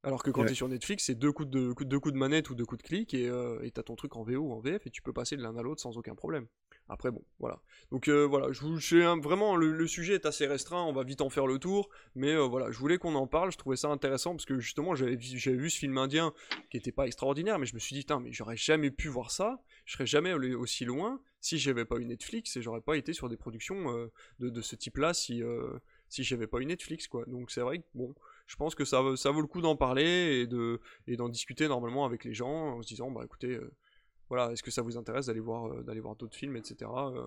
Alors que quand t'es sur Netflix, c'est deux coups de, deux coups de manette ou deux coups de clic et euh, t'as ton truc en VO ou en VF et tu peux passer de l'un à l'autre sans aucun problème. Après, bon, voilà. Donc euh, voilà, je vous, vraiment, le, sujet est assez restreint, on va vite en faire le tour, mais euh, voilà, je voulais qu'on en parle, je trouvais ça intéressant, parce que justement, j'avais vu ce film indien, qui était pas extraordinaire, mais je me suis dit, mais j'aurais jamais pu voir ça, je serais jamais allé aussi loin si j'avais pas eu Netflix, et j'aurais pas été sur des productions euh, de, ce type-là si, si j'avais pas eu Netflix, quoi. Donc c'est vrai que, bon, je pense que ça, vaut le coup d'en parler, et d'en discuter normalement avec les gens, en se disant, bah écoutez voilà, est-ce que ça vous intéresse d'aller voir, euh, d'aller voir d'autres films, etc. Euh,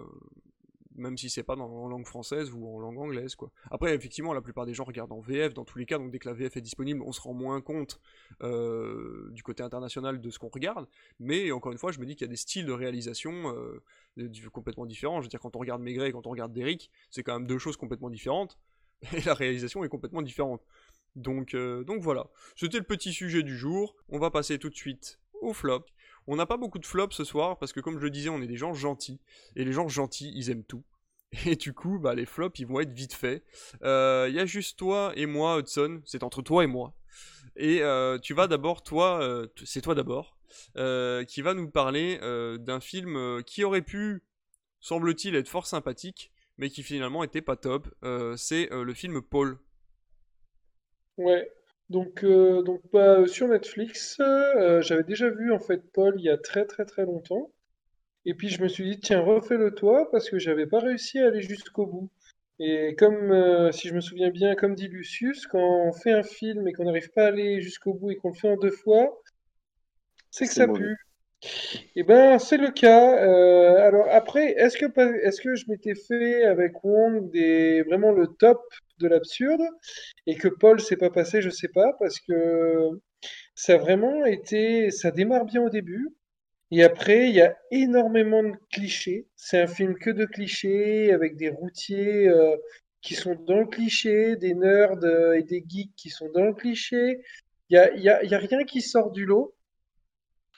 même si c'est pas en langue française ou en langue anglaise, quoi. Après, effectivement, la plupart des gens regardent en VF, dans tous les cas, donc dès que la VF est disponible, on se rend moins compte euh, du côté international de ce qu'on regarde, mais encore une fois, je me dis qu'il y a des styles de réalisation complètement différents. Je veux dire, quand on regarde Maigret et quand on regarde Derrick, c'est quand même deux choses complètement différentes, et la réalisation est complètement différente. Donc, donc voilà, c'était le petit sujet du jour, on va passer tout de suite au flop. On n'a pas beaucoup de flops ce soir parce que comme je le disais, on est des gens gentils et les gens gentils, ils aiment tout. Et du coup, bah, les flops, ils vont être vite faits. Il euh, y a juste toi et moi, Hudson. C'est entre toi et moi. Et euh, tu vas d'abord, toi, euh, c'est toi d'abord, qui va nous parler d'un film qui aurait pu, semble-t-il, être fort sympathique, mais qui finalement était pas top. c'est le film Paul. Ouais, donc, euh, donc bah, sur Netflix, euh, j'avais déjà vu en fait Paul il y a très très très longtemps. Et puis je me suis dit, tiens, refais-le toi, parce que j'avais pas réussi à aller jusqu'au bout. Et comme, euh, si je me souviens bien, comme dit Lucius, quand on fait un film et qu'on n'arrive pas à aller jusqu'au bout et qu'on le fait en deux fois, c'est que ça pue. Eh ben, c'est le cas. alors après, est-ce que, je m'étais fait avec Wong des, vraiment le top de l'absurde et que Paul s'est pas passé, je sais pas, parce que ça a vraiment été, ça démarre bien au début. Et après, il y a énormément de clichés. C'est un film que de clichés, avec des routiers euh, qui sont dans le cliché, des nerds euh, et des geeks qui sont dans le cliché. Il n'y y a, rien qui sort du lot.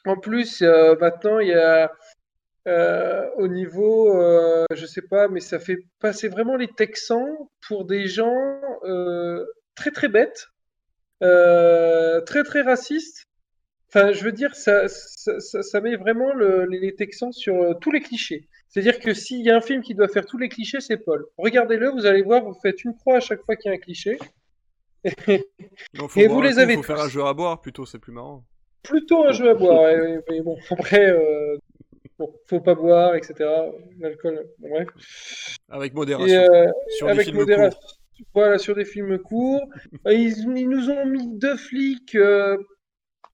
En plus, euh, maintenant, il y a euh, au niveau, euh, je sais pas, mais ça fait passer vraiment les Texans pour des gens euh, très très bêtes, très très racistes. Enfin, je veux dire, ça, ça, ça, met vraiment le, les Texans sur tous les clichés. C'est-à-dire que s'il y a un film qui doit faire tous les clichés, c'est Paul. Regardez-le, vous allez voir, vous faites une croix à chaque fois qu'il y a un cliché. et vous les avez. Il faut faire un jeu à boire plutôt, c'est plus marrant. Plutôt un jeu à boire. mais bon, après, Bon, faut pas boire, etc. L'alcool, bref. Avec modération. Euh, sur des films modération. Courts. Voilà, sur des films courts. Euh, ils, nous ont mis deux flics, euh,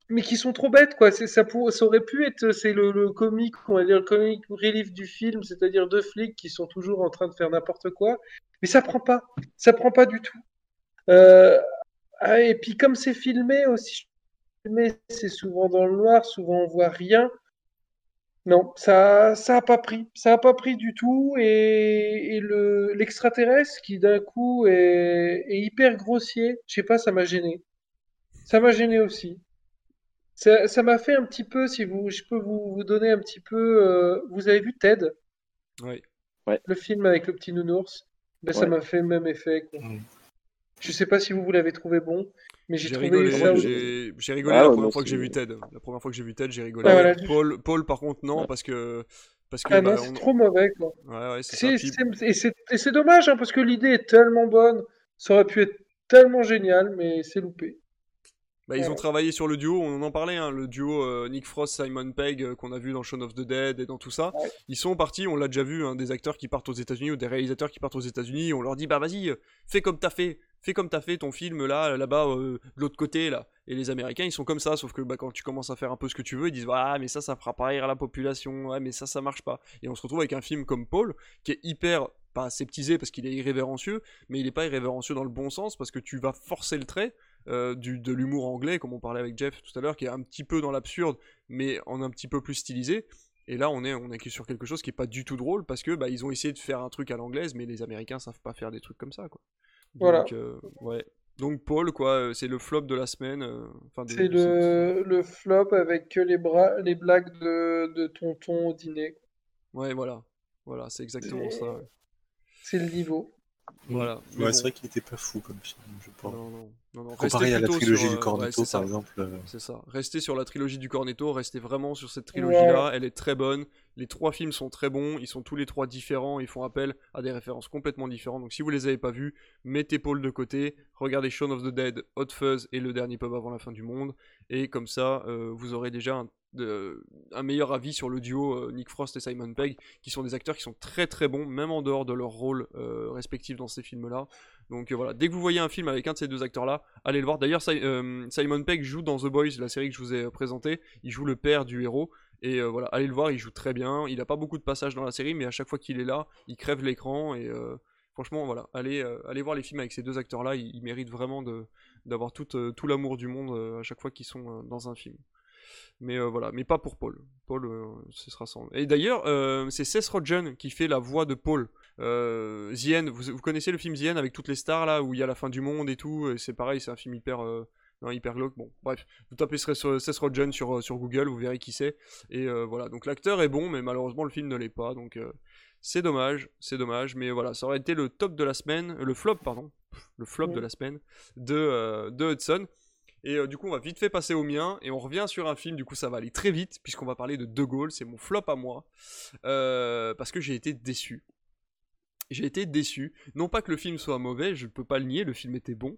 mais qui sont trop bêtes, quoi. Ça, ça aurait pu être, c'est le, le, comique, on va dire le comic relief du film, c'est-à-dire deux flics qui sont toujours en train de faire n'importe quoi. Mais ça prend pas. Ça prend pas du tout. Ah, et puis comme c'est filmé aussi, c'est souvent dans le noir, souvent on voit rien. Non, ça ça a pas pris. Ça a pas pris du tout et, le l'extraterrestre qui d'un coup est, hyper grossier, je sais pas, ça m'a gêné. Ça m'a gêné aussi. Ça m'a fait un petit peu, si vous, je peux vous, vous donner un petit peu. Euh, vous avez vu Ted? Oui. Ouais. Le film avec le petit nounours? Ben, ça m'a fait le même effet. Quoi. Mmh. Je sais pas si vous, vous l'avez trouvé bon. Mais j'ai rigolé, j'ai rigolé la première fois que j'ai vu Ted. La première fois que j'ai vu Ted, j'ai rigolé. Ah, Paul, Paul, par contre, non, parce que. Parce que ah bah, c'est trop mauvais, quoi. Ouais, ouais, c'est Et c'est dommage, hein, parce que l'idée est tellement bonne. Ça aurait pu être tellement génial, mais c'est loupé. Bah, ils ont travaillé sur le duo, on en parlait, hein, le duo euh, Nick Frost, Simon Pegg euh, qu'on a vu dans Shaun of the Dead et dans tout ça. Ils sont partis, on l'a déjà vu, hein, des acteurs qui partent aux États-Unis ou des réalisateurs qui partent aux États-Unis, on leur dit bah vas-y, fais comme t'as fait, fais comme t'as fait ton film là, là-bas, de l'autre côté, là. Et les Américains, ils sont comme ça, sauf que bah, quand tu commences à faire un peu ce que tu veux, ils disent Ah, mais ça, ça fera pas rire la population, ouais, mais ça, ça marche pas. Et on se retrouve avec un film comme Paul, qui est hyper, pas sceptisé parce qu'il est irrévérencieux, mais il est pas irrévérencieux dans le bon sens, parce que tu vas forcer le trait euh, du, de l'humour anglais, comme on parlait avec Jeff tout à l'heure, qui est un petit peu dans l'absurde, mais en un petit peu plus stylisé. Et là, on est, on est sur quelque chose qui est pas du tout drôle, parce que bah, ils ont essayé de faire un truc à l'anglaise, mais les Américains savent pas faire des trucs comme ça, quoi. voilà. Euh, ouais. Donc Paul, quoi, euh, c'est le flop de la semaine. Euh, c'est le, le, flop avec que les, bras, les blagues de, de tonton au dîner. Ouais, voilà. Voilà, c'est exactement ça. C'est le niveau. Voilà. Ouais, c'est vrai qu'il était pas fou comme film, je pense. Non, non. non, non. Comparé à la trilogie du euh, Cornetto, par exemple. Euh. C'est ça. Restez sur la trilogie du Cornetto, restez vraiment sur cette trilogie-là. Elle est très bonne. Les trois films sont très bons. Ils sont tous les trois différents. Ils font appel à des références complètement différentes. Donc si vous les avez pas vus, mettez Paul de côté. Regardez Shaun of the Dead, Hot Fuzz et Le Dernier Pub avant la fin du monde. Et comme ça, euh, vous aurez déjà un de, meilleur avis sur le duo euh, Nick Frost et Simon Pegg, qui sont des acteurs qui sont très très bons, même en dehors de leur rôle euh, respectif dans ces films-là. Donc euh, voilà, dès que vous voyez un film avec un de ces deux acteurs-là, allez le voir. D'ailleurs, Simon Pegg joue dans The Boys, la série que je vous ai présentée. Il joue le père du héros. Et voilà, allez le voir, il joue très bien. Il n'a pas beaucoup de passages dans la série, mais à chaque fois qu'il est là, il crève l'écran. Et franchement, voilà, allez, voir les films avec ces deux acteurs-là. Ils, méritent vraiment d'avoir tout, tout l'amour du monde à chaque fois qu'ils sont dans un film. Mais euh, voilà, mais pas pour Paul. Paul, euh, ce sera sans. Et d'ailleurs, euh, c'est Seth Rogen qui fait la voix de Paul. Euh, vous, connaissez le film The avec toutes les stars là où il y a la fin du monde et tout. C'est pareil, c'est un film hyper. Non, hyper glauque. Bon, bref, vous tapez Seth Rogen sur, sur Google, vous verrez qui c'est. Et voilà, donc l'acteur est bon, mais malheureusement le film ne l'est pas. Donc c'est dommage, c'est dommage. Mais voilà, ça aurait été le top de la semaine, le flop, pardon, le flop de la semaine de, de Hudson. Et euh, du coup, on va vite fait passer au mien et on revient sur un film. Du coup, ça va aller très vite puisqu'on va parler de De Gaulle. C'est mon flop à moi euh, parce que j'ai été déçu. J'ai été déçu. Non pas que le film soit mauvais, je ne peux pas le nier, le film était bon.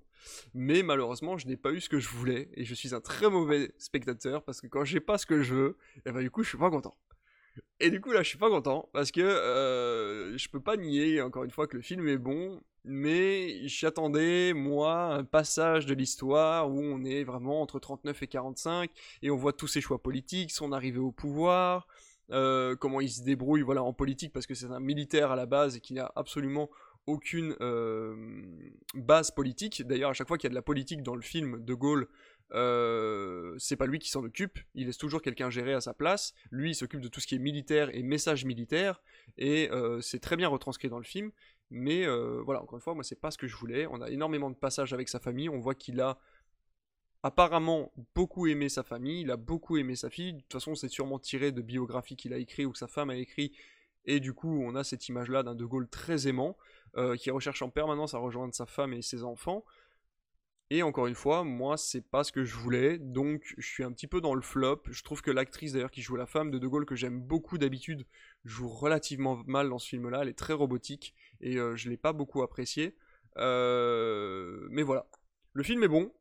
Mais malheureusement, je n'ai pas eu ce que je voulais. Et je suis un très mauvais spectateur parce que quand j'ai pas ce que je veux, et eh ben, du coup, je suis pas content. Et du coup, là, je suis pas content parce que euh, je peux pas nier, encore une fois, que le film est bon mais j'attendais, moi, un passage de l'histoire où on est vraiment entre 39 et 45, et on voit tous ses choix politiques, son arrivée au pouvoir, euh, comment il se débrouille voilà, en politique, parce que c'est un militaire à la base et qui n'a absolument aucune euh, base politique. D'ailleurs, à chaque fois qu'il y a de la politique dans le film de Gaulle, euh, c'est pas lui qui s'en occupe, il laisse toujours quelqu'un gérer à sa place. Lui, il s'occupe de tout ce qui est militaire et message militaire, et c'est très bien retranscrit dans le film. Mais euh, voilà, encore une fois, moi, c'est pas ce que je voulais. On a énormément de passages avec sa famille. On voit qu'il a apparemment beaucoup aimé sa famille. Il a beaucoup aimé sa fille. De toute façon, c'est sûrement tiré de biographies qu'il a écrit ou que sa femme a écrit. Et du coup, on a cette image-là d'un De Gaulle très aimant, euh, qui recherche en permanence à rejoindre sa femme et ses enfants. Et encore une fois, moi, c'est pas ce que je voulais, donc je suis un petit peu dans le flop. Je trouve que l'actrice d'ailleurs qui joue la femme de De Gaulle, que j'aime beaucoup d'habitude, joue relativement mal dans ce film-là. Elle est très robotique et euh, je l'ai pas beaucoup apprécié. Euh, mais voilà, le film est bon,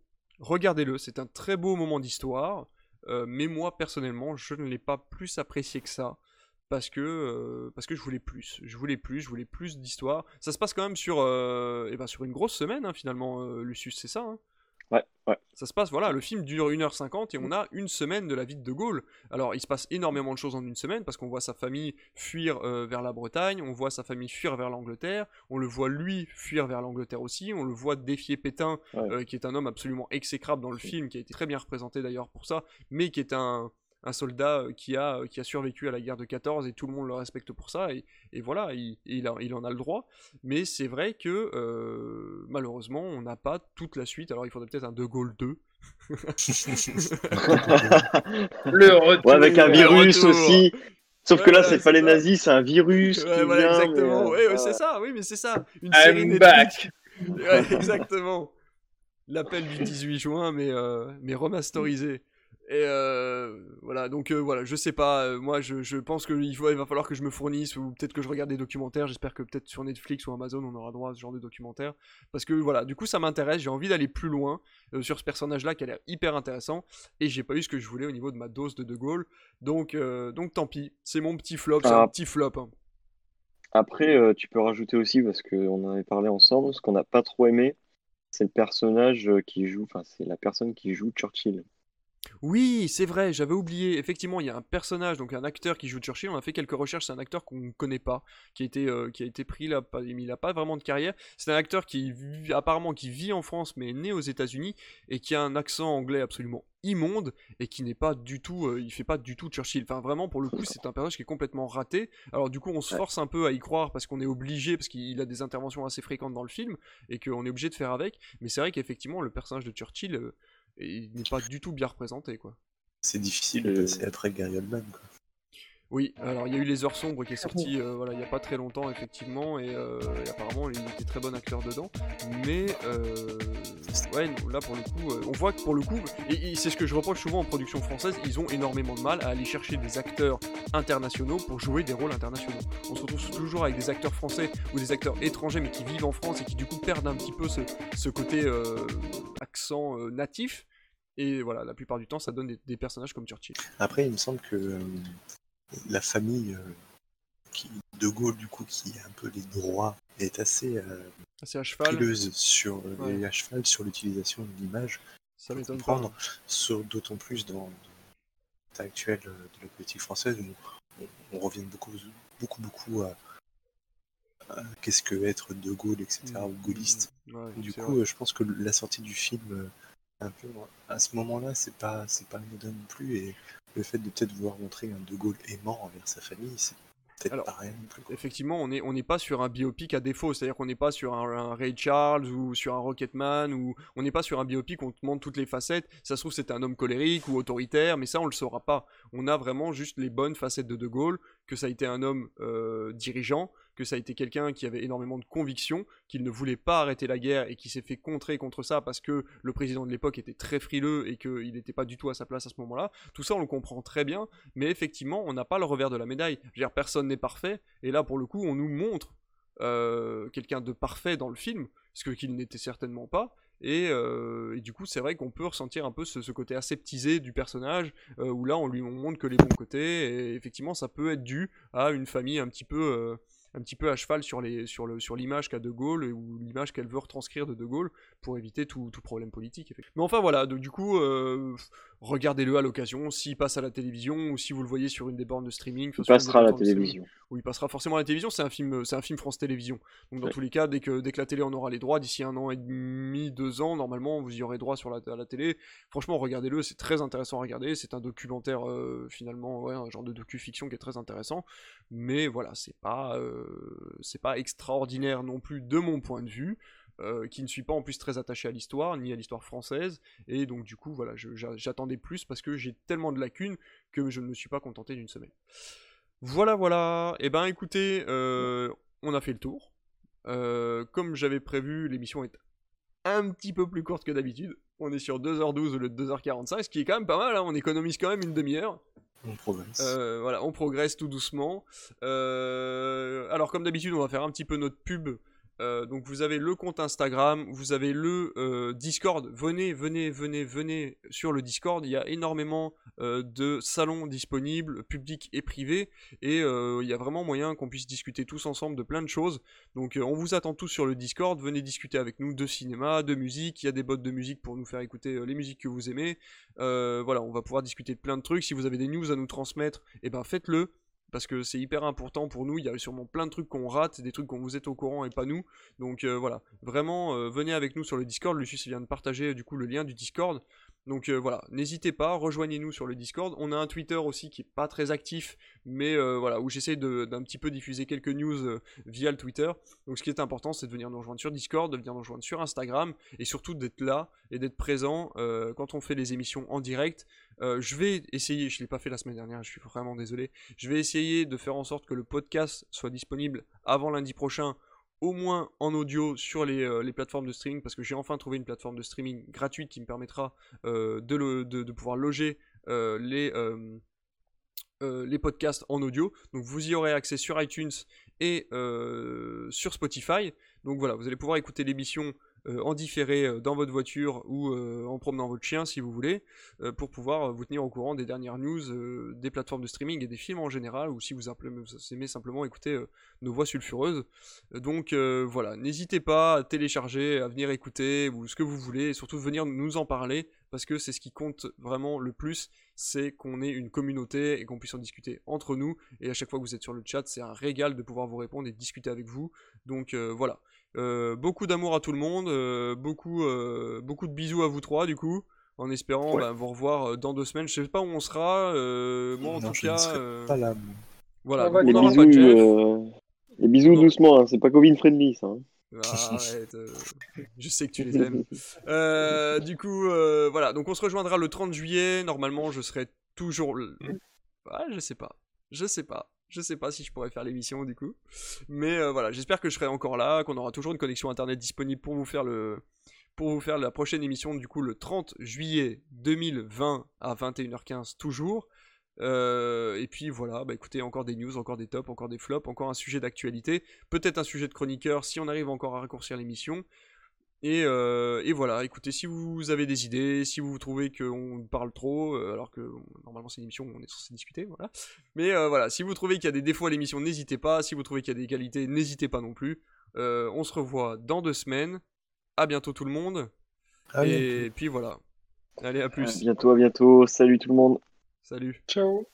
regardez-le, c'est un très beau moment d'histoire. Euh, mais moi personnellement, je ne l'ai pas plus apprécié que ça parce que euh, parce que je voulais plus, je voulais plus, je voulais plus d'histoire. Ça se passe quand même sur euh, eh ben sur une grosse semaine hein, finalement, euh, Lucius, c'est ça hein? Ouais, ouais. Ça se passe, voilà, le film dure 1h50 et on a une semaine de la vie de De Gaulle. Alors, il se passe énormément de choses en une semaine parce qu'on voit sa famille fuir vers la Bretagne, on voit sa famille fuir vers l'Angleterre, on le voit lui fuir vers l'Angleterre aussi, on le voit défier Pétain, qui est un homme absolument exécrable dans le film, qui a été très bien représenté d'ailleurs pour ça, mais qui est un, un soldat euh, qui a, euh, qui a survécu à la guerre de 14 et tout le monde le respecte pour ça et, et voilà, il, il, en a le droit. Mais c'est vrai que euh, malheureusement, on n'a pas toute la suite. Alors il faudrait peut-être un De Gaulle 2. le retour. Ouais, avec un virus aussi. Sauf que là, c'est pas les nazis, c'est un virus. Ouais, voilà, exactement. oui, c'est ça, oui, mais c'est ça. Une I'm back. exactement. L'appel du 18 juin, mais, mais remasterisé. Et euh, voilà, donc euh, voilà, je sais pas, euh, moi je, je pense qu'il il va falloir que je me fournisse, ou peut-être que je regarde des documentaires, j'espère que peut-être sur Netflix ou Amazon on aura droit à ce genre de documentaire, parce que voilà, du coup ça m'intéresse, j'ai envie d'aller plus loin sur ce personnage-là qui a l'air hyper intéressant, et j'ai pas eu ce que je voulais au niveau de ma dose de De Gaulle, donc, donc tant pis, c'est mon petit flop, c'est un ah. petit flop. Hein. Après, tu peux rajouter aussi, parce qu'on en avait parlé ensemble, ce qu'on n'a pas trop aimé, c'est le personnage qui joue, enfin c'est la personne qui joue Churchill. Oui, c'est vrai, j'avais oublié. Effectivement, il y a un personnage, donc un acteur qui joue Churchill. On a fait quelques recherches. C'est un acteur qu'on ne connaît pas, qui a été, euh, qui a été pris là. il n'a pas vraiment de carrière. C'est un acteur qui apparemment qui vit en France, mais est né aux États-Unis et qui a un accent anglais absolument immonde et qui n'est pas du tout, euh, il fait pas du tout Churchill. Enfin, vraiment, pour le coup, c'est un personnage qui est complètement raté. Alors, du coup, on se force un peu à y croire parce qu'on est obligé, parce qu'il a des interventions assez fréquentes dans le film et qu'on est obligé de faire avec. Mais c'est vrai qu'effectivement, le personnage de Churchill. Euh, et il n'est pas du tout bien représenté, quoi. C'est difficile passer après Gary Oldman, quoi. Oui, alors il y a eu Les Heures Sombres qui est sorti euh, voilà, il n'y a pas très longtemps, effectivement, et, euh, apparemment il était très bon acteur dedans. Mais euh, ouais, là pour le coup, on voit que pour le coup, et, c'est ce que je reproche souvent en production française, ils ont énormément de mal à aller chercher des acteurs internationaux pour jouer des rôles internationaux. On se retrouve toujours avec des acteurs français ou des acteurs étrangers mais qui vivent en France et qui du coup perdent un petit peu ce, côté accent natif. Et voilà, la plupart du temps, ça donne des, des, personnages comme Churchill. Après, il me semble que la famille euh, qui, de Gaulle, du coup, qui a un peu les droits, est assez, euh, assez à cheval. sur, à cheval sur l'utilisation de l'image. Ça m'étonne pas. D'autant plus dans, l'état actuel de la politique française où on, revient beaucoup, beaucoup, beaucoup à, qu'est-ce que être de Gaulle, etc., mmh, ou gaulliste. Mmh, du coup, je pense que la sortie du film, un peu, à ce moment-là, c'est pas, c'est pas anodin non plus, et le fait de peut-être vouloir montrer un De Gaulle aimant envers sa famille, c'est peut-être pas rien non plus. Effectivement, on n'est on pas sur un biopic à défaut, c'est-à-dire qu'on n'est pas sur un, Ray Charles ou sur un Rocketman, ou on n'est pas sur un biopic où on te montre toutes les facettes. Ça se trouve, c'était un homme colérique ou autoritaire, mais ça, on le saura pas. On a vraiment juste les bonnes facettes de De Gaulle, que ça a été un homme euh, dirigeant, que ça a été quelqu'un qui avait énormément de conviction, qu'il ne voulait pas arrêter la guerre et qui s'est fait contrer contre ça parce que le président de l'époque était très frileux et qu'il n'était pas du tout à sa place à ce moment-là. Tout ça, on le comprend très bien, mais effectivement, on n'a pas le revers de la médaille. Je veux dire, personne n'est parfait, et là, pour le coup, on nous montre euh, quelqu'un de parfait dans le film, ce qu'il n'était certainement pas, euh, et, du coup, c'est vrai qu'on peut ressentir un peu ce, côté aseptisé du personnage, euh, où là, on lui montre que les bons côtés, et effectivement, ça peut être dû à une famille un petit peu un petit peu à cheval sur les sur sur l'image qu'a De Gaulle ou l'image qu'elle veut retranscrire de De Gaulle pour éviter tout, tout problème politique. Mais enfin voilà, du coup, euh, regardez-le à l'occasion, s'il passe à la télévision ou si vous le voyez sur une des bornes de streaming. Il passera à la télévision. Oui, il passera forcément à la télévision. C'est un film, c'est un film France Télévisions. Donc dans tous les cas, dès que dès que la télé en aura les droits, d'ici un an et demi, deux ans, normalement, vous y aurez droit sur la, à la télé. Franchement, regardez-le, c'est très intéressant à regarder. C'est un documentaire euh, finalement, ouais, un genre de docu-fiction qui est très intéressant. Mais voilà, c'est pas euh, c'est pas extraordinaire non plus de mon point de vue. Euh, qui ne suis pas en plus très attaché à l'histoire, ni à l'histoire française, et donc du coup, voilà, j'attendais plus parce que j'ai tellement de lacunes que je ne me suis pas contenté d'une semaine. Voilà, voilà, et eh ben écoutez, euh, on a fait le tour. Euh, comme j'avais prévu, l'émission est un petit peu plus courte que d'habitude. On est sur 2h12 au lieu de 2h45, ce qui est quand même pas mal, hein. on économise quand même une demi-heure. On progresse. voilà, on progresse tout doucement. alors comme d'habitude, on va faire un petit peu notre pub euh, donc vous avez le compte Instagram, vous avez le euh, Discord. Venez, venez, venez, venez sur le Discord. Il y a énormément euh, de salons disponibles, publics et privés, et il y a vraiment moyen qu'on puisse discuter tous ensemble de plein de choses. Donc on vous attend tous sur le Discord. Venez discuter avec nous de cinéma, de musique. Il y a des bots de musique pour nous faire écouter les musiques que vous aimez. voilà, on va pouvoir discuter de plein de trucs. Si vous avez des news à nous transmettre, eh ben faites-le parce que c'est hyper important pour nous. Il y a sûrement plein de trucs qu'on rate, des trucs qu'on vous êtes au courant et pas nous. Donc euh, voilà, vraiment, euh, venez avec nous sur le Discord. Lucius vient de partager du coup le lien du Discord. Donc euh, voilà, n'hésitez pas, rejoignez-nous sur le Discord. On a un Twitter aussi qui est pas très actif, mais euh, voilà, où j'essaie d'un petit peu diffuser quelques news euh, via le Twitter. Donc ce qui est important, c'est de venir nous rejoindre sur Discord, de venir nous rejoindre sur Instagram, et surtout d'être là et d'être présent quand on fait les émissions en direct. je vais essayer, je l'ai pas fait la semaine dernière, je suis vraiment désolé. Je vais essayer de faire en sorte que le podcast soit disponible avant lundi prochain au moins en audio sur euh, les, plateformes de streaming, parce que j'ai enfin trouvé une plateforme de streaming gratuite qui me permettra euh, de, pouvoir loger euh, les, les podcasts en audio. Donc vous y aurez accès sur iTunes et sur Spotify. Donc voilà, vous allez pouvoir écouter l'émission en différé dans votre voiture ou en promenant votre chien si vous voulez, pour pouvoir vous tenir au courant des dernières news des plateformes de streaming et des films en général, ou si vous, aimez simplement écouter nos voix sulfureuses. Donc voilà, n'hésitez pas à télécharger, à venir écouter, ou ce que vous voulez, et surtout venir nous en parler, parce que c'est ce qui compte vraiment le plus, c'est qu'on ait une communauté et qu'on puisse en discuter entre nous. Et à chaque fois que vous êtes sur le chat, c'est un régal de pouvoir vous répondre et discuter avec vous. Donc euh, voilà. Euh, beaucoup d'amour à tout le monde, euh, beaucoup, beaucoup de bisous à vous trois du coup, en espérant bah, vous revoir dans deux semaines. Je sais pas où on sera, moi en tout cas. Pas là. Voilà, les, bisous, les bisous doucement, hein. c'est pas Covid friendly ça. Hein. Arrête, euh, je sais que tu les aimes. Euh, du coup, euh, voilà. Donc on se rejoindra le 30 juillet. Normalement, je serai toujours. Ah, je sais pas. Je sais pas. Je sais pas si je pourrais faire l'émission du coup. Mais voilà, j'espère que je serai encore là, qu'on aura toujours une connexion internet disponible pour vous faire le pour vous faire la prochaine émission du coup le 30 juillet 2020 à 21h15 toujours. Euh, et puis voilà, bah écoutez, encore des news, encore des tops, encore des flops, encore un sujet d'actualité, peut-être un sujet de chroniqueur si on arrive encore à raccourcir l'émission. Et, euh, et, voilà, écoutez, si vous avez des idées, si vous trouvez qu'on parle trop, euh, alors que normalement c'est une émission où on est censé discuter, voilà. Mais voilà, si vous trouvez qu'il y a des défauts à l'émission, n'hésitez pas. Si vous trouvez qu'il y a des qualités, n'hésitez pas non plus. on se revoit dans deux semaines. À bientôt tout le monde. et puis voilà. Allez, à plus. À bientôt, à bientôt. Salut tout le monde. Salut. Ciao.